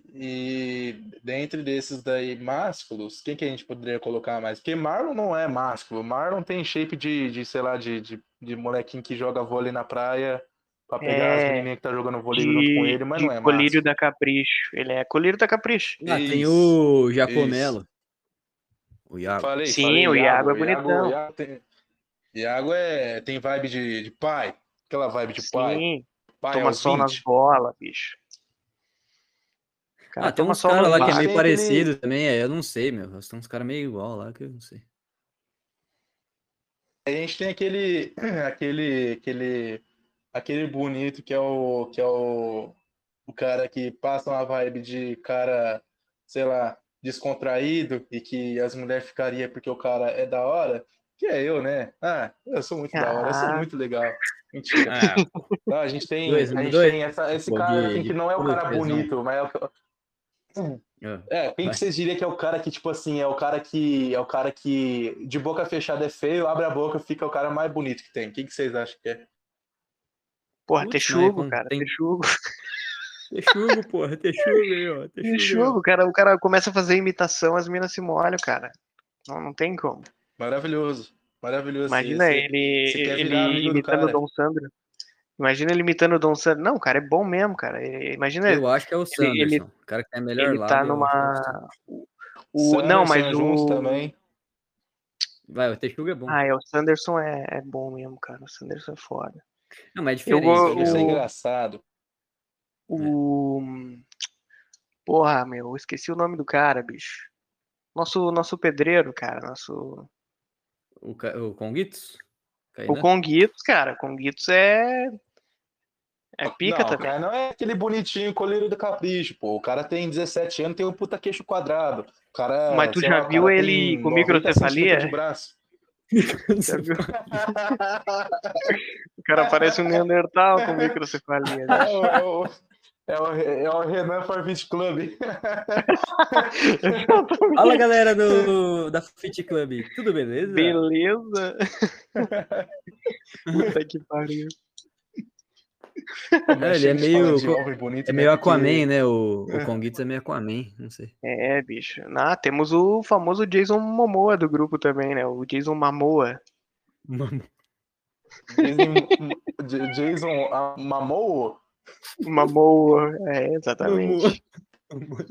E dentre desses daí másculos, quem que a gente poderia colocar mais? Porque Marlon não é másculo. Marlon tem shape de, de sei lá, de, de, de molequinho que joga vôlei na praia pra pegar as É, menininhas que tá jogando vôlei junto com ele, mas não é colírio másculo. da Capricho. Ele é colírio da Capricho. Ah, tem o Jacomelo. O Iago. Falei, Sim, falei, o Iago é Iago, bonitão. Iago tem, Iago é, tem vibe de, de pai. Aquela vibe de pai. Sim, Pai toma aos sol nas 20. bolas, bicho. Cara Ah, tem uns caras lá que é meio parecido também, é, eu não sei, meu. Tem uns caras meio igual lá que eu não sei. A gente tem aquele, aquele, aquele, aquele bonito que é o, que é o, o cara que passa uma vibe de cara, sei lá, descontraído e que as mulheres ficariam porque o cara é da hora, que é eu, né? Ah, eu sou muito da hora, eu sou Ah. muito legal. Mentira. Ah, Não, a gente tem, Dois, a gente dois tem essa, esse cara assim, que não é o cara bonito, mas é o que-. É, quem Vai. que vocês diriam que é o cara que, tipo assim, é o cara que é o cara que de boca fechada é feio, abre a boca fica o cara mais bonito que tem. Quem que vocês acham que é? Porra, Putz, texugo, né, cara, tem- texugo. Texugo, porra, texugo aí, ó. Texugo. aí, ó. Texugo, o cara, o cara começa a fazer imitação, as minas se molham, cara. Não, não tem como. Maravilhoso. Maravilhoso. Imagina Esse- ele, você quer ele virar amigo do imitando o. Dom Sandro. Imagina ele imitando o Dom Sandro. Não, o cara é bom mesmo, cara. Ele- Imagina ele, Eu acho que é o Sanderson. ele- o cara que a melhor ele lábia, tá eu acho que é o numa. Sanderson. O, não, mas Sanderson juntos o. também. Vai, o Texugo é bom. Ah, é, o Sanderson é, é bom mesmo, cara. O Sanderson é foda. Não, mas é Eu diferente. tá Isso é o- ligado? engraçado. O. Porra, meu, eu esqueci o nome do cara, bicho. Nosso, nosso pedreiro, cara. Nosso. O, o Conguitos? O? Conguitos, cara. Conguitos é. É pica não, o também. cara não é aquele bonitinho colírio do capricho, pô. O cara tem 17 anos, tem um puta queixo quadrado. O cara, Mas tu já lá, o viu ele com 90 microcefalia? de braço. Já viu? O cara parece um Neandertal com microcefalia. né? É o, é o, é o, é o Renan Farfit Club. Fala, galera do, da Fit Club. Tudo beleza? Beleza? Puta que pariu. Não, ele é meio, bonito, é né, meio porque- Aquaman, né? O, o Conguitos é meio Aquaman, não sei. É, bicho. Ah, temos o famoso Jason Momoa do grupo também, né? O Jason Mamoa. Jason, Jason ah? Mamoa, é, exatamente.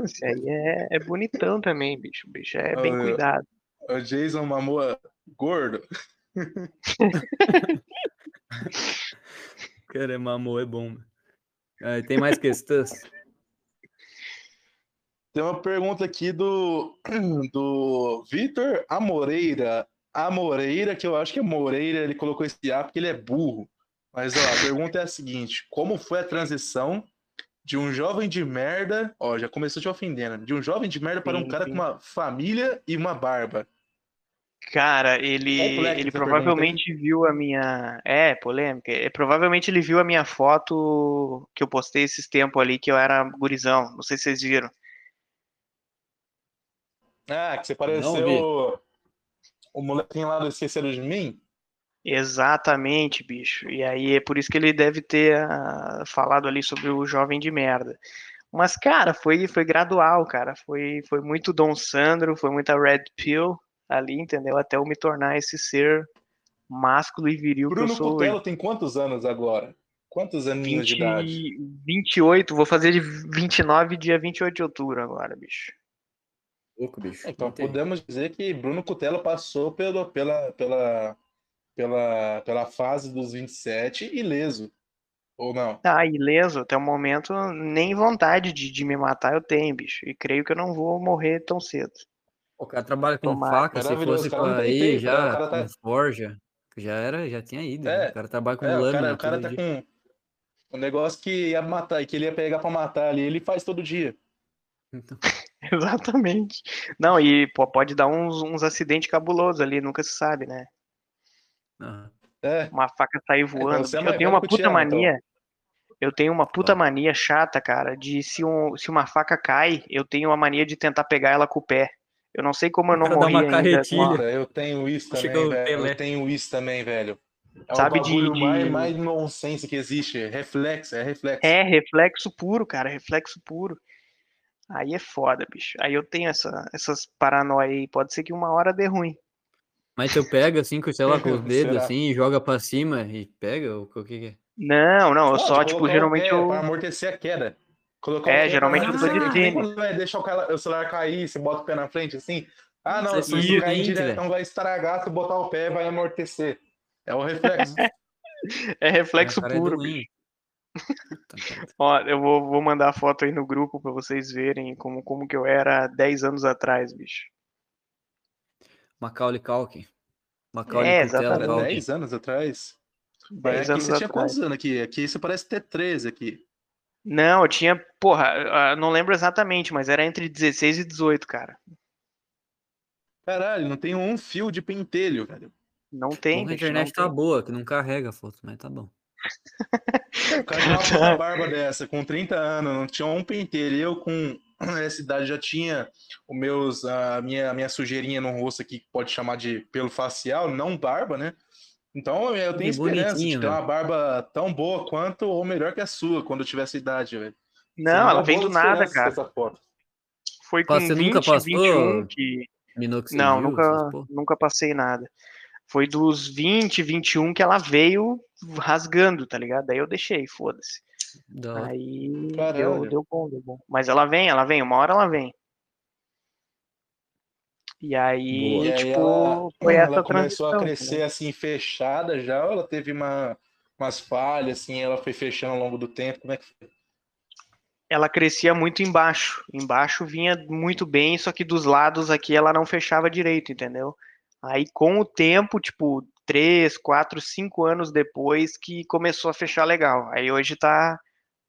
Esse aí é, é bonitão também, bicho. O bicho é bem cuidado. O Jason Mamoa gordo? Cara, mamou é bom. Tem mais questões? Tem uma pergunta aqui do, do Vitor Amoreira. Amoreira, que eu acho que é Moreira, ele colocou esse A porque ele é burro. Mas ó, a pergunta é a seguinte: como foi a transição de um jovem de merda, ó, já começou te ofendendo, de um jovem de merda para um cara sim. com uma família e uma barba? Cara, ele, ele provavelmente viu a minha. É, polêmica. É, provavelmente ele viu a minha foto que eu postei esses tempos ali, que eu era gurizão. Não sei se vocês viram. Ah, que você pareceu o molequinho lá do Esqueceram de Mim? Exatamente, bicho. E aí é por isso que ele deve ter ah, falado ali sobre o jovem de merda. Mas, cara, foi, foi gradual, cara. Foi, foi muito Dom Sandro, foi muita Red Pill ali, entendeu? Até eu me tornar esse ser másculo e viril que eu Bruno sou hoje. Cutelo tem quantos anos agora? Quantos aninhos de idade? 20, 28, vou fazer de 29 dia 28 de outubro agora, bicho. Louco, bicho. Então Entendi. podemos dizer que Bruno Cutelo passou pelo, pela, pela, pela, pela fase dos 27 ileso. Ou não? Tá, ileso, até o momento, nem vontade de, de me matar eu tenho, bicho. E creio que eu não vou morrer tão cedo. O cara trabalha com Tomara. faca, se fosse o pra tempo, né? já O cara tá- com forja, já era, já tinha ido. É, né? O cara trabalha com É, o lâmina cara, o cara tá dia. com um negócio que ia matar, que ele ia pegar pra matar ali, ele faz todo dia. Então, Exatamente. Não, e pô, pode dar uns, uns acidentes cabulosos ali, nunca se sabe, né? ah, É, Uma faca sair voando. é Bicho, mais eu tenho uma o puta Tião, então. mania. Eu tenho uma puta mania chata, cara, de se, um, se uma faca cai, eu tenho a mania de tentar pegar ela com o pé. Eu não sei como eu O não dá morri uma ainda. carretilha. Cara, eu tenho isso também, o velho. Eu tenho isso também, velho. É o Sabe de- bagulho de- mais, mais nonsense que existe. Reflexo, é reflexo. É, reflexo puro, cara, reflexo puro. Aí é foda, bicho. Aí eu tenho essa, essas paranoia aí. Pode ser que uma hora dê ruim. Mas tu pega assim, com, sei lá, com os dedos assim, e joga pra cima e pega? Ou o que que é? Não, não, eu só, de tipo, o geralmente eu. Pra amortecer a queda. Colocar É, pé geralmente tô de tênis. Vai deixar o, celular cair, você bota o pé na frente assim. Ah, não, se é isso cair diretão vai estragar, se botar o pé vai amortecer. É o reflexo. É reflexo é puro, bicho. Merda. Ó, eu vou, vou mandar a foto aí no grupo pra vocês verem como, como que eu era há 10 anos atrás, bicho. Macaulay Culkin. Macaulay É, exatamente. Culkin. 10 anos atrás. 10 aqui anos você tinha atrás. quantos anos aqui? Aqui você parece ter 13 aqui. Não, eu tinha, porra, não lembro exatamente, mas era entre 16 e 18, cara. Caralho, não tem um fio de pentelho, velho. Não tem, Porra, a internet não tá tem. boa, que não carrega a foto, mas tá bom. O cara tinha uma barba dessa, com 30 anos, não tinha um pentelho. Eu, com essa idade, já tinha os meus, a minha, a minha sujeirinha no rosto aqui, que pode chamar de pelo facial, não barba, né? Então eu tenho Que esperança de bonitinho, ter meu. uma barba tão boa quanto ou melhor que a sua, quando eu tiver essa idade, velho. Não, ela vem do nada, cara. Essa foto. Foi com Você 20, nunca passou 21 que... Minoxidil, Não, nunca, nunca passei nada. Foi dos 20, 21 que ela veio rasgando, tá ligado? Daí eu deixei, foda-se. Aí deu, deu bom, deu bom. Mas ela vem, ela vem, uma hora ela vem. E aí, Boa. E aí tipo, ela, foi essa ela começou a crescer entendeu? assim, fechada já, ou ela teve uma, umas falhas, assim, ela foi fechando ao longo do tempo, como é que foi? Ela crescia muito embaixo. Embaixo vinha muito bem, só que dos lados aqui ela não fechava direito, entendeu? Aí com o tempo, tipo, três, quatro, cinco anos depois que começou a fechar legal. Aí hoje tá,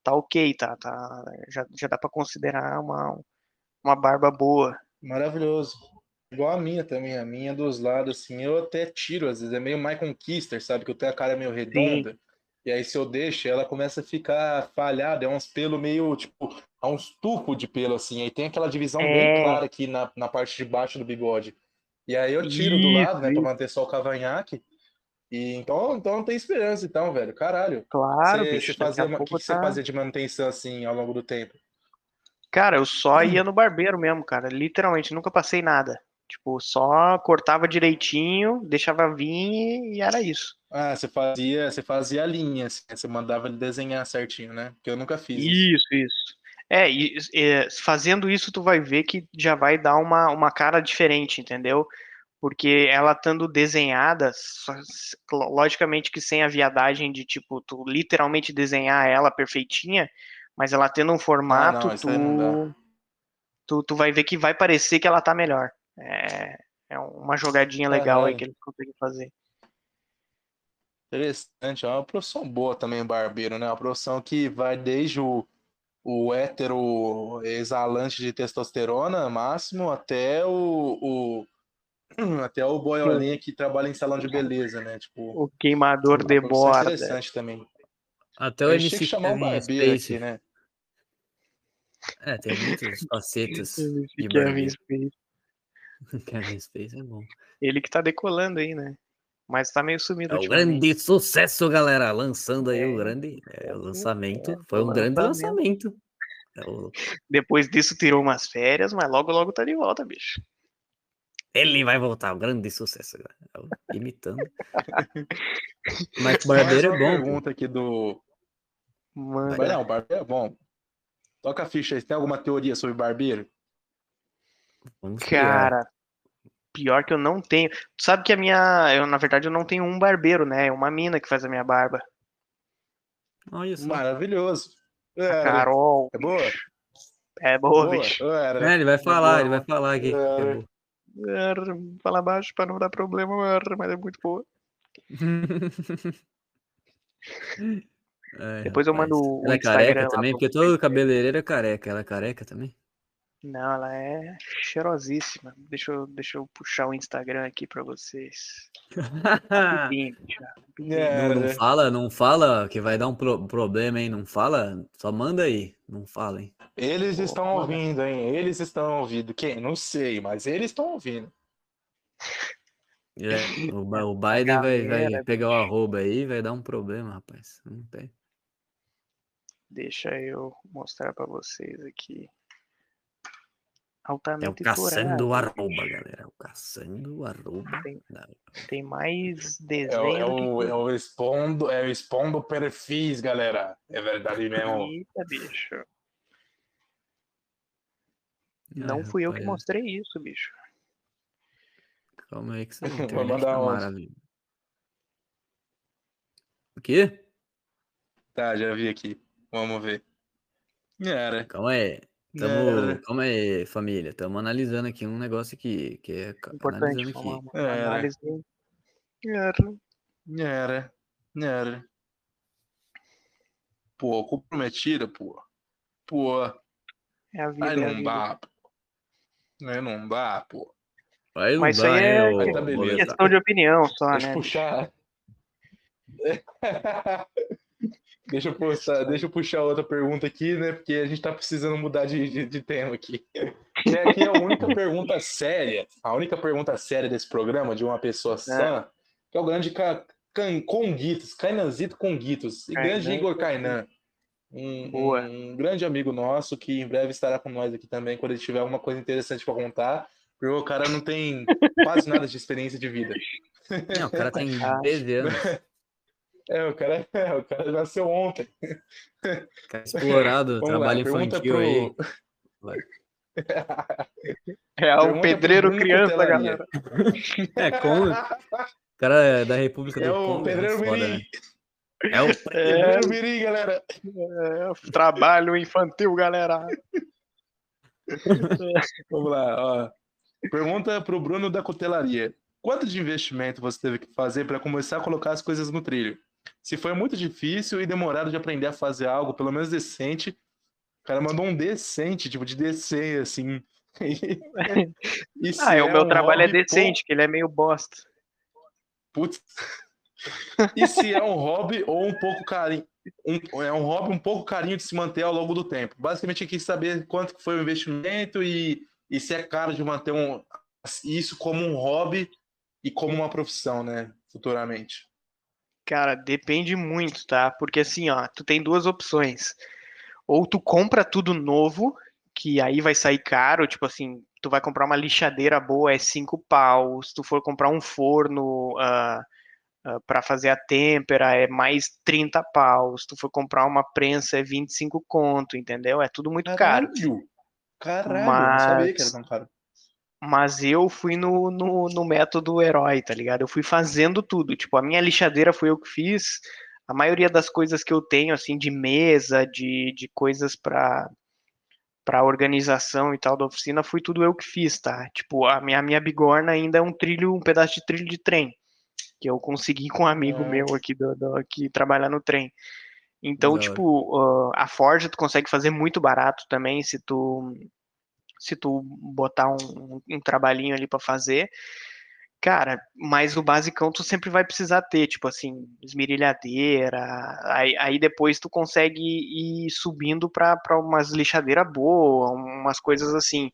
tá ok, tá, tá, já, já dá pra considerar uma, uma barba boa. Maravilhoso. Igual a minha também, a minha dos lados, assim, eu até tiro, às vezes é meio Michael Kister, sabe? Que eu tenho a cara meio redonda. E aí, se eu deixo, ela começa a ficar falhada, é uns pelos meio, tipo, há uns tufos de pelo, assim. Aí tem aquela divisão bem É. clara aqui na, na parte de baixo do bigode. E aí eu tiro do lado, né, Isso, pra manter só o cavanhaque. E então, então tem esperança, então, velho. Caralho. Claro, Você, bicho, daqui fazia, uma- o que, pouco que você tá- fazia de manutenção, assim, ao longo do tempo? Cara, eu só Hum. ia no barbeiro mesmo, cara. Literalmente, nunca passei nada. Tipo, só cortava direitinho, deixava vir e era isso. Ah, você fazia, você fazia a linha, assim, você mandava ele desenhar certinho, né? Porque eu nunca fiz isso. Isso. É, e, é, fazendo isso, tu vai ver que já vai dar uma, uma cara diferente, entendeu? Porque ela estando desenhada, só- logicamente que sem a viadagem de, tipo, tu literalmente desenhar ela perfeitinha, mas ela tendo um formato, aí não tu, tu, tu vai ver que vai parecer que ela tá melhor. É, é uma jogadinha legal aí Caralho. que eles conseguem fazer. Interessante, é uma profissão boa também, barbeiro, né? Uma profissão que vai desde o, o hétero exalante de testosterona máximo até o, o- até o boiolinha que trabalha em salão de beleza, né? Tipo, O queimador uma de borda. interessante também. Até o A gente tinha MC que chamar Kevin barbeiro Space. aqui, né? É, tem muitas facetas de barbeiro. Kevin Space é bom. Ele que tá decolando aí, né? Mas tá meio sumido É o ultimamente. grande sucesso, galera. Lançando aí É. o grande é, o lançamento. É, Foi um o grande lançamento. É o- Depois disso tirou umas férias, mas logo logo tá de volta, bicho. Ele vai voltar, o grande sucesso. galera. É Imitando. Mas o barbeiro é bom. pergunta aqui do. Mano, Mas não, o barbeiro é bom. Toca a ficha aí. Tem alguma teoria sobre barbeiro? Vamos criar. cara, pior que eu não tenho. Tu sabe que a minha. Eu, na verdade, eu não tenho um barbeiro, né? É uma mina que faz a minha barba. Olha só. Maravilhoso. A É, Carol. é boa? É boa, Boa? bicho. É, ele vai falar, boa, ele vai falar aqui. que é. É, Fala baixo pra não dar problema, mas é muito boa. Ai, Depois eu mando o Ela é careca também? Porque todo cabeleireiro é careca. Ela é careca também? Não, ela é cheirosíssima. Deixa eu, deixa eu puxar o Instagram aqui pra vocês. Bicho. É, Não, não fala, não fala que vai dar um pro- problema, hein? Não fala, só manda aí. Não fala, hein? Eles Pô, estão ouvindo, hein? Eles estão ouvindo. Quem? Não sei, mas eles estão ouvindo. É, o, o Biden vai, vai pegar o arroba aí e vai dar um problema, rapaz. Não tem. Deixa eu mostrar pra vocês aqui. É o Altamente caçando o Torado. arroba, galera. É o caçando o arroba. Tem- Tem mais É, desenho é o, é tudo. o expondo, é o expondo perfis, galera. É verdade mesmo. Eita, bicho. Não fui eu que mostrei isso, bicho. Calma aí que essa Vou internet mandar tá onde? maravilhosa. O quê? Tá, já vi aqui. Vamos ver. Era. Calma aí. Tamo, Era. calma aí, família. Estamos analisando aqui um negócio aqui, que é Importante, analisando uma, aqui. uma Era. análise. Era. Era. Era. Pô, comprometida, pô. Pô, É a vida, aí é a não vida. dá, pô. Aí não dá, pô. Aí não Mas isso dá, aí é ô- Aí tá ô beleza. Boletar. Questão de opinião só, Deixa né? puxar. deixa eu puxar, deixa eu puxar outra pergunta aqui, né? Porque a gente tá precisando mudar de, de, de tema aqui. Que aqui é a única pergunta séria, a única pergunta séria desse programa de uma pessoa sã, que é o grande Ca- Can- Conguitos, Cainanzito Conguitos, e grande. Igor Kainan. Um, Boa. um grande amigo nosso que em breve estará com nós aqui também, quando ele tiver alguma coisa interessante para contar. Porque o cara não tem quase nada de experiência de vida. Não, o cara tem Ah. 13 anos. É, o cara, é, o cara nasceu ontem. Cara explorado, Vamos lá, trabalho pergunta infantil pro. aí. É o pedreiro criança, galera. É, como? O cara é da República É do o Congo. Pedreiro foda, Mirim. né? É o É, Pedreiro Mirim, galera. é, trabalho infantil, galera. Vamos lá, ó. Pergunta pro Bruno da Cutelaria. Quanto de investimento você teve que fazer para começar a colocar as coisas no trilho? Se foi muito difícil e demorado de aprender a fazer algo, pelo menos decente. O cara mandou um decente, tipo, de descer, assim. E se Ah, é, o meu um trabalho é hobby decente, que ele é meio bosta. Putz. E se é um hobby ou um pouco carinho? Um, é um hobby um pouco carinho de se manter ao longo do tempo. Basicamente, eu quis saber quanto foi o investimento e, e se é caro de manter um, isso como um hobby e como uma profissão, né? Futuramente. Cara, depende muito, tá? Porque assim, ó, tu tem duas opções. Ou tu compra tudo novo, que aí vai sair caro, tipo assim, tu vai comprar uma lixadeira boa, é cinco pau. Se tu for comprar um forno ah, ah, para fazer a têmpera, é mais 30 pau. Se tu for comprar uma prensa, é 25 conto, entendeu? É tudo muito caro. Caralho, não sabia que Mas- era tão caro. Mas eu fui no, no, no método herói, tá ligado? Eu fui fazendo tudo. Tipo, a minha lixadeira foi eu que fiz. A maioria das coisas que eu tenho, assim, de mesa, de, de coisas pra, para organização e tal da oficina foi tudo eu que fiz, tá? Tipo, a minha, a minha bigorna ainda é um trilho, um pedaço de trilho de trem, que eu consegui com um amigo É. meu aqui do, do- que trabalha no trem. Então, hora. tipo, ah, a forja tu consegue fazer muito barato também se tu se tu botar um, um trabalhinho ali para fazer. Cara, mas o basicão tu sempre vai precisar ter, tipo assim, esmerilhadeira, aí, aí depois tu consegue ir subindo pra, pra umas lixadeiras boas, umas coisas assim.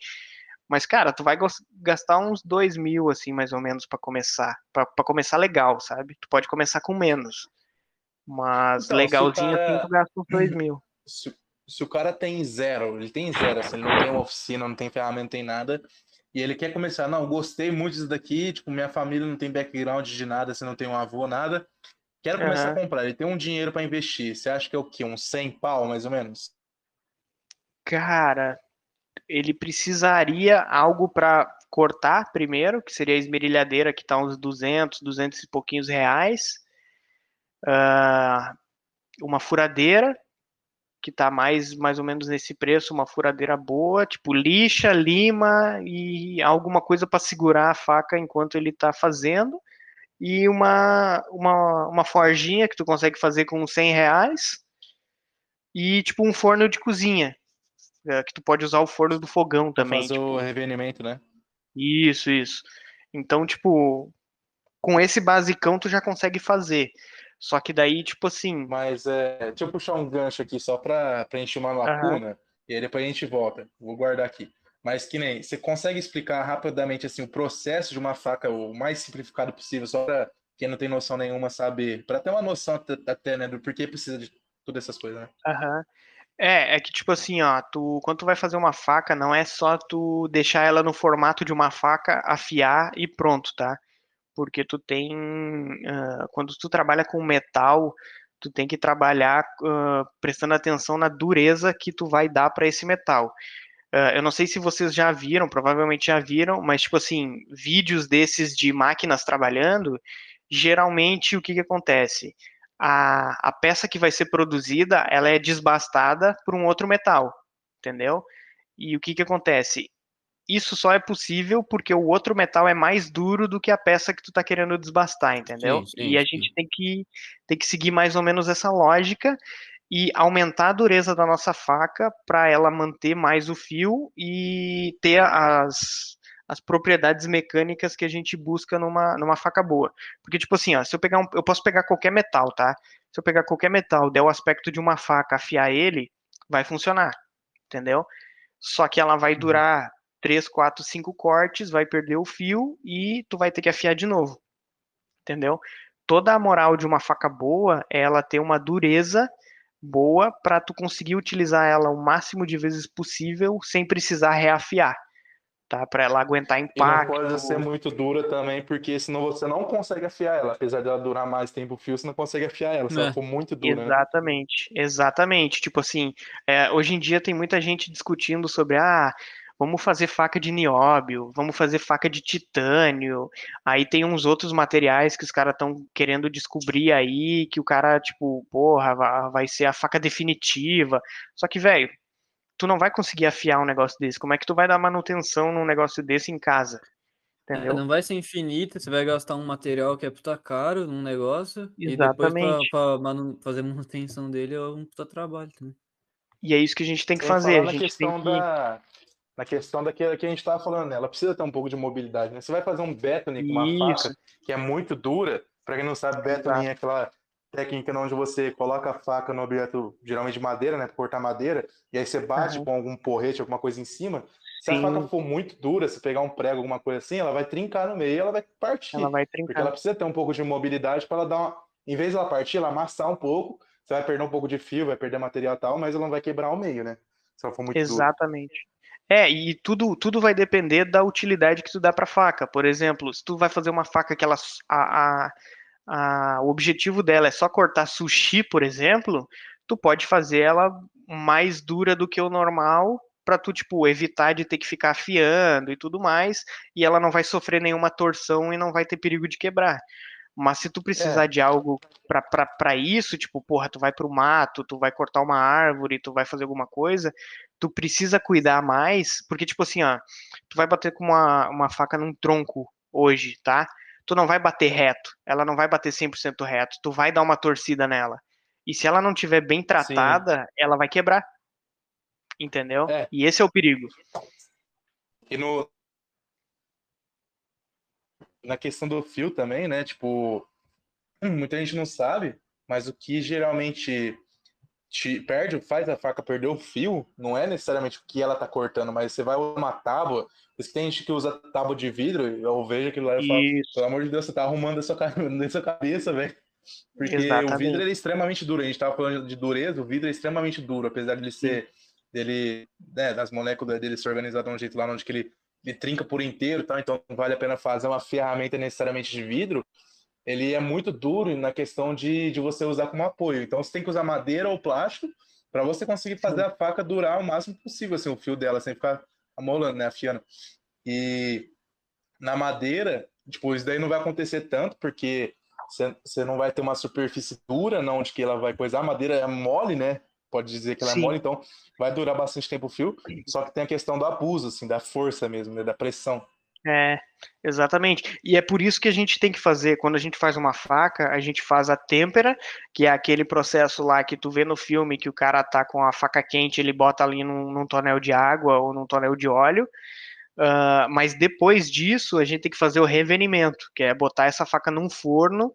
Mas, cara, tu vai gastar uns dois mil, assim, mais ou menos, pra começar. Pra, pra começar legal, sabe? Tu pode começar com menos. Mas Então, legalzinho cara- assim, tu gasta uns dois mil. Se, se o cara tem zero, ele tem zero, assim, ele não tem uma oficina, não tem ferramenta, não tem nada, e ele quer começar, não, gostei muito disso daqui, tipo, minha família não tem background de nada, se não tem um avô, nada, quero começar Aham. a comprar, ele tem um dinheiro para investir, você acha que é o quê? Uns 100 pau, mais ou menos? Cara, ele precisaria algo para cortar primeiro, que seria a esmerilhadeira, que tá uns 200, 200 e pouquinhos reais. Ah, uma furadeira, que tá mais, mais ou menos nesse preço, uma furadeira boa, tipo lixa, lima e alguma coisa para segurar a faca enquanto ele tá fazendo. E uma, uma, uma forjinha que tu consegue fazer com 100 reais. E tipo um forno de cozinha, é, que tu pode usar o forno do fogão também. fazer tipo, o revenimento, né? isso, isso. Então, tipo, com esse basicão tu já consegue fazer. Só que daí, tipo assim, Mas é, deixa eu puxar um gancho aqui só para preencher uma lacuna, e aí depois a gente volta. Vou guardar aqui. Mas que nem, você consegue explicar rapidamente assim o processo de uma faca o mais simplificado possível, só para quem não tem noção nenhuma saber, para ter uma noção até, né, do porquê precisa de todas essas coisas, né? aham. É, é que tipo assim, ó, tu, quando tu vai fazer uma faca, não é só tu deixar ela no formato de uma faca, afiar e pronto, tá? Porque tu tem, ah, quando tu trabalha com metal, tu tem que trabalhar ah, prestando atenção na dureza que tu vai dar para esse metal. Ah, eu não sei se vocês já viram, provavelmente já viram, mas tipo assim, vídeos desses de máquinas trabalhando, geralmente o que que acontece? A, a peça que vai ser produzida, ela é desbastada por um outro metal, entendeu? E o que que acontece? Isso só é possível porque o outro metal é mais duro do que a peça que tu tá querendo desbastar, entendeu? Sim, sim, e a sim. gente tem que, tem que seguir mais ou menos essa lógica e aumentar a dureza da nossa faca para ela manter mais o fio e ter as, as propriedades mecânicas que a gente busca numa, numa faca boa. Porque, tipo assim, ó, se eu pegar um, eu posso pegar qualquer metal, tá? Se eu pegar qualquer metal, der o aspecto de uma faca, afiar ele, vai funcionar, entendeu? Só que ela vai durar 3, 4, 5 cortes, vai perder o fio e tu vai ter que afiar de novo, entendeu? Toda a moral de uma faca boa é ela ter uma dureza boa para tu conseguir utilizar ela o máximo de vezes possível sem precisar reafiar, tá? Para ela aguentar E não impacto. pode ser muito dura também, porque senão você não consegue afiar ela. Apesar dela durar mais tempo o fio, você não consegue afiar ela, se É. ela for muito dura, né? Exatamente, exatamente. Tipo assim, é, hoje em dia tem muita gente discutindo sobre, ah, vamos fazer faca de nióbio, vamos fazer faca de titânio. Aí tem uns outros materiais que os caras estão querendo descobrir aí, que o cara, tipo, porra, va- vai ser a faca definitiva. Só que, velho, tu não vai conseguir afiar um negócio desse. Como é que tu vai dar manutenção num negócio desse em casa? É, Entendeu? não vai ser infinito, você vai gastar um material que é puta caro num negócio, e depois pra, Exatamente. pra manu- fazer manutenção dele é um puta trabalho também. E é isso que a gente tem que fazer. A gente tem questão que. da na questão daquilo que a gente estava falando, né? Ela precisa ter um pouco de mobilidade, né? Você vai fazer um betoning com uma Isso. faca que é muito dura, para quem não sabe, betoning é aquela técnica onde você coloca a faca no objeto, geralmente de madeira, né, cortar madeira, e aí você bate Aham. com algum porrete, alguma coisa em cima. Se a Sim. faca for muito dura, se pegar um prego, alguma coisa assim, ela vai trincar no meio e ela vai partir. Ela vai Porque trincar. ela precisa ter um pouco de mobilidade para ela dar uma. Em vez de ela partir, ela amassar um pouco, você vai perder um pouco de fio, vai perder material e tal, mas ela não vai quebrar ao meio, né? Se ela for muito dura. É, e tudo, tudo vai depender da utilidade que tu dá pra faca. Por exemplo, se tu vai fazer uma faca que ela, a, a, a- o objetivo dela é só cortar sushi, por exemplo, tu pode fazer ela mais dura do que o normal pra tu, tipo, evitar de ter que ficar afiando e tudo mais, e ela não vai sofrer nenhuma torção e não vai ter perigo de quebrar. Mas se tu precisar É. de algo pra isso, tipo, porra, tu vai pro mato, tu vai cortar uma árvore, tu vai fazer alguma coisa, tu precisa cuidar mais, porque, tipo assim, ó, tu vai bater com uma, uma faca num tronco hoje, tá? Tu não vai bater reto, ela não vai bater 100% reto, tu vai dar uma torcida nela. E se ela não tiver bem tratada, ela vai quebrar. Entendeu? É. E esse é o perigo. E no. Na questão do fio também, né? Tipo, hum, muita gente não sabe, mas o que geralmente te perde, faz a faca perder o fio, não é necessariamente o que ela tá cortando, mas você vai uma tábua. Tem gente que usa tábua de vidro, eu vejo aquilo lá e falo, pelo amor de Deus, você tá arrumando a sua, na sua cabeça, velho. Porque o Exatamente. vidro ele é extremamente duro. A gente tava falando de dureza, o vidro é extremamente duro, apesar de ele ser dele, né, das moléculas dele se organizar de um jeito lá onde que ele, ele trinca por inteiro, tal, então não vale a pena fazer uma ferramenta necessariamente de vidro. Ele é muito duro na questão de, de você usar como apoio. Então você tem que usar madeira ou plástico para você conseguir fazer a faca durar o máximo possível, assim, o fio dela, sem ficar amolando, né, afiando. E na madeira, tipo, isso daí não vai acontecer tanto, porque você- não vai ter uma superfície dura, não, onde que ela vai coisar. A madeira é mole, né? Pode dizer que ela Sim. é mole, então vai durar bastante tempo o fio. Só que tem a questão do abuso, assim, da força mesmo, né? Da pressão. É, exatamente. E é por isso que a gente tem que fazer, quando a gente faz uma faca, a gente faz a têmpera, que é aquele processo lá que tu vê no filme que o cara tá com a faca quente, ele bota ali num, num tonel de água ou num tonel de óleo. Ah, mas depois disso, a gente tem que fazer o revenimento, que é botar essa faca num forno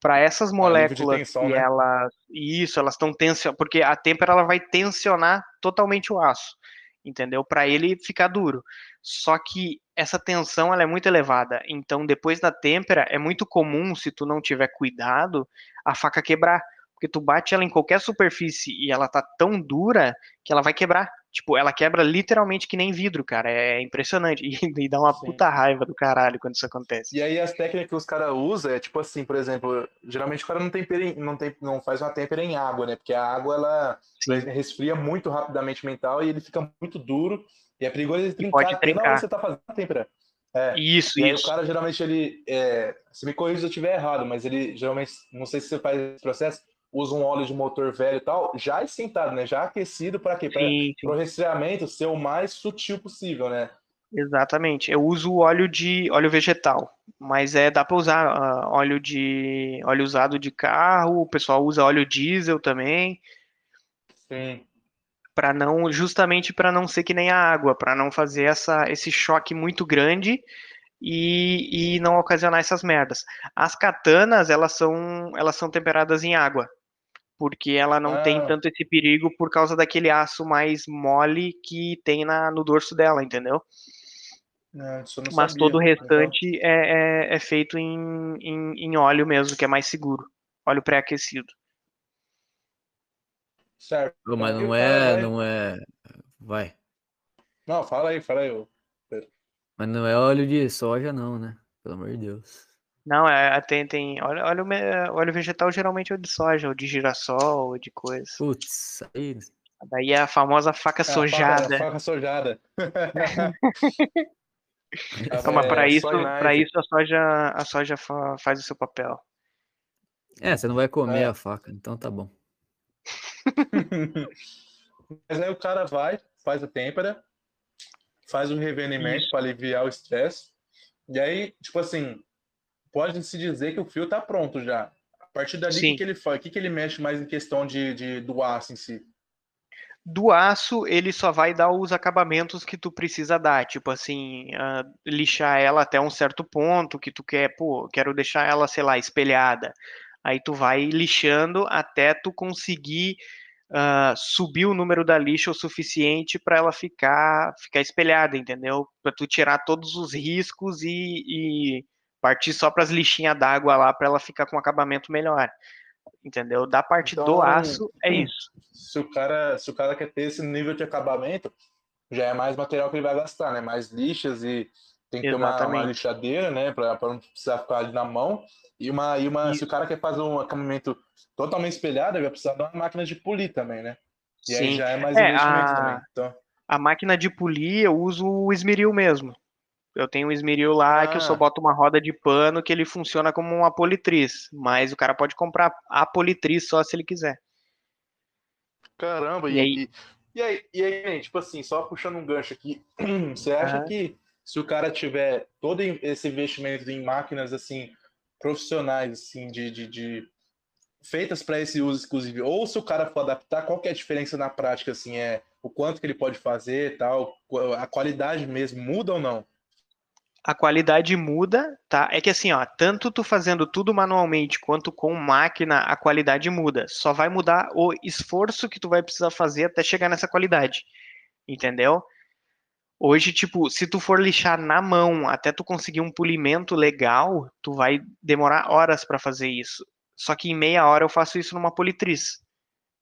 para essas moléculas tensão, que né? elas, isso, elas estão tensionando, porque a têmpera ela vai tensionar totalmente o aço, entendeu? Para ele ficar duro. Só que essa tensão ela é muito elevada. Então, depois da têmpera, é muito comum, se tu não tiver cuidado, a faca quebrar. Porque tu bate ela em qualquer superfície e ela tá tão dura que ela vai quebrar. Tipo, ela quebra literalmente que nem vidro, cara. É impressionante. E, e dá uma Sim. puta raiva do caralho quando isso acontece. E aí as técnicas que os caras usam é tipo assim, por exemplo, geralmente o cara não tempera, em- não, tem, não faz uma têmpera em água, né? Porque a água ela Sim. resfria muito rapidamente o mental e ele fica muito duro. E é perigoso ele trincar. pode trincar. que você tá fazendo a têmpera. É. Isso, E aí isso. o cara geralmente ele. É, se me corrija se eu estiver errado, mas ele geralmente, não sei se você faz esse processo, usa um óleo de motor velho e tal, já esquentado, né? Já aquecido para quê? Para o resfriamento ser o mais sutil possível, né? Exatamente. Eu uso óleo de óleo vegetal, mas é dá para usar ah, óleo de óleo usado de carro. O pessoal usa óleo diesel também, Sim. para não justamente para não ser que nem a água, para não fazer essa esse choque muito grande e, e não ocasionar essas merdas. As katanas elas são elas são temperadas em água, porque ela não tem Ah. tanto esse perigo por causa daquele aço mais mole que tem na, no dorso dela, entendeu? É, Mas sabia. todo o Então, restante é, é, é feito em, em, em óleo mesmo, que é mais seguro. Óleo pré-aquecido. certo. Mas não é, vai- não é. Vai. Não, fala aí, fala aí. Mas não é óleo de soja, não, né? Pelo amor de Deus. Não, é, tem, tem óleo, óleo, óleo vegetal geralmente é o de soja, ou de girassol, ou de coisa. Putz, aí. Daí é a famosa faca É, a faca- sojada. a faca sojada. Não, mas para É, isso, para isso a soja, a soja fa- faz o seu papel. É, você não vai comer É. a faca, então tá bom. Mas aí o cara vai, faz a têmpera, faz o revenimento para aliviar o estresse. E aí, tipo assim, pode se dizer que o fio tá pronto já. A partir dali, o que, que ele faz? O que, que ele mexe mais em questão de, de, do aço em si? Do aço, ele só vai dar os acabamentos que tu precisa dar, tipo assim, ah, lixar ela até um certo ponto que tu quer, pô, quero deixar ela, sei lá, espelhada. Aí tu vai lixando até tu conseguir ah, subir o número da lixa o suficiente para ela ficar ficar espelhada, entendeu? Para tu tirar todos os riscos e, e partir só para as lixinhas d'água lá para ela ficar com um acabamento melhor. Entendeu? Da parte do Então, aço é hum, isso. Se o cara, se o cara quer ter esse nível de acabamento, já é mais material que ele vai gastar, né? Mais lixas e tem que ter uma, uma Exatamente. lixadeira, né? Para não precisar ficar ali na mão. E uma, e uma, se Isso. o cara quer fazer um acabamento totalmente espelhado, ele vai precisar de uma máquina de polir também, né? E aí Sim. já é mais É, investimento a- também. Então, A máquina de polir, eu uso o esmeril mesmo. Eu tenho um esmeril lá que eu só Ah. boto uma roda de pano que ele funciona como uma politriz, mas o cara pode comprar a politriz só se ele quiser. Caramba, E e, aí? e, aí, e aí, tipo assim, só puxando um gancho aqui, você acha Aham. que se o cara tiver todo esse investimento em máquinas assim profissionais assim de, de, de- feitas para esse uso exclusivo, ou se o cara for adaptar, qual que é a diferença na prática assim, é o quanto que ele pode fazer, tal, a qualidade mesmo muda ou não? A qualidade muda, tá? É que assim, ó, tanto tu fazendo tudo manualmente quanto com máquina, a qualidade muda. Só vai mudar o esforço que tu vai precisar fazer até chegar nessa qualidade. Entendeu? Hoje, tipo, se tu for lixar na mão até tu conseguir um polimento legal, tu vai demorar horas para fazer isso. Só que em meia hora eu faço isso numa politriz.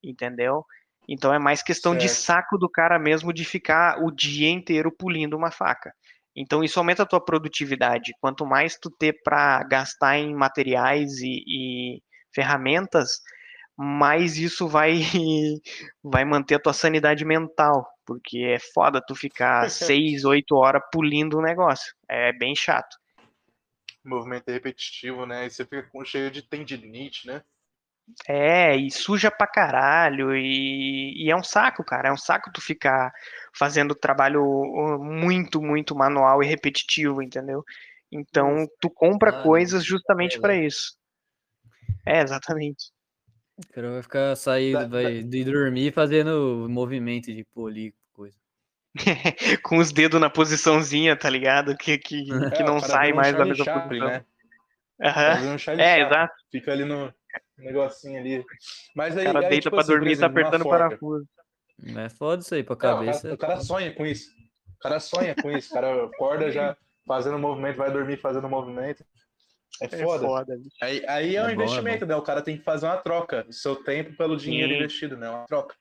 Entendeu? Então é mais questão de Certo. saco do cara mesmo de ficar o dia inteiro polindo uma faca. Então isso aumenta a tua produtividade. Quanto mais tu ter para gastar em materiais e, e ferramentas, mais isso vai vai manter a tua sanidade mental, porque é foda tu ficar seis, oito horas polindo um negócio. É bem chato. Movimento repetitivo, né? E você fica com cheio de tendinite, né? É, e suja pra caralho, e, e é um saco, cara. É um saco tu ficar fazendo trabalho muito, muito manual e repetitivo, entendeu? Então, tu compra claro, coisas justamente é, pra né? isso. É, exatamente. O cara vai ficar sair, Da- vai de dormir fazendo movimento de polir coisa. Com os dedos na posiçãozinha, tá ligado? Que, que, que É, não sai mais da mesma Chaplin, posição. né? Fazer um É, exato. Fica ali no negocinho ali. Mas O aí, cara aí, deita tipo pra assim, dormir e tá uma apertando o parafuso. É foda isso aí pra Não, o cara- cabeça. o cara sonha com isso. O cara sonha com isso. O cara acorda já fazendo movimento, vai dormir fazendo movimento. É É foda. foda, bicho. Aí, aí é um É bom, é investimento, né? O cara tem que fazer uma troca. O seu tempo pelo dinheiro Sim. investido, né? Uma troca.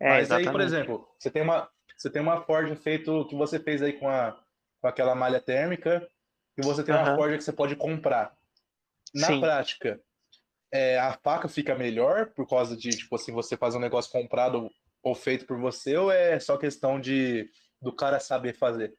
É, Mas aí, por exatamente. exemplo, você tem uma, você tem uma Ford feito que você fez aí com, a, com aquela malha térmica e você tem uma Aham. Ford que você pode comprar. Na Sim. prática, é, a faca fica melhor por causa de, tipo assim, você fazer um negócio comprado ou feito por você ou é só questão de do cara saber fazer?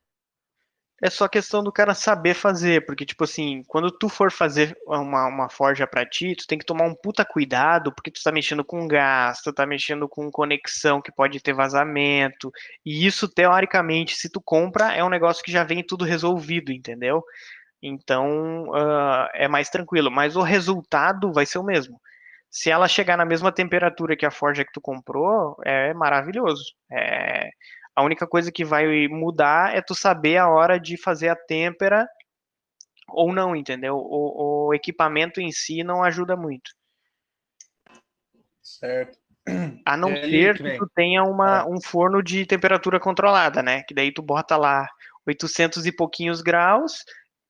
É só questão do cara saber fazer, porque, tipo assim, quando tu for fazer uma, uma forja pra ti, tu tem que tomar um puta cuidado, porque tu tá mexendo com gás, tu tá mexendo com conexão que pode ter vazamento, e isso, teoricamente, se tu compra, é um negócio que já vem tudo resolvido, entendeu? Então, ah, é mais tranquilo, mas o resultado vai ser o mesmo. Se ela chegar na mesma temperatura que a forja que tu comprou, é maravilhoso. É, a única coisa que vai mudar é tu saber a hora de fazer a têmpera ou não, entendeu? O, o equipamento em si não ajuda muito. Certo. A não aí, ser que que tu tenha uma, Ah. um forno de temperatura controlada, né? Que daí tu bota lá 800 e pouquinhos graus,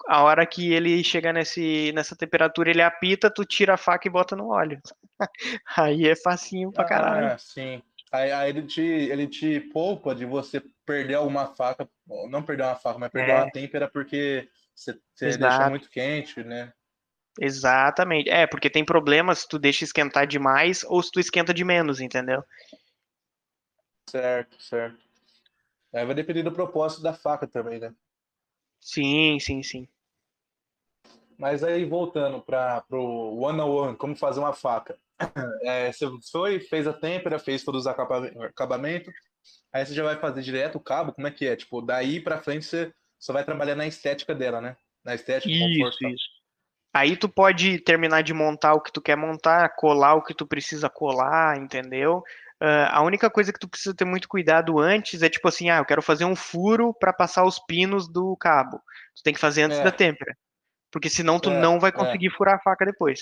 a hora que ele chega nesse, nessa temperatura, ele apita, tu tira a faca e bota no óleo. Aí é facinho pra caralho. Ah, sim. Aí, aí ele, te, ele te poupa de você perder alguma faca, não perder uma faca, mas perder É. uma têmpera porque você, você deixa muito quente, né? Exatamente. É, porque tem problemas se tu deixa esquentar demais ou se tu esquenta de menos, entendeu? Certo, certo. Aí vai depender do propósito da faca também, né? Sim, sim, sim. Mas aí voltando para o one on one, como fazer uma faca. É, você foi, fez a têmpera, fez todos os acaba- acabamentos, aí você já vai fazer direto o cabo, como é que é? Tipo, daí pra frente você só vai trabalhar na estética dela, né? Na estética, conforto. Isso, tal. isso. Aí tu pode terminar de montar o que tu quer montar, colar o que tu precisa colar, entendeu? Ah, a única coisa que tu precisa ter muito cuidado antes é tipo assim, ah, eu quero fazer um furo para passar os pinos do cabo. Tu tem que fazer antes É. da têmpera. Porque senão tu É, não vai é. conseguir furar a faca depois.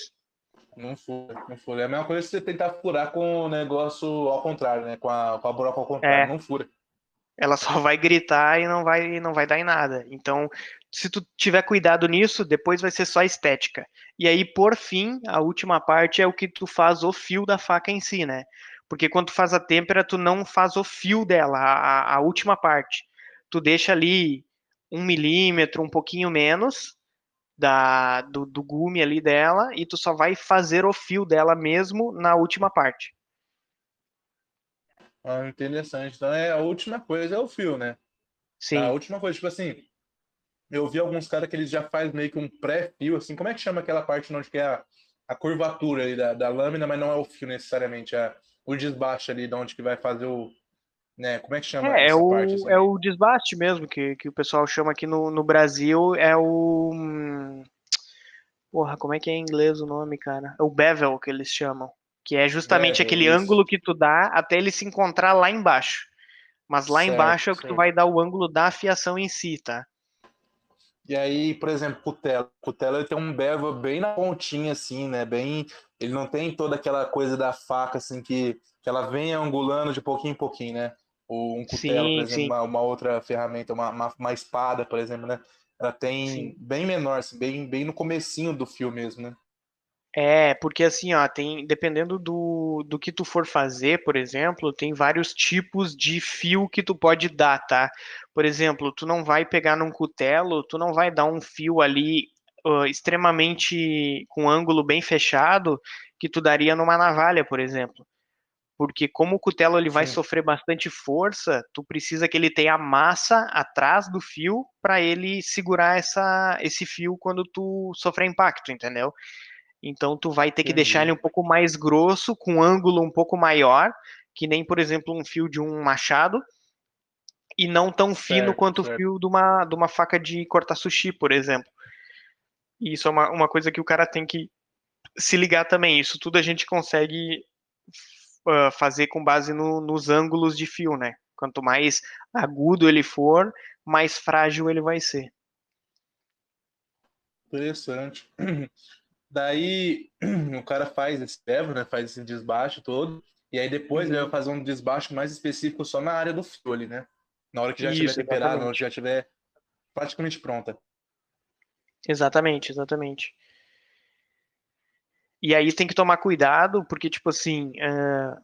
Não fura, não fura. É a mesma coisa que você tentar furar com o negócio ao contrário, né? Com a, com a broca ao contrário, É. não fura. ela só vai gritar e não vai não vai dar em nada. Então, se tu tiver cuidado nisso, depois vai ser só estética. E aí, por fim, a última parte é o que tu faz o fio da faca em si, né? Porque quando tu faz a têmpera, tu não faz o fio dela, a, a última parte. Tu deixa ali um milímetro, um pouquinho menos da, do, do gume ali dela, e tu só vai fazer o fio dela mesmo na última parte. Ah, interessante. Então é a última coisa é o fio, né? Sim. A última coisa, tipo assim, eu vi alguns caras que eles já fazem meio que um pré-fio, assim, como é que chama aquela parte onde que é a, a curvatura ali da, da lâmina, mas não é o fio necessariamente, é o desbaste ali de onde que vai fazer o, né, como é que chama É, é o, parte? assim? é o desbaste mesmo, que, que o pessoal chama aqui no, no Brasil, é o... Porra, como é que é em inglês o nome, cara? É o bevel que eles chamam. Que é justamente Bevel, aquele isso. ângulo que tu dá até ele se encontrar lá embaixo. Mas lá Certo, embaixo é o que tu certo. vai dar o ângulo da afiação em si, tá? E aí, por exemplo, cutela. Cutela ele tem um bevel bem na pontinha, assim, né? Bem. Ele não tem toda aquela coisa da faca, assim, que, que ela vem angulando de pouquinho em pouquinho, né? Ou um cutelo, Sim, por exemplo, uma, uma outra ferramenta, uma, uma, uma espada, por exemplo, né? Ela tem Sim. bem menor, assim, bem, bem no comecinho do fio mesmo, né? É, porque assim, ó, tem, dependendo do, do que tu for fazer, por exemplo, tem vários tipos de fio que tu pode dar, tá? Por exemplo, tu não vai pegar num cutelo, tu não vai dar um fio ali ah, extremamente com ângulo bem fechado que tu daria numa navalha, por exemplo. Porque como o cutelo ele vai Sim. sofrer bastante força, tu precisa que ele tenha massa atrás do fio para ele segurar essa, esse fio quando tu sofrer impacto, entendeu? Então tu vai ter que deixar Entendi. ele um pouco mais grosso, com um ângulo um pouco maior, que nem, por exemplo, um fio de um machado, e não tão fino Certo, quanto o certo. fio de uma, de uma faca de cortar sushi, por exemplo. E isso é uma, uma coisa que o cara tem que se ligar também. Isso tudo a gente consegue ah, fazer com base no- nos ângulos de fio, né? Quanto mais agudo ele for, mais frágil ele vai ser. Interessante. Daí o cara faz esse bevel, né? Faz esse desbaste todo. E aí depois Uhum. ele vai fazer um desbaste mais específico só na área do fio ali, né? Na hora que já estiver temperado, na hora que já estiver praticamente pronta. Exatamente, exatamente. E aí tem que tomar cuidado, porque, tipo assim, eh,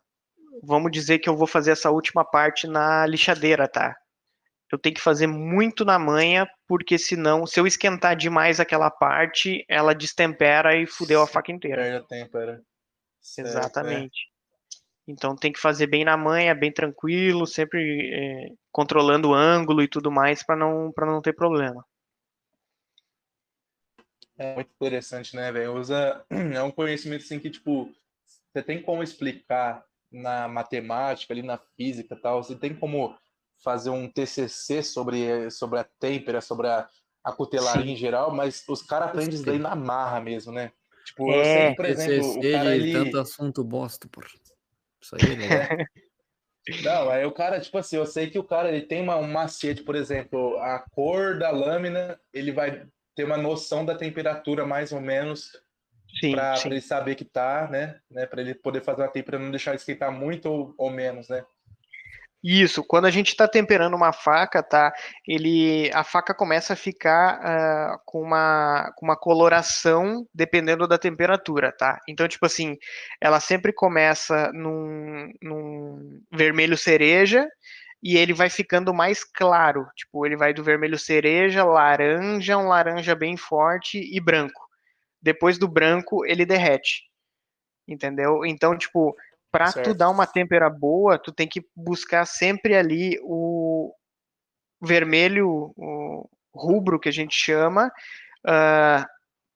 vamos dizer que eu vou fazer essa última parte na lixadeira, tá? Eu tenho que fazer muito na manha, porque senão, se eu esquentar demais aquela parte, ela destempera e fudeu a faca inteira. Perde a tempera. É. Exatamente. Então tem que fazer bem na manha, bem tranquilo, sempre eh, controlando o ângulo e tudo mais para não para não ter problema. É muito interessante, né, velho? Usa é um conhecimento assim que tipo você tem como explicar na matemática, ali na física, tal. Você tem como fazer um TCC sobre sobre a têmpera, sobre a, a cutelaria em geral, mas os caras aprendem isso daí na marra mesmo, né? Tipo, eu É, sei que, por exemplo, o TCC cara de ele tanto assunto bosta, por Isso aí, né? Não, aí o cara, tipo assim, eu sei que o cara ele tem uma, um macete, por exemplo, a cor da lâmina, ele vai ter uma noção da temperatura mais ou menos para ele saber que tá, né? né para ele poder fazer uma temperatura, não deixar esquentar muito ou, ou menos, né? Isso, quando a gente está temperando uma faca, tá? Ele, a faca começa a ficar ah, com, uma, com uma coloração dependendo da temperatura, tá? Então, tipo assim, ela sempre começa num, num vermelho cereja e ele vai ficando mais claro. Tipo, ele vai do vermelho cereja, laranja, um laranja bem forte e branco. Depois do branco, ele derrete. Entendeu? Então, tipo, para tu dar uma tempera boa, tu tem que buscar sempre ali o vermelho, o rubro que a gente chama, uh,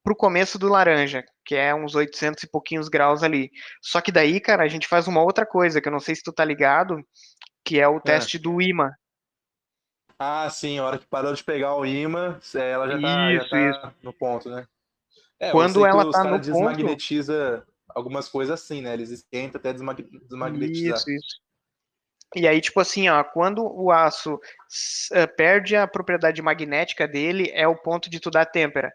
pro começo do laranja, que é uns 800 e pouquinhos graus ali. Só que daí, cara, a gente faz uma outra coisa, que eu não sei se tu tá ligado, que é o teste do imã. Ah, sim, a hora que parou de pegar o imã, é, ela já tá, Isso, já tá no ponto, né? É, Quando ela tá no ponto- desmagnetiza algumas coisas assim, né? Eles esquentam até desmag- desmagnetizar. Isso, isso. E aí, tipo assim, ó, quando o aço eh, perde a propriedade magnética dele, é o ponto de tu dar têmpera.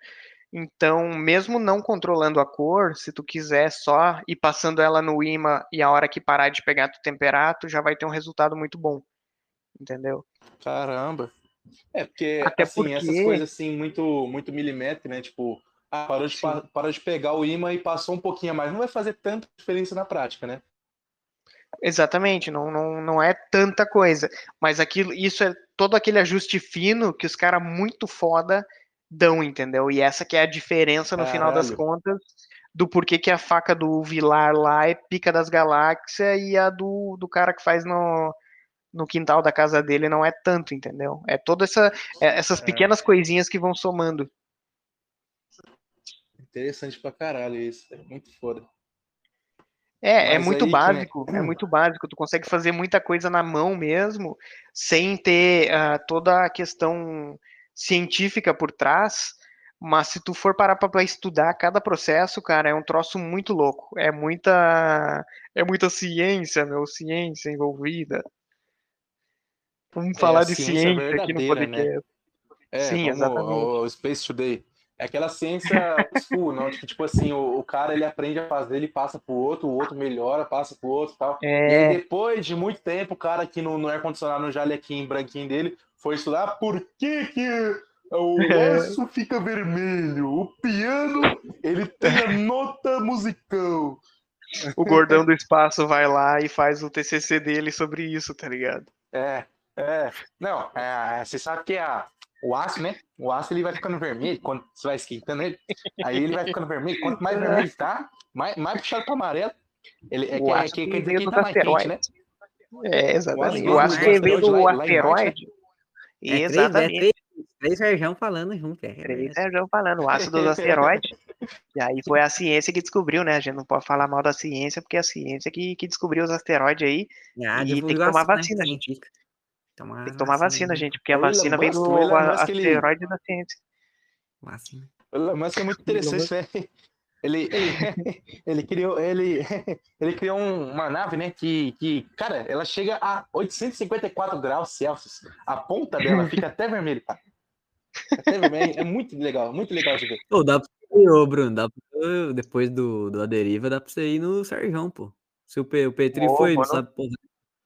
Então, mesmo não controlando a cor, se tu quiser só ir passando ela no imã e a hora que parar de pegar tu temperar, tu já vai ter um resultado muito bom. Entendeu? Caramba. É, porque, Até assim, essas porque- coisas assim, muito, muito milimétricas, né? Tipo, ah, parou de, parou de pegar o imã e passou um pouquinho a mais. Não vai fazer tanta diferença na prática, né? Exatamente, não, não, não é tanta coisa. Mas aquilo, isso é todo aquele ajuste fino que os caras muito foda dão, entendeu? E essa que é a diferença no final das Caralho. contas do porquê que a faca do Vilar lá é pica das galáxias e a do, do cara que faz no, no quintal da casa dele não é tanto, entendeu? É toda essa é- essas É. pequenas coisinhas que vão somando. Interessante pra caralho isso. É muito foda. É, é Mas muito aí básico, é muito básico. Tu consegue fazer muita coisa na mão mesmo, sem ter ah, toda a questão científica por trás. Mas se tu for parar pra pra estudar cada processo, cara, é um troço muito louco. É muita, é muita ciência, meu, ciência envolvida. Vamos É, falar de ciência ciência aqui no né? podcast. É, Sim, como exatamente. o Space Today. É aquela ciência school, não? Tipo, tipo assim, o, o cara ele aprende a fazer, ele passa pro outro, o outro melhora, passa pro outro e tal. E aí, É, depois de muito tempo, o cara aqui no, no ar-condicionado, no jalequinho branquinho dele, foi estudar por que, que o É. osso fica vermelho, o piano, ele tem a nota musical. o gordão do espaço vai lá e faz o TCC dele sobre isso, tá ligado? É, é. Não, é, você sabe que a, o aço, né? O aço ele vai ficando vermelho quando você vai esquentando ele. Aí ele vai ficando vermelho. Quanto mais vermelho tá, mais, mais puxado para amarelo. Ele, é O que, é, aço que, que quer dizer veio que tá mais quente, né? É, exatamente. O O aço que veio asteroide do né? asteroide. É três, é Exatamente. três, três Serjão falando junto. É, Três Sérgio falando, o ácido dos asteroides. E aí foi a ciência que descobriu, né? A gente não pode falar mal da ciência, porque é a ciência que, que descobriu os asteroides aí. Ah, E tem que tomar né, vacina, gente. Tomar Tem que tomar vacina, gente, porque a O Elon vacina vem do o Elon a- Musk, ele- asteroide da ciência. Vacina. Mas é muito interessante, né? Ele, ele, ele criou, ele, ele criou um- uma nave, né? Que, que, cara, ela chega a 854 graus Celsius. A ponta dela fica até vermelha, cara. Até vermelho. É muito legal, muito legal de ver. Ô, dá pra você ir, ô, Bruno, dá pra, depois do, da deriva, dá pra você ir no Serjão, pô. Se o, o Petri Ô, foi, mano. sabe, pô,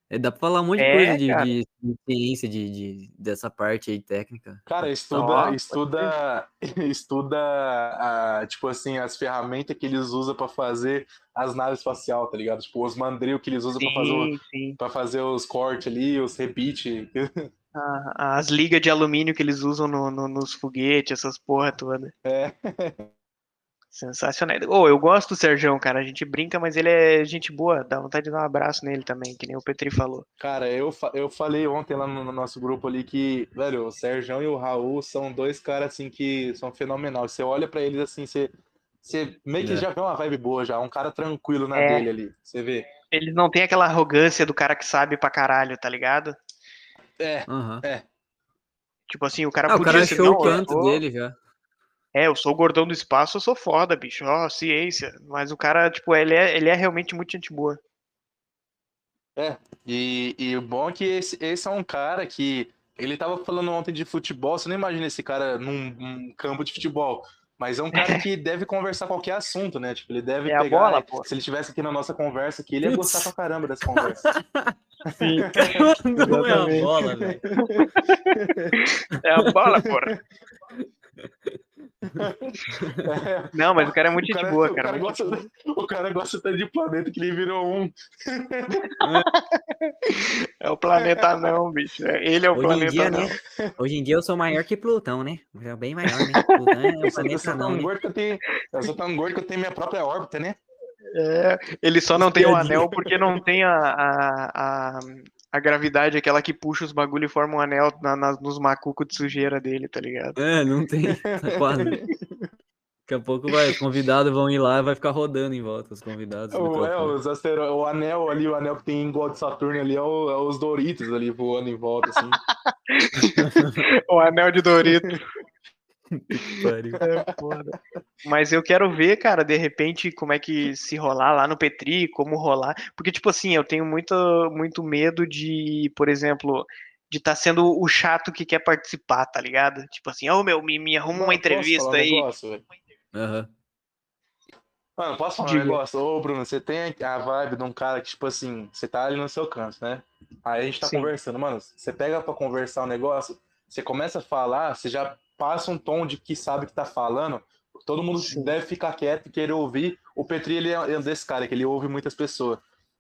é, dá pra falar um monte de É, coisa de, cara. de, de ciência, de, de- dessa parte aí técnica. Cara, estuda, Nossa, estuda, estuda, ah, tipo assim, as ferramentas que eles usam pra fazer as naves espacial, tá ligado? Tipo, os mandril que eles usam pra fazer, o- pra fazer os cortes ali, os repeat. A- As ligas de alumínio que eles usam no- no- nos foguetes, essas porra toda. É. Sensacional. Ô, eu gosto do Serjão, cara. A gente brinca, mas ele é gente boa. Dá vontade de dar um abraço nele também, que nem o Petri falou. Cara, eu, fa- eu falei ontem lá no, no nosso grupo ali que, velho, o Sérgio e o Raul são dois caras assim que são fenomenais. Você olha pra eles assim, você, você meio que É. já vê uma vibe boa já, um cara tranquilo na É. dele ali. Você vê. Eles não têm aquela arrogância do cara que sabe pra caralho, tá ligado? É, Aham. Tipo assim, o cara Ah, o podia cara ser, achou não, o eu canto sou- dele já. É, eu sou o gordão do espaço, eu sou foda, bicho. Ó, ciência. Mas o cara, tipo, ele é, ele é realmente muito gente boa. e, e o bom é que esse, esse é um cara que. Ele tava falando ontem de futebol, você não imagina esse cara num, num campo de futebol. Mas é um cara que deve conversar qualquer assunto, né? Tipo, ele deve É a pegar. bola, pô. se ele estivesse aqui na nossa conversa aqui, ele ia gostar pra caramba dessa conversa. Sim. Não é a bola, velho. É a bola, porra. É, Não, mas o cara é muito O gente cara, boa, o cara. gosta, o cara gosta tanto de planeta que ele virou um. É o planeta não, bicho. É- Ele é o Hoje em planeta dia, não. né? Hoje em dia eu sou maior que Plutão, né? É bem maior, né? Plutão é o Eu sou planeta não, tão né? gordo que eu tenho. Eu sou tão gordo que eu tenho minha própria órbita, né? É, ele só não tem o anel porque não tem a, a, a, a gravidade, aquela que puxa os bagulho e forma um anel na- na- nos macucos de sujeira dele, tá ligado? É, não tem. Tá quase. Daqui a pouco vai, os convidados vão ir lá e vai ficar rodando em volta, os convidados. o é, os astero... o anel ali, o anel que tem igual de Saturno ali, é, o- é os Doritos ali voando em volta, assim. O anel de Dorito. É. Mas eu quero ver, cara, de repente, como é que se rolar lá no Petri, como rolar. Porque, tipo assim, eu tenho muito, muito medo de, por exemplo, de estar sendo o chato que quer participar, tá ligado? Tipo assim, ô meu, me, me arruma uma Posso entrevista um aí. negócio, velho? Aham. Mano, posso falar Diga. um negócio? Ô, Bruno, você tem a vibe de um cara que, tipo assim, você tá ali no seu canto, né? Aí a gente tá Sim. conversando, mano. Você pega pra conversar um negócio, você começa a falar, você já passa um tom de que sabe que tá falando. Todo mundo Sim. deve ficar quieto e querer ouvir. O Petri, ele é um desse cara, que ele ouve muitas pessoas.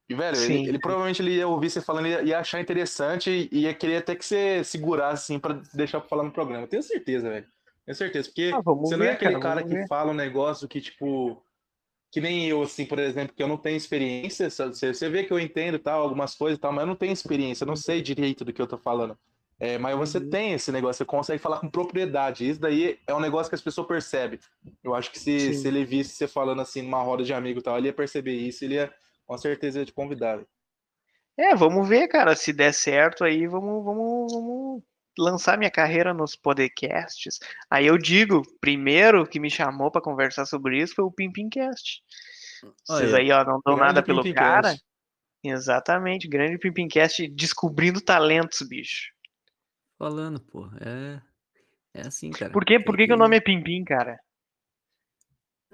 E, velho, ele, ele provavelmente ele ia ouvir você falando, ia, ia achar interessante e ia querer até que você segurasse, assim, pra deixar pra falar no programa. Tenho certeza, velho. Tenho certeza. Porque Ah, você não é ver, aquele cara, cara que ver. fala um negócio que, tipo, que nem eu, assim, por exemplo, que eu não tenho experiência, você, você vê que eu entendo tal, algumas coisas e tal, mas eu não tenho experiência, eu não sei direito do que eu tô falando. É, mas você Uhum. tem esse negócio, você consegue falar com propriedade. Isso daí é um negócio que as pessoas percebem. Eu acho que se, Sim. se ele visse você falando assim numa roda de amigo e tal, ele ia perceber isso, ele ia com certeza ia te convidar. É, vamos ver, cara, se der certo aí, vamos, vamos, vamos lançar minha carreira nos podcasts. Aí eu digo, primeiro que me chamou pra conversar sobre isso foi o Pimpimcast. Vocês aí, ó, não dão Grande nada pelo cara. Exatamente, grande Pimpimcast descobrindo talentos, bicho. Falando, pô, é, é assim, cara. Por, quê? Por que, que o nome é Pimpim, cara?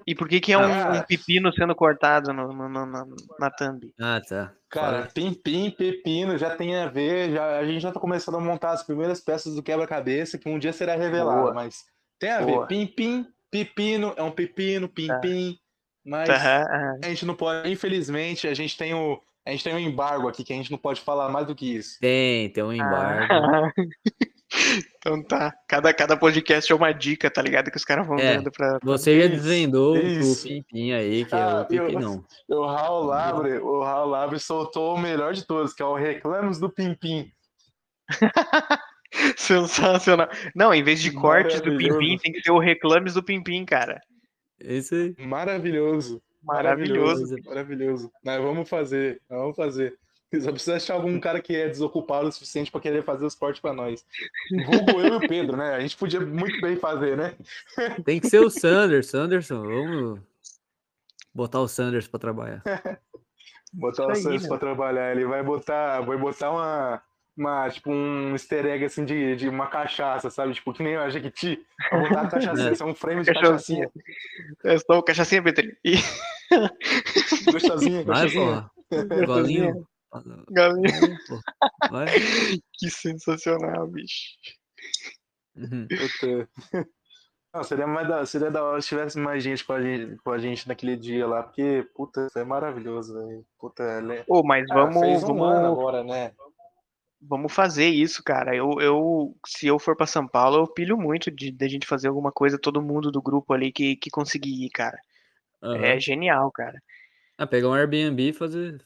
E por que, que é um, Ah. um pepino sendo cortado no, no- no- na, na thumb? Ah, tá. Cara, pim-pim, pepino, já tem a ver, já, a gente já tá começando a montar as primeiras peças do quebra-cabeça, que um dia será revelado, Boa. mas tem a Boa. ver. Pim-pim, pepino, é um pepino, pim-pim, mas Aham, aham. a gente não pode, infelizmente, a gente tem o, a gente tem um embargo aqui, que a gente não pode falar mais do que isso. Tem, tem um embargo. Ah. então tá. Cada, cada podcast é uma dica, tá ligado? Que os caras vão É. dando pra. Você já Isso, desvendou isso. o Pimpim aí, que é Ah, o eu- Pimpinão. O Raul Labre, o Raul Labre soltou o melhor de todos, que é o Reclamos do Pim-Pim. Sensacional. Não, em vez de cortes do. Pimpim, tem que ser o reclames do Pimpim, cara. Esse aí. Maravilhoso. Maravilhoso. Maravilhoso. Nós vamos fazer, vamos fazer. Só precisa achar algum cara que é desocupado o suficiente para querer fazer os cortes para nós. Vulgo eu e o Pedro, né? A gente podia muito bem fazer, né? Tem que ser o Sanders, Sanderson. Vamos botar o Sanders pra trabalhar. Botar o Isso aí, Santos né? para trabalhar. Ele vai botar, vai botar uma, uma tipo um easter egg assim de, de uma cachaça, sabe? Tipo que nem a Jequiti. Vai botar a cachaça, isso é um frame de Cachaçinha. cachaçinha. É só o cachacinha, Petri. E Gostosinha, Vai, gostosinha. porra. Golinho. galinha. Vai, pô. Vai. Que sensacional, bicho. Uhum. Puta. Não, seria, mais da, seria da hora se tivesse mais gente com a gente, com a gente naquele dia lá, porque, puta, foi maravilhoso, velho. Puta, ele... Ô, mas Ah, vamos, fez um ano vamos, agora, né? Vamos fazer isso, cara. Eu, eu, se eu for pra São Paulo, eu pilho muito de, de a gente fazer alguma coisa, todo mundo do grupo ali que, que conseguir ir, cara. Aham. É genial, cara. Ah, pegar um Airbnb e fazer.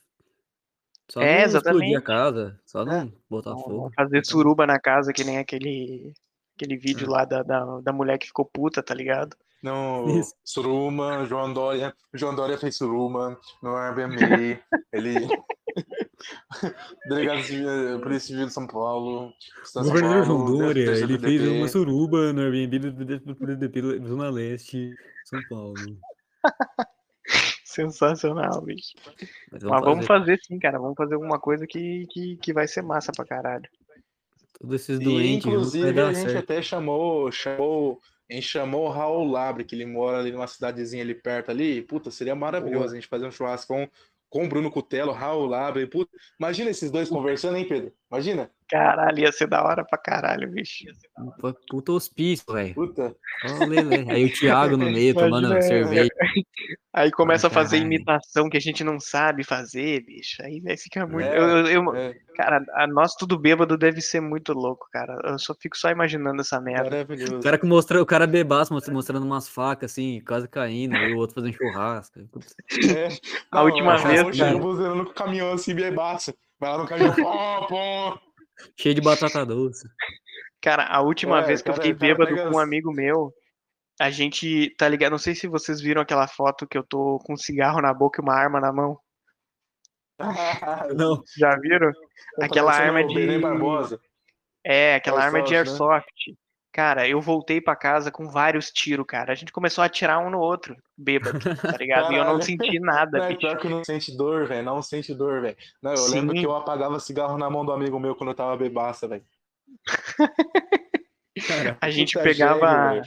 Só É, não explodir exatamente. a casa, só não botar Vamos fogo. fazer suruba na casa, que nem aquele, aquele vídeo É. lá da, da, da mulher que ficou puta, tá ligado? No Isso. Suruma, João Dória. João Dória fez Suruma no Airbnb. ele. Delegado Civil- Polícia Civil de São Paulo. Estado de São Governador Paulo, João Dória, ele fez uma suruba no Airbnb do do- do PDP Zona Leste, São Paulo. Sensacional, bicho. Mas Mas vamos fazer. fazer sim, cara. Vamos fazer alguma coisa que, que, que vai ser massa pra caralho. Todos esses E, doentes inclusive, a gente certo. até chamou, chamou, a gente chamou o Raul Labre, que ele mora ali numa cidadezinha ali perto ali. Puta, seria maravilhoso a gente fazer um churrasco com, com o Bruno Cutelo, Raul Labre. Imagina esses dois conversando, hein, Pedro? Imagina? Caralho, ia ser da hora pra caralho, bicho. Pô, Puta hospício, velho. Puta. Aí o Thiago no meio tomando Imagina, cerveja. Aí começa a fazer caralho. imitação que a gente não sabe fazer, bicho. Aí vai ficar muito. É, eu, eu- eu- É, Cara, a nós tudo bêbado deve ser muito louco, cara. Eu só fico só imaginando essa merda. maravilhoso. O cara que mostrou, o cara bebaço mostra- mostrando umas facas assim, quase caindo, aí o outro fazendo churrasco. É. A última é, vez, cara. o caminhão assim, bebaço. Vai lá no. Cheio de batata doce. Cara, a última É, vez que eu cara- fiquei o cara bêbado com um amigo meu, a gente, tá ligado? Não sei se vocês viram aquela foto que eu tô com um cigarro na boca e uma arma na mão. Não. Já viram? Aquela arma de-. É, aquela arma de Airsoft, né? Cara, eu voltei pra casa com vários tiros, cara. A gente começou a atirar um no outro, bêbado, tá ligado? E eu não Caralho. senti nada, Não, é pior que não sente dor, velho. Não sente dor, velho. Não, eu Sim. lembro que eu apagava cigarro na mão do amigo meu quando eu tava bebaça, velho. A gente pegava. gênio.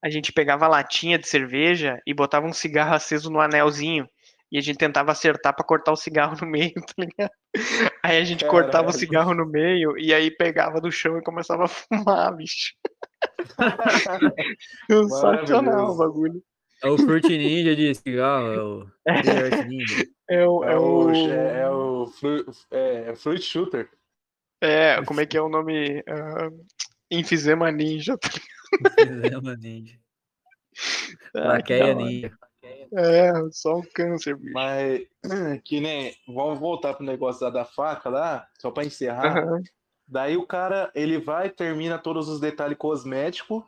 A gente pegava a latinha de cerveja e botava um cigarro aceso no anelzinho. E a gente tentava acertar pra cortar o cigarro no meio, tá ligado? Aí a gente cortava o Caralho. cigarro no meio e aí pegava do chão e começava a fumar, bicho. Sensacional o bagulho. é o Fruit Ninja de cigarro, é o Ninja. É o. É É o, o... é, é o é, é Fruit Shooter. É, como é que é o nome? Ah, Enfisema Ninja. tá Fizema Ninja. Ah, Laqueia. Ninja. É, só um câncer, bicho. Mas que nem. Vamos voltar pro negócio da, da faca lá, só pra encerrar. Aham. Daí o cara, ele vai, termina todos os detalhes cosméticos.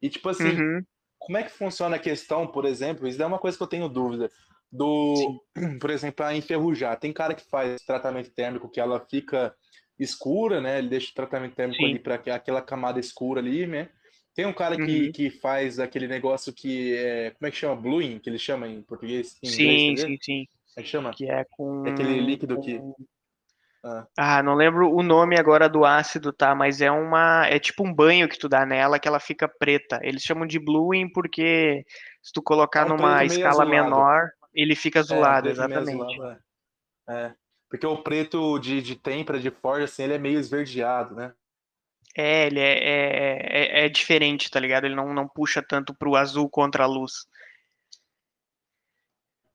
E tipo assim, Uhum. como é que funciona a questão, por exemplo? Isso é uma coisa que eu tenho dúvida. Do, por exemplo, a enferrujar. Tem cara que faz tratamento térmico que ela fica escura, né? Ele deixa o tratamento térmico Sim. ali para aquela camada escura ali, né? Tem um cara que, Uhum. que faz aquele negócio que é. Como é que chama? Bluing, que eles chamam em português? Em Sim, inglês, quer sim, sim. Como é que chama? Que é com. É aquele líquido que- com- Ah. Ah, não lembro o nome agora do ácido, tá? Mas é uma. É tipo um banho que tu dá nela que ela fica preta. Eles chamam de bluing porque se tu colocar É um numa escala azulado. menor, ele fica É, azulado, meio exatamente. azulado, é. É. Porque o preto de, de têmpera, de forja, assim, ele é meio esverdeado, né? É, ele é, é, é, é diferente, tá ligado? Ele não, não puxa tanto pro azul contra a luz.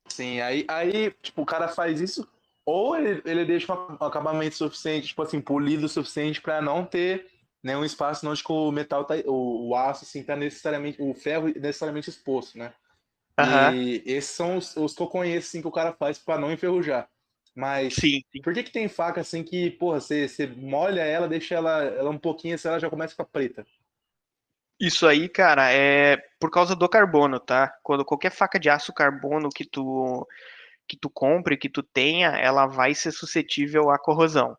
Sim, aí, aí tipo, o cara faz isso, ou ele, ele deixa um acabamento suficiente, tipo assim, polido o suficiente para não ter nenhum espaço onde o metal tá, o, o aço, assim, tá necessariamente, o ferro necessariamente exposto, né? Aham. E esses são os, os que eu conheço, assim, que o cara faz para não enferrujar. Mas Sim, sim. por que que tem faca, assim, que, porra, você, você molha ela, deixa ela, ela um pouquinho, assim, ela já começa a ficar preta? Isso aí, cara, é por causa do carbono, tá? Quando qualquer faca de aço carbono que tu que tu compre, que tu tenha, ela vai ser suscetível à corrosão.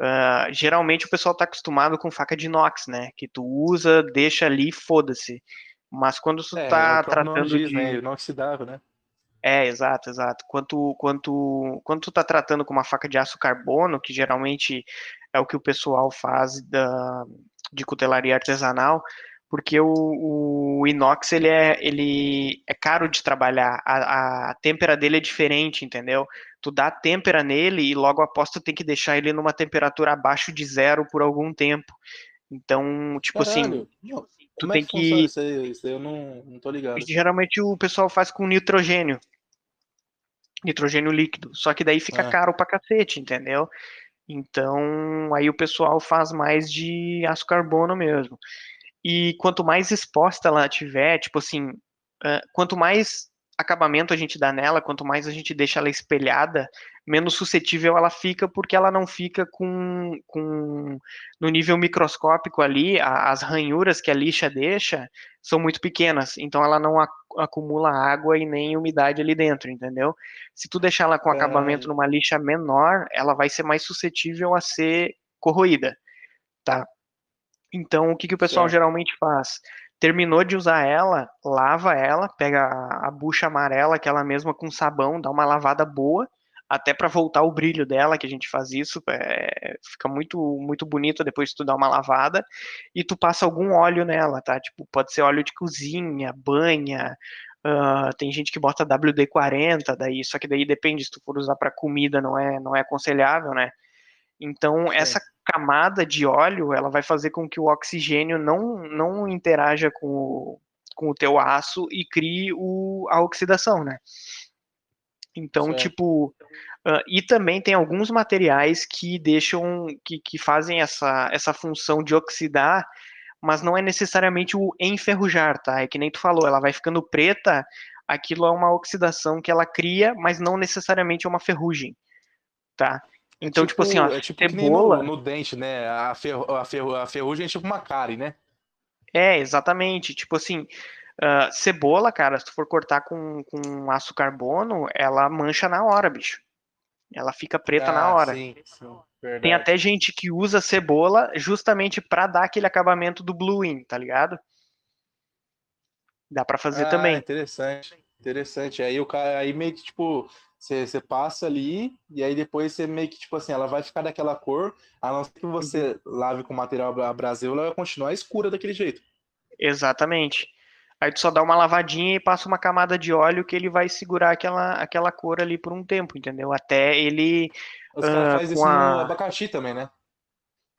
Ah, geralmente o pessoal tá acostumado com faca de inox, né? Que tu usa, deixa ali, foda-se. Mas quando tu É, tá é nome tratando diz, de né? Inoxidável, né? É, exato, exato. Quanto, quanto, quando tu tá tratando com uma faca de aço carbono, que geralmente é o que o pessoal faz da, de cutelaria artesanal, porque o, o inox ele é, ele é caro de trabalhar, a, a têmpera dele é diferente, entendeu? Tu dá têmpera nele e logo após tu tem que deixar ele numa temperatura abaixo de zero por algum tempo. Então, tipo assim, Caralho, não, tu como tem é que, que isso aí? Isso aí eu não, não tô ligado. Geralmente o pessoal faz com nitrogênio. Nitrogênio líquido. Só que daí fica Ah. caro pra cacete, entendeu? Então, aí o pessoal faz mais de aço carbono mesmo. E quanto mais exposta ela tiver, tipo assim, quanto mais acabamento a gente dá nela, quanto mais a gente deixa ela espelhada, menos suscetível ela fica, porque ela não fica com, com no nível microscópico ali, a- as ranhuras que a lixa deixa são muito pequenas, então ela não ac- acumula água e nem umidade ali dentro, entendeu? Se tu deixar ela com acabamento Caralho. numa lixa menor, ela vai ser mais suscetível a ser corroída, tá? Então, o que que o pessoal Certo. geralmente faz? Terminou de usar ela, lava ela, pega a, a bucha amarela, aquela mesma com sabão, dá uma lavada boa, até para voltar o brilho dela, que a gente faz isso, é, fica muito muito bonito depois que tu dá uma lavada, e tu passa algum óleo nela, tá? Tipo, pode ser óleo de cozinha, banha, ah, tem gente que bota WD-40, daí, só que daí depende, se tu for usar para comida não é, não é aconselhável, né? Então, Sim. essa camada de óleo, ela vai fazer com que o oxigênio não, não interaja com o, com o teu aço e crie o, a oxidação, né? Então, Certo. tipo, ah, e também tem alguns materiais que deixam, que, que fazem essa, essa função de oxidar, mas não é necessariamente o enferrujar, tá? É que nem tu falou, ela vai ficando preta, aquilo é uma oxidação que ela cria, mas não necessariamente é uma ferrugem, tá? É Então, tipo, assim, ó, é tipo cebola... no, no dente, né? A, ferru, a, ferru, a ferrugem é tipo uma cárie, né? É, exatamente. Tipo assim, ah, cebola, cara, se tu for cortar com, com aço carbono, ela mancha na hora, bicho. Ela fica preta na Ah, hora. Sim, sim. Tem até gente que usa cebola justamente pra dar aquele acabamento do bluing, tá ligado? Dá pra fazer ah, também. interessante, interessante. Aí o cara, aí meio que tipo, você, você passa ali e aí depois você meio que tipo assim, ela vai ficar daquela cor, a não ser que você Uhum. lave com material bra- Brasil, ela vai continuar escura daquele jeito. Exatamente. Aí tu só dá uma lavadinha e passa uma camada de óleo que ele vai segurar aquela, aquela cor ali por um tempo, entendeu? Até ele. Os Ah, caras fazem com isso no a- abacaxi também, né?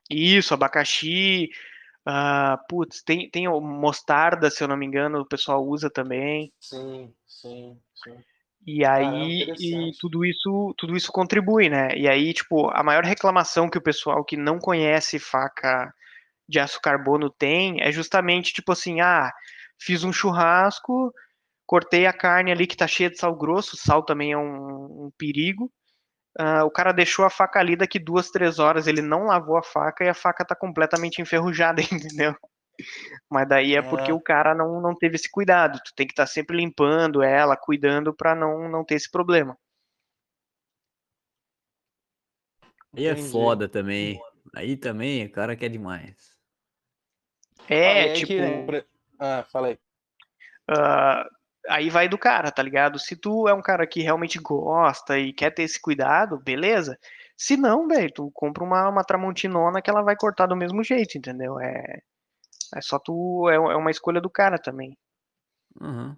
Isso, abacaxi. ah, putz, tem, tem mostarda, se eu não me engano, o pessoal usa também. Sim, sim, sim. E Caramba, aí, e interessante. tudo isso, tudo isso contribui, né? E aí, tipo, a maior reclamação que o pessoal que não conhece faca de aço carbono tem é justamente, tipo assim, ah, fiz um churrasco, cortei a carne ali que tá cheia de sal grosso, sal também é um, um perigo. Ah, o cara deixou a faca ali daqui duas, três horas, ele não lavou a faca e a faca tá completamente enferrujada, entendeu? Mas daí é porque Ah. o cara não, não teve esse cuidado. Tu tem que estar sempre limpando ela, cuidando pra não, não ter esse problema. Aí é foda também. Aí também o cara quer demais. É, Ah, aí tipo, que Ah, fala aí. ah, aí vai do cara, tá ligado? Se tu é um cara que realmente gosta e quer ter esse cuidado, beleza. Se não, velho, tu compra uma, uma tramontinona que ela vai cortar do mesmo jeito, entendeu? É, é só tu, é, é uma escolha do cara também. Aham.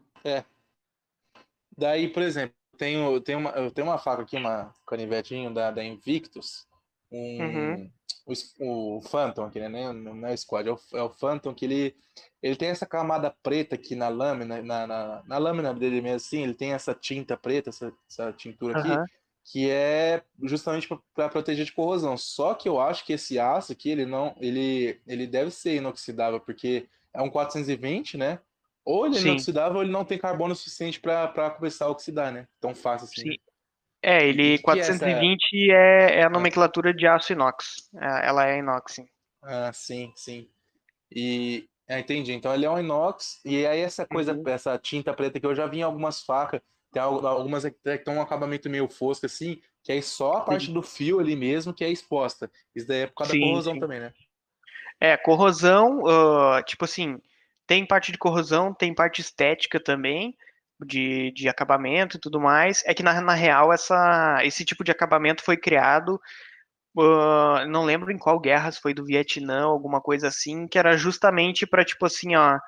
Daí, por exemplo, tenho, tenho uma, eu tenho uma faca aqui, uma canivetinho da, da Invictus, um, Uhum. o, o Phantom aqui, né? Não é o Squad, é o, é o Phantom que ele, ele tem essa camada preta aqui na lâmina, na, na, na lâmina dele mesmo assim, ele tem essa tinta preta, essa, essa tintura aqui, Aham. que é justamente para proteger de corrosão. Só que eu acho que esse aço aqui, ele não, ele, ele deve ser inoxidável, porque é um 420, né? Ou ele é inoxidável ou ele não tem carbono suficiente para começar a oxidar, né? Tão fácil assim. Sim. É, ele E que que é essa- 420 é, é a nomenclatura de aço inox. É, Ela é inox, sim. Ah, sim, sim. E ah, entendi. Então ele é um inox e aí essa coisa, Uhum. essa tinta preta que eu já vi em algumas facas, tem al- algumas que que tem um acabamento meio fosco assim, que aí só a parte do fio ali mesmo que é exposta. Isso daí é por causa Sim, da corrosão sim. também, né? É, corrosão, ah, tipo assim, tem parte de corrosão, tem parte estética também, de, de acabamento e tudo mais. É que na, na real essa, esse tipo de acabamento foi criado, ah, não lembro em qual guerra, se foi do Vietnã, alguma coisa assim, que era justamente para tipo assim, ó,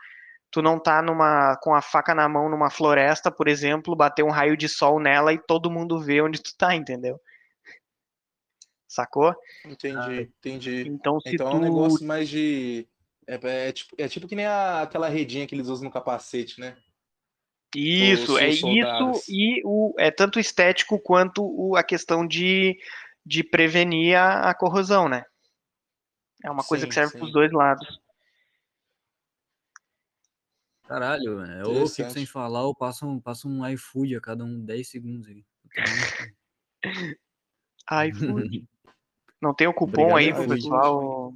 tu não tá numa com a faca na mão numa floresta, por exemplo, bater um raio de sol nela e todo mundo vê onde tu tá, entendeu? Sacou? Entendi, entendi. Então se Então é tu um negócio mais de. É, é tipo, é tipo que nem a- aquela redinha que eles usam no capacete, né? Isso, é isso soldados. e o, é tanto estético quanto o- a questão de, de prevenir a, a corrosão, né? É uma coisa Sim, que serve para os dois lados. Caralho. Eu fico sem falar, eu passo um, passo um iFood a cada um 10 segundos aí. Ai, fui. Não tem o cupom Obrigado, aí pro iFood. pessoal.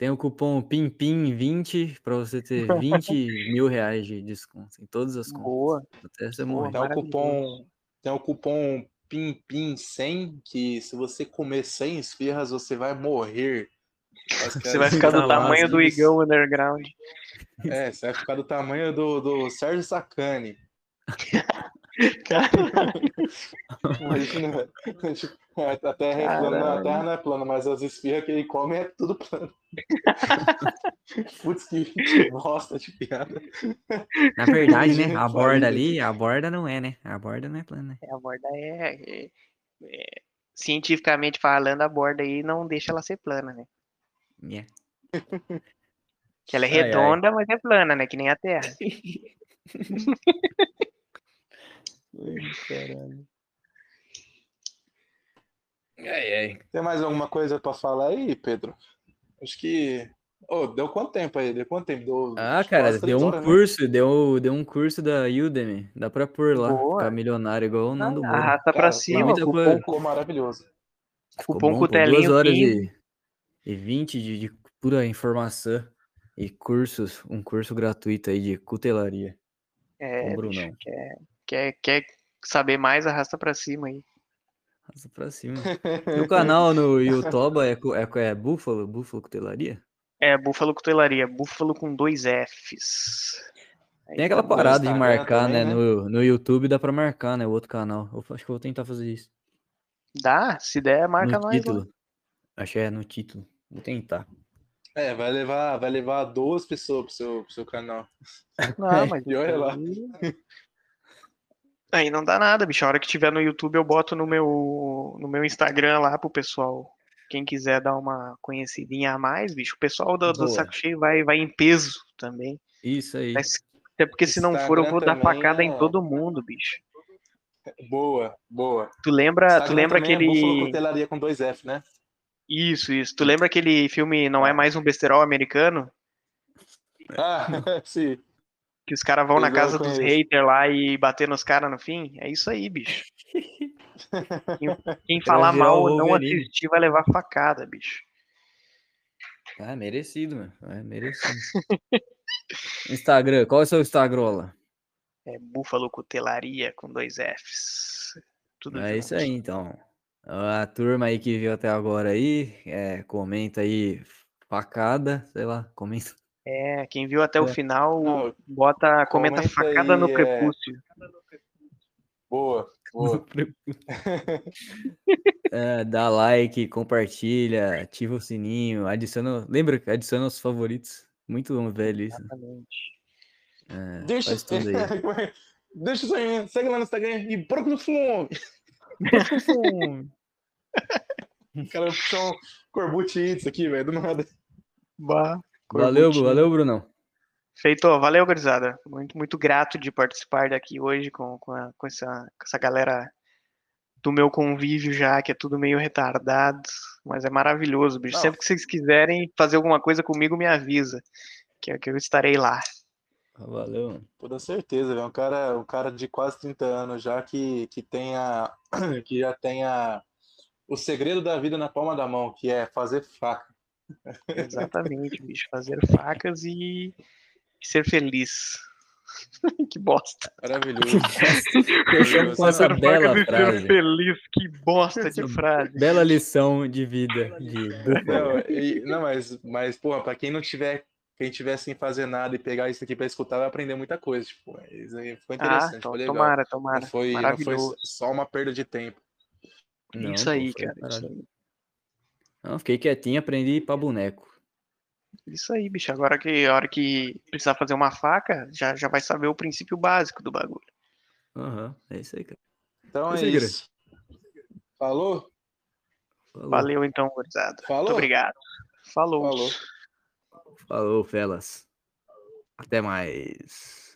Tem o cupom PIMPIM20 pra você ter 20 mil reais de desconto em todas as contas. Boa. Até você Boa, morrer. Tem o cupom, tem o cupom PIMPIM100, que se você comer 100 esfirras, você vai morrer. Você vai ficar do tamanho do isso. Igão Underground. É, você vai ficar do tamanho do, do Sérgio Sacani. Imagina, tipo, a terra é plana, a Caralho. terra não é plana, mas as esfirras que ele come é tudo plano. Putz, que bosta de piada. Na verdade, né? A borda ali, a borda não é, né? A borda não é plana? É, a borda é, é- é- Cientificamente falando, a borda aí não deixa ela ser plana, né? Yeah. Que ela é Ai, ai. redonda, mas é plana, né? Que nem a Terra. Ai, ai. Tem mais alguma coisa pra falar aí, Pedro? Acho que. Ô, deu quanto tempo aí? Deu quanto tempo? Deu Ah, que cara, deu um horas, né? curso, deu, deu um curso da Udemy. Dá pra pôr lá, Boa. ficar milionário igual o Nando Moura. Arrasta pra Cara, cima, muita cupom, coisa. Ficou maravilhoso. Ficou cupom bom, pô, duas horas 15. e, e 20 de, de pura informação e cursos, um curso gratuito aí de cutelaria com É, o Brunão. quer, quer, quer saber mais, arrasta pra cima aí. Arrasta pra cima. E o canal no YouTube é, é, é Búfalo? Búfalo Cutelaria? É, Búfalo Cutelaria, Búfalo com dois Fs. Tem aquela tá bom. parada de marcar, também, né? né? No, no YouTube dá pra marcar, né? O outro canal. Eu acho que eu vou tentar fazer isso. Dá? Se der, marca no nós lá. título. Acho que é no título. Vou tentar. É, vai levar, vai levar duas pessoas pro seu, pro seu canal. Não, mas E olha lá. Aí- não dá nada, bicho. A hora que tiver no YouTube, eu boto no meu, no meu Instagram lá pro pessoal. Quem quiser dar uma conhecidinha a mais, bicho. O pessoal do, do. Saco Cheio vai, vai em peso também. Isso aí. Mas- Até porque se não for, eu vou dar Instagram facada também em é- todo mundo, bicho. Boa, boa. Tu lembra, tu Instagram lembra é aquele. Cutelaria com dois F, né? Isso, isso. Tu lembra aquele filme Não é mais um besterol americano? Ah, sim. Que os caras vão na Eu casa dos haters lá e bater nos caras no fim. É isso aí, bicho. Quem, quem falar mal ou não assistir vai levar facada, bicho. Ah, merecido, mano. É merecido. Instagram, qual é o seu Instagram lá? É Búfalo Cutelaria com dois Fs. Tudo É isso aí, então. A turma aí que viu até agora aí, é, comenta aí facada, sei lá, comenta. É, quem viu até o É. final, Não, bota, comenta comenta facada no aí, é, prepúcio. Boa, boa. É, dá like, compartilha, ativa o sininho, adiciona. Lembra que adiciona os favoritos. Muito velho isso. Exatamente. É, Deixa, faz tudo aí. Deixa isso aí, segue lá no Instagram e procura o fome. O cara puxou um Corbucci aqui, velho, do nada. Bah, Valeu, Corbucci. valeu, Brunão. Feito, valeu, gurizada. Muito, muito grato de participar daqui hoje com, com, a- com essa, com essa galera do meu convívio já, que é tudo meio retardado, mas é maravilhoso, bicho. Não. Sempre que vocês quiserem fazer alguma coisa comigo, me avisa, que, que eu estarei lá. Valeu, mano. Toda certeza, velho. Um cara, um cara de quase 30 anos já que, que tenha que já tenha o segredo da vida na palma da mão, que é fazer faca. Exatamente, bicho. Fazer facas e, ser feliz. que bosta. Maravilhoso. Fechamos com essa Fazer bela facas e ser frase. feliz. Que bosta de frase. Bela lição de vida de. Não, e- não, mas, mas, porra, pra quem não tiver, quem tiver sem fazer nada e pegar isso aqui pra escutar, vai aprender muita coisa. Tipo, foi Ah, interessante, to- foi legal. tomara, tomara. Não foi, não foi só uma perda de tempo. Não, isso aí, cara. Isso aí. Não, fiquei quietinho, aprendi pra boneco. Isso aí, bicho. Agora que a hora que precisar fazer uma faca, já, já vai saber o princípio básico do bagulho. Aham, é isso aí, cara. Então é Gra. isso. Falou? Falou, Valeu então, gurizada. Muito Falou? obrigado. Falou. Falou. Falou, felas. Até mais.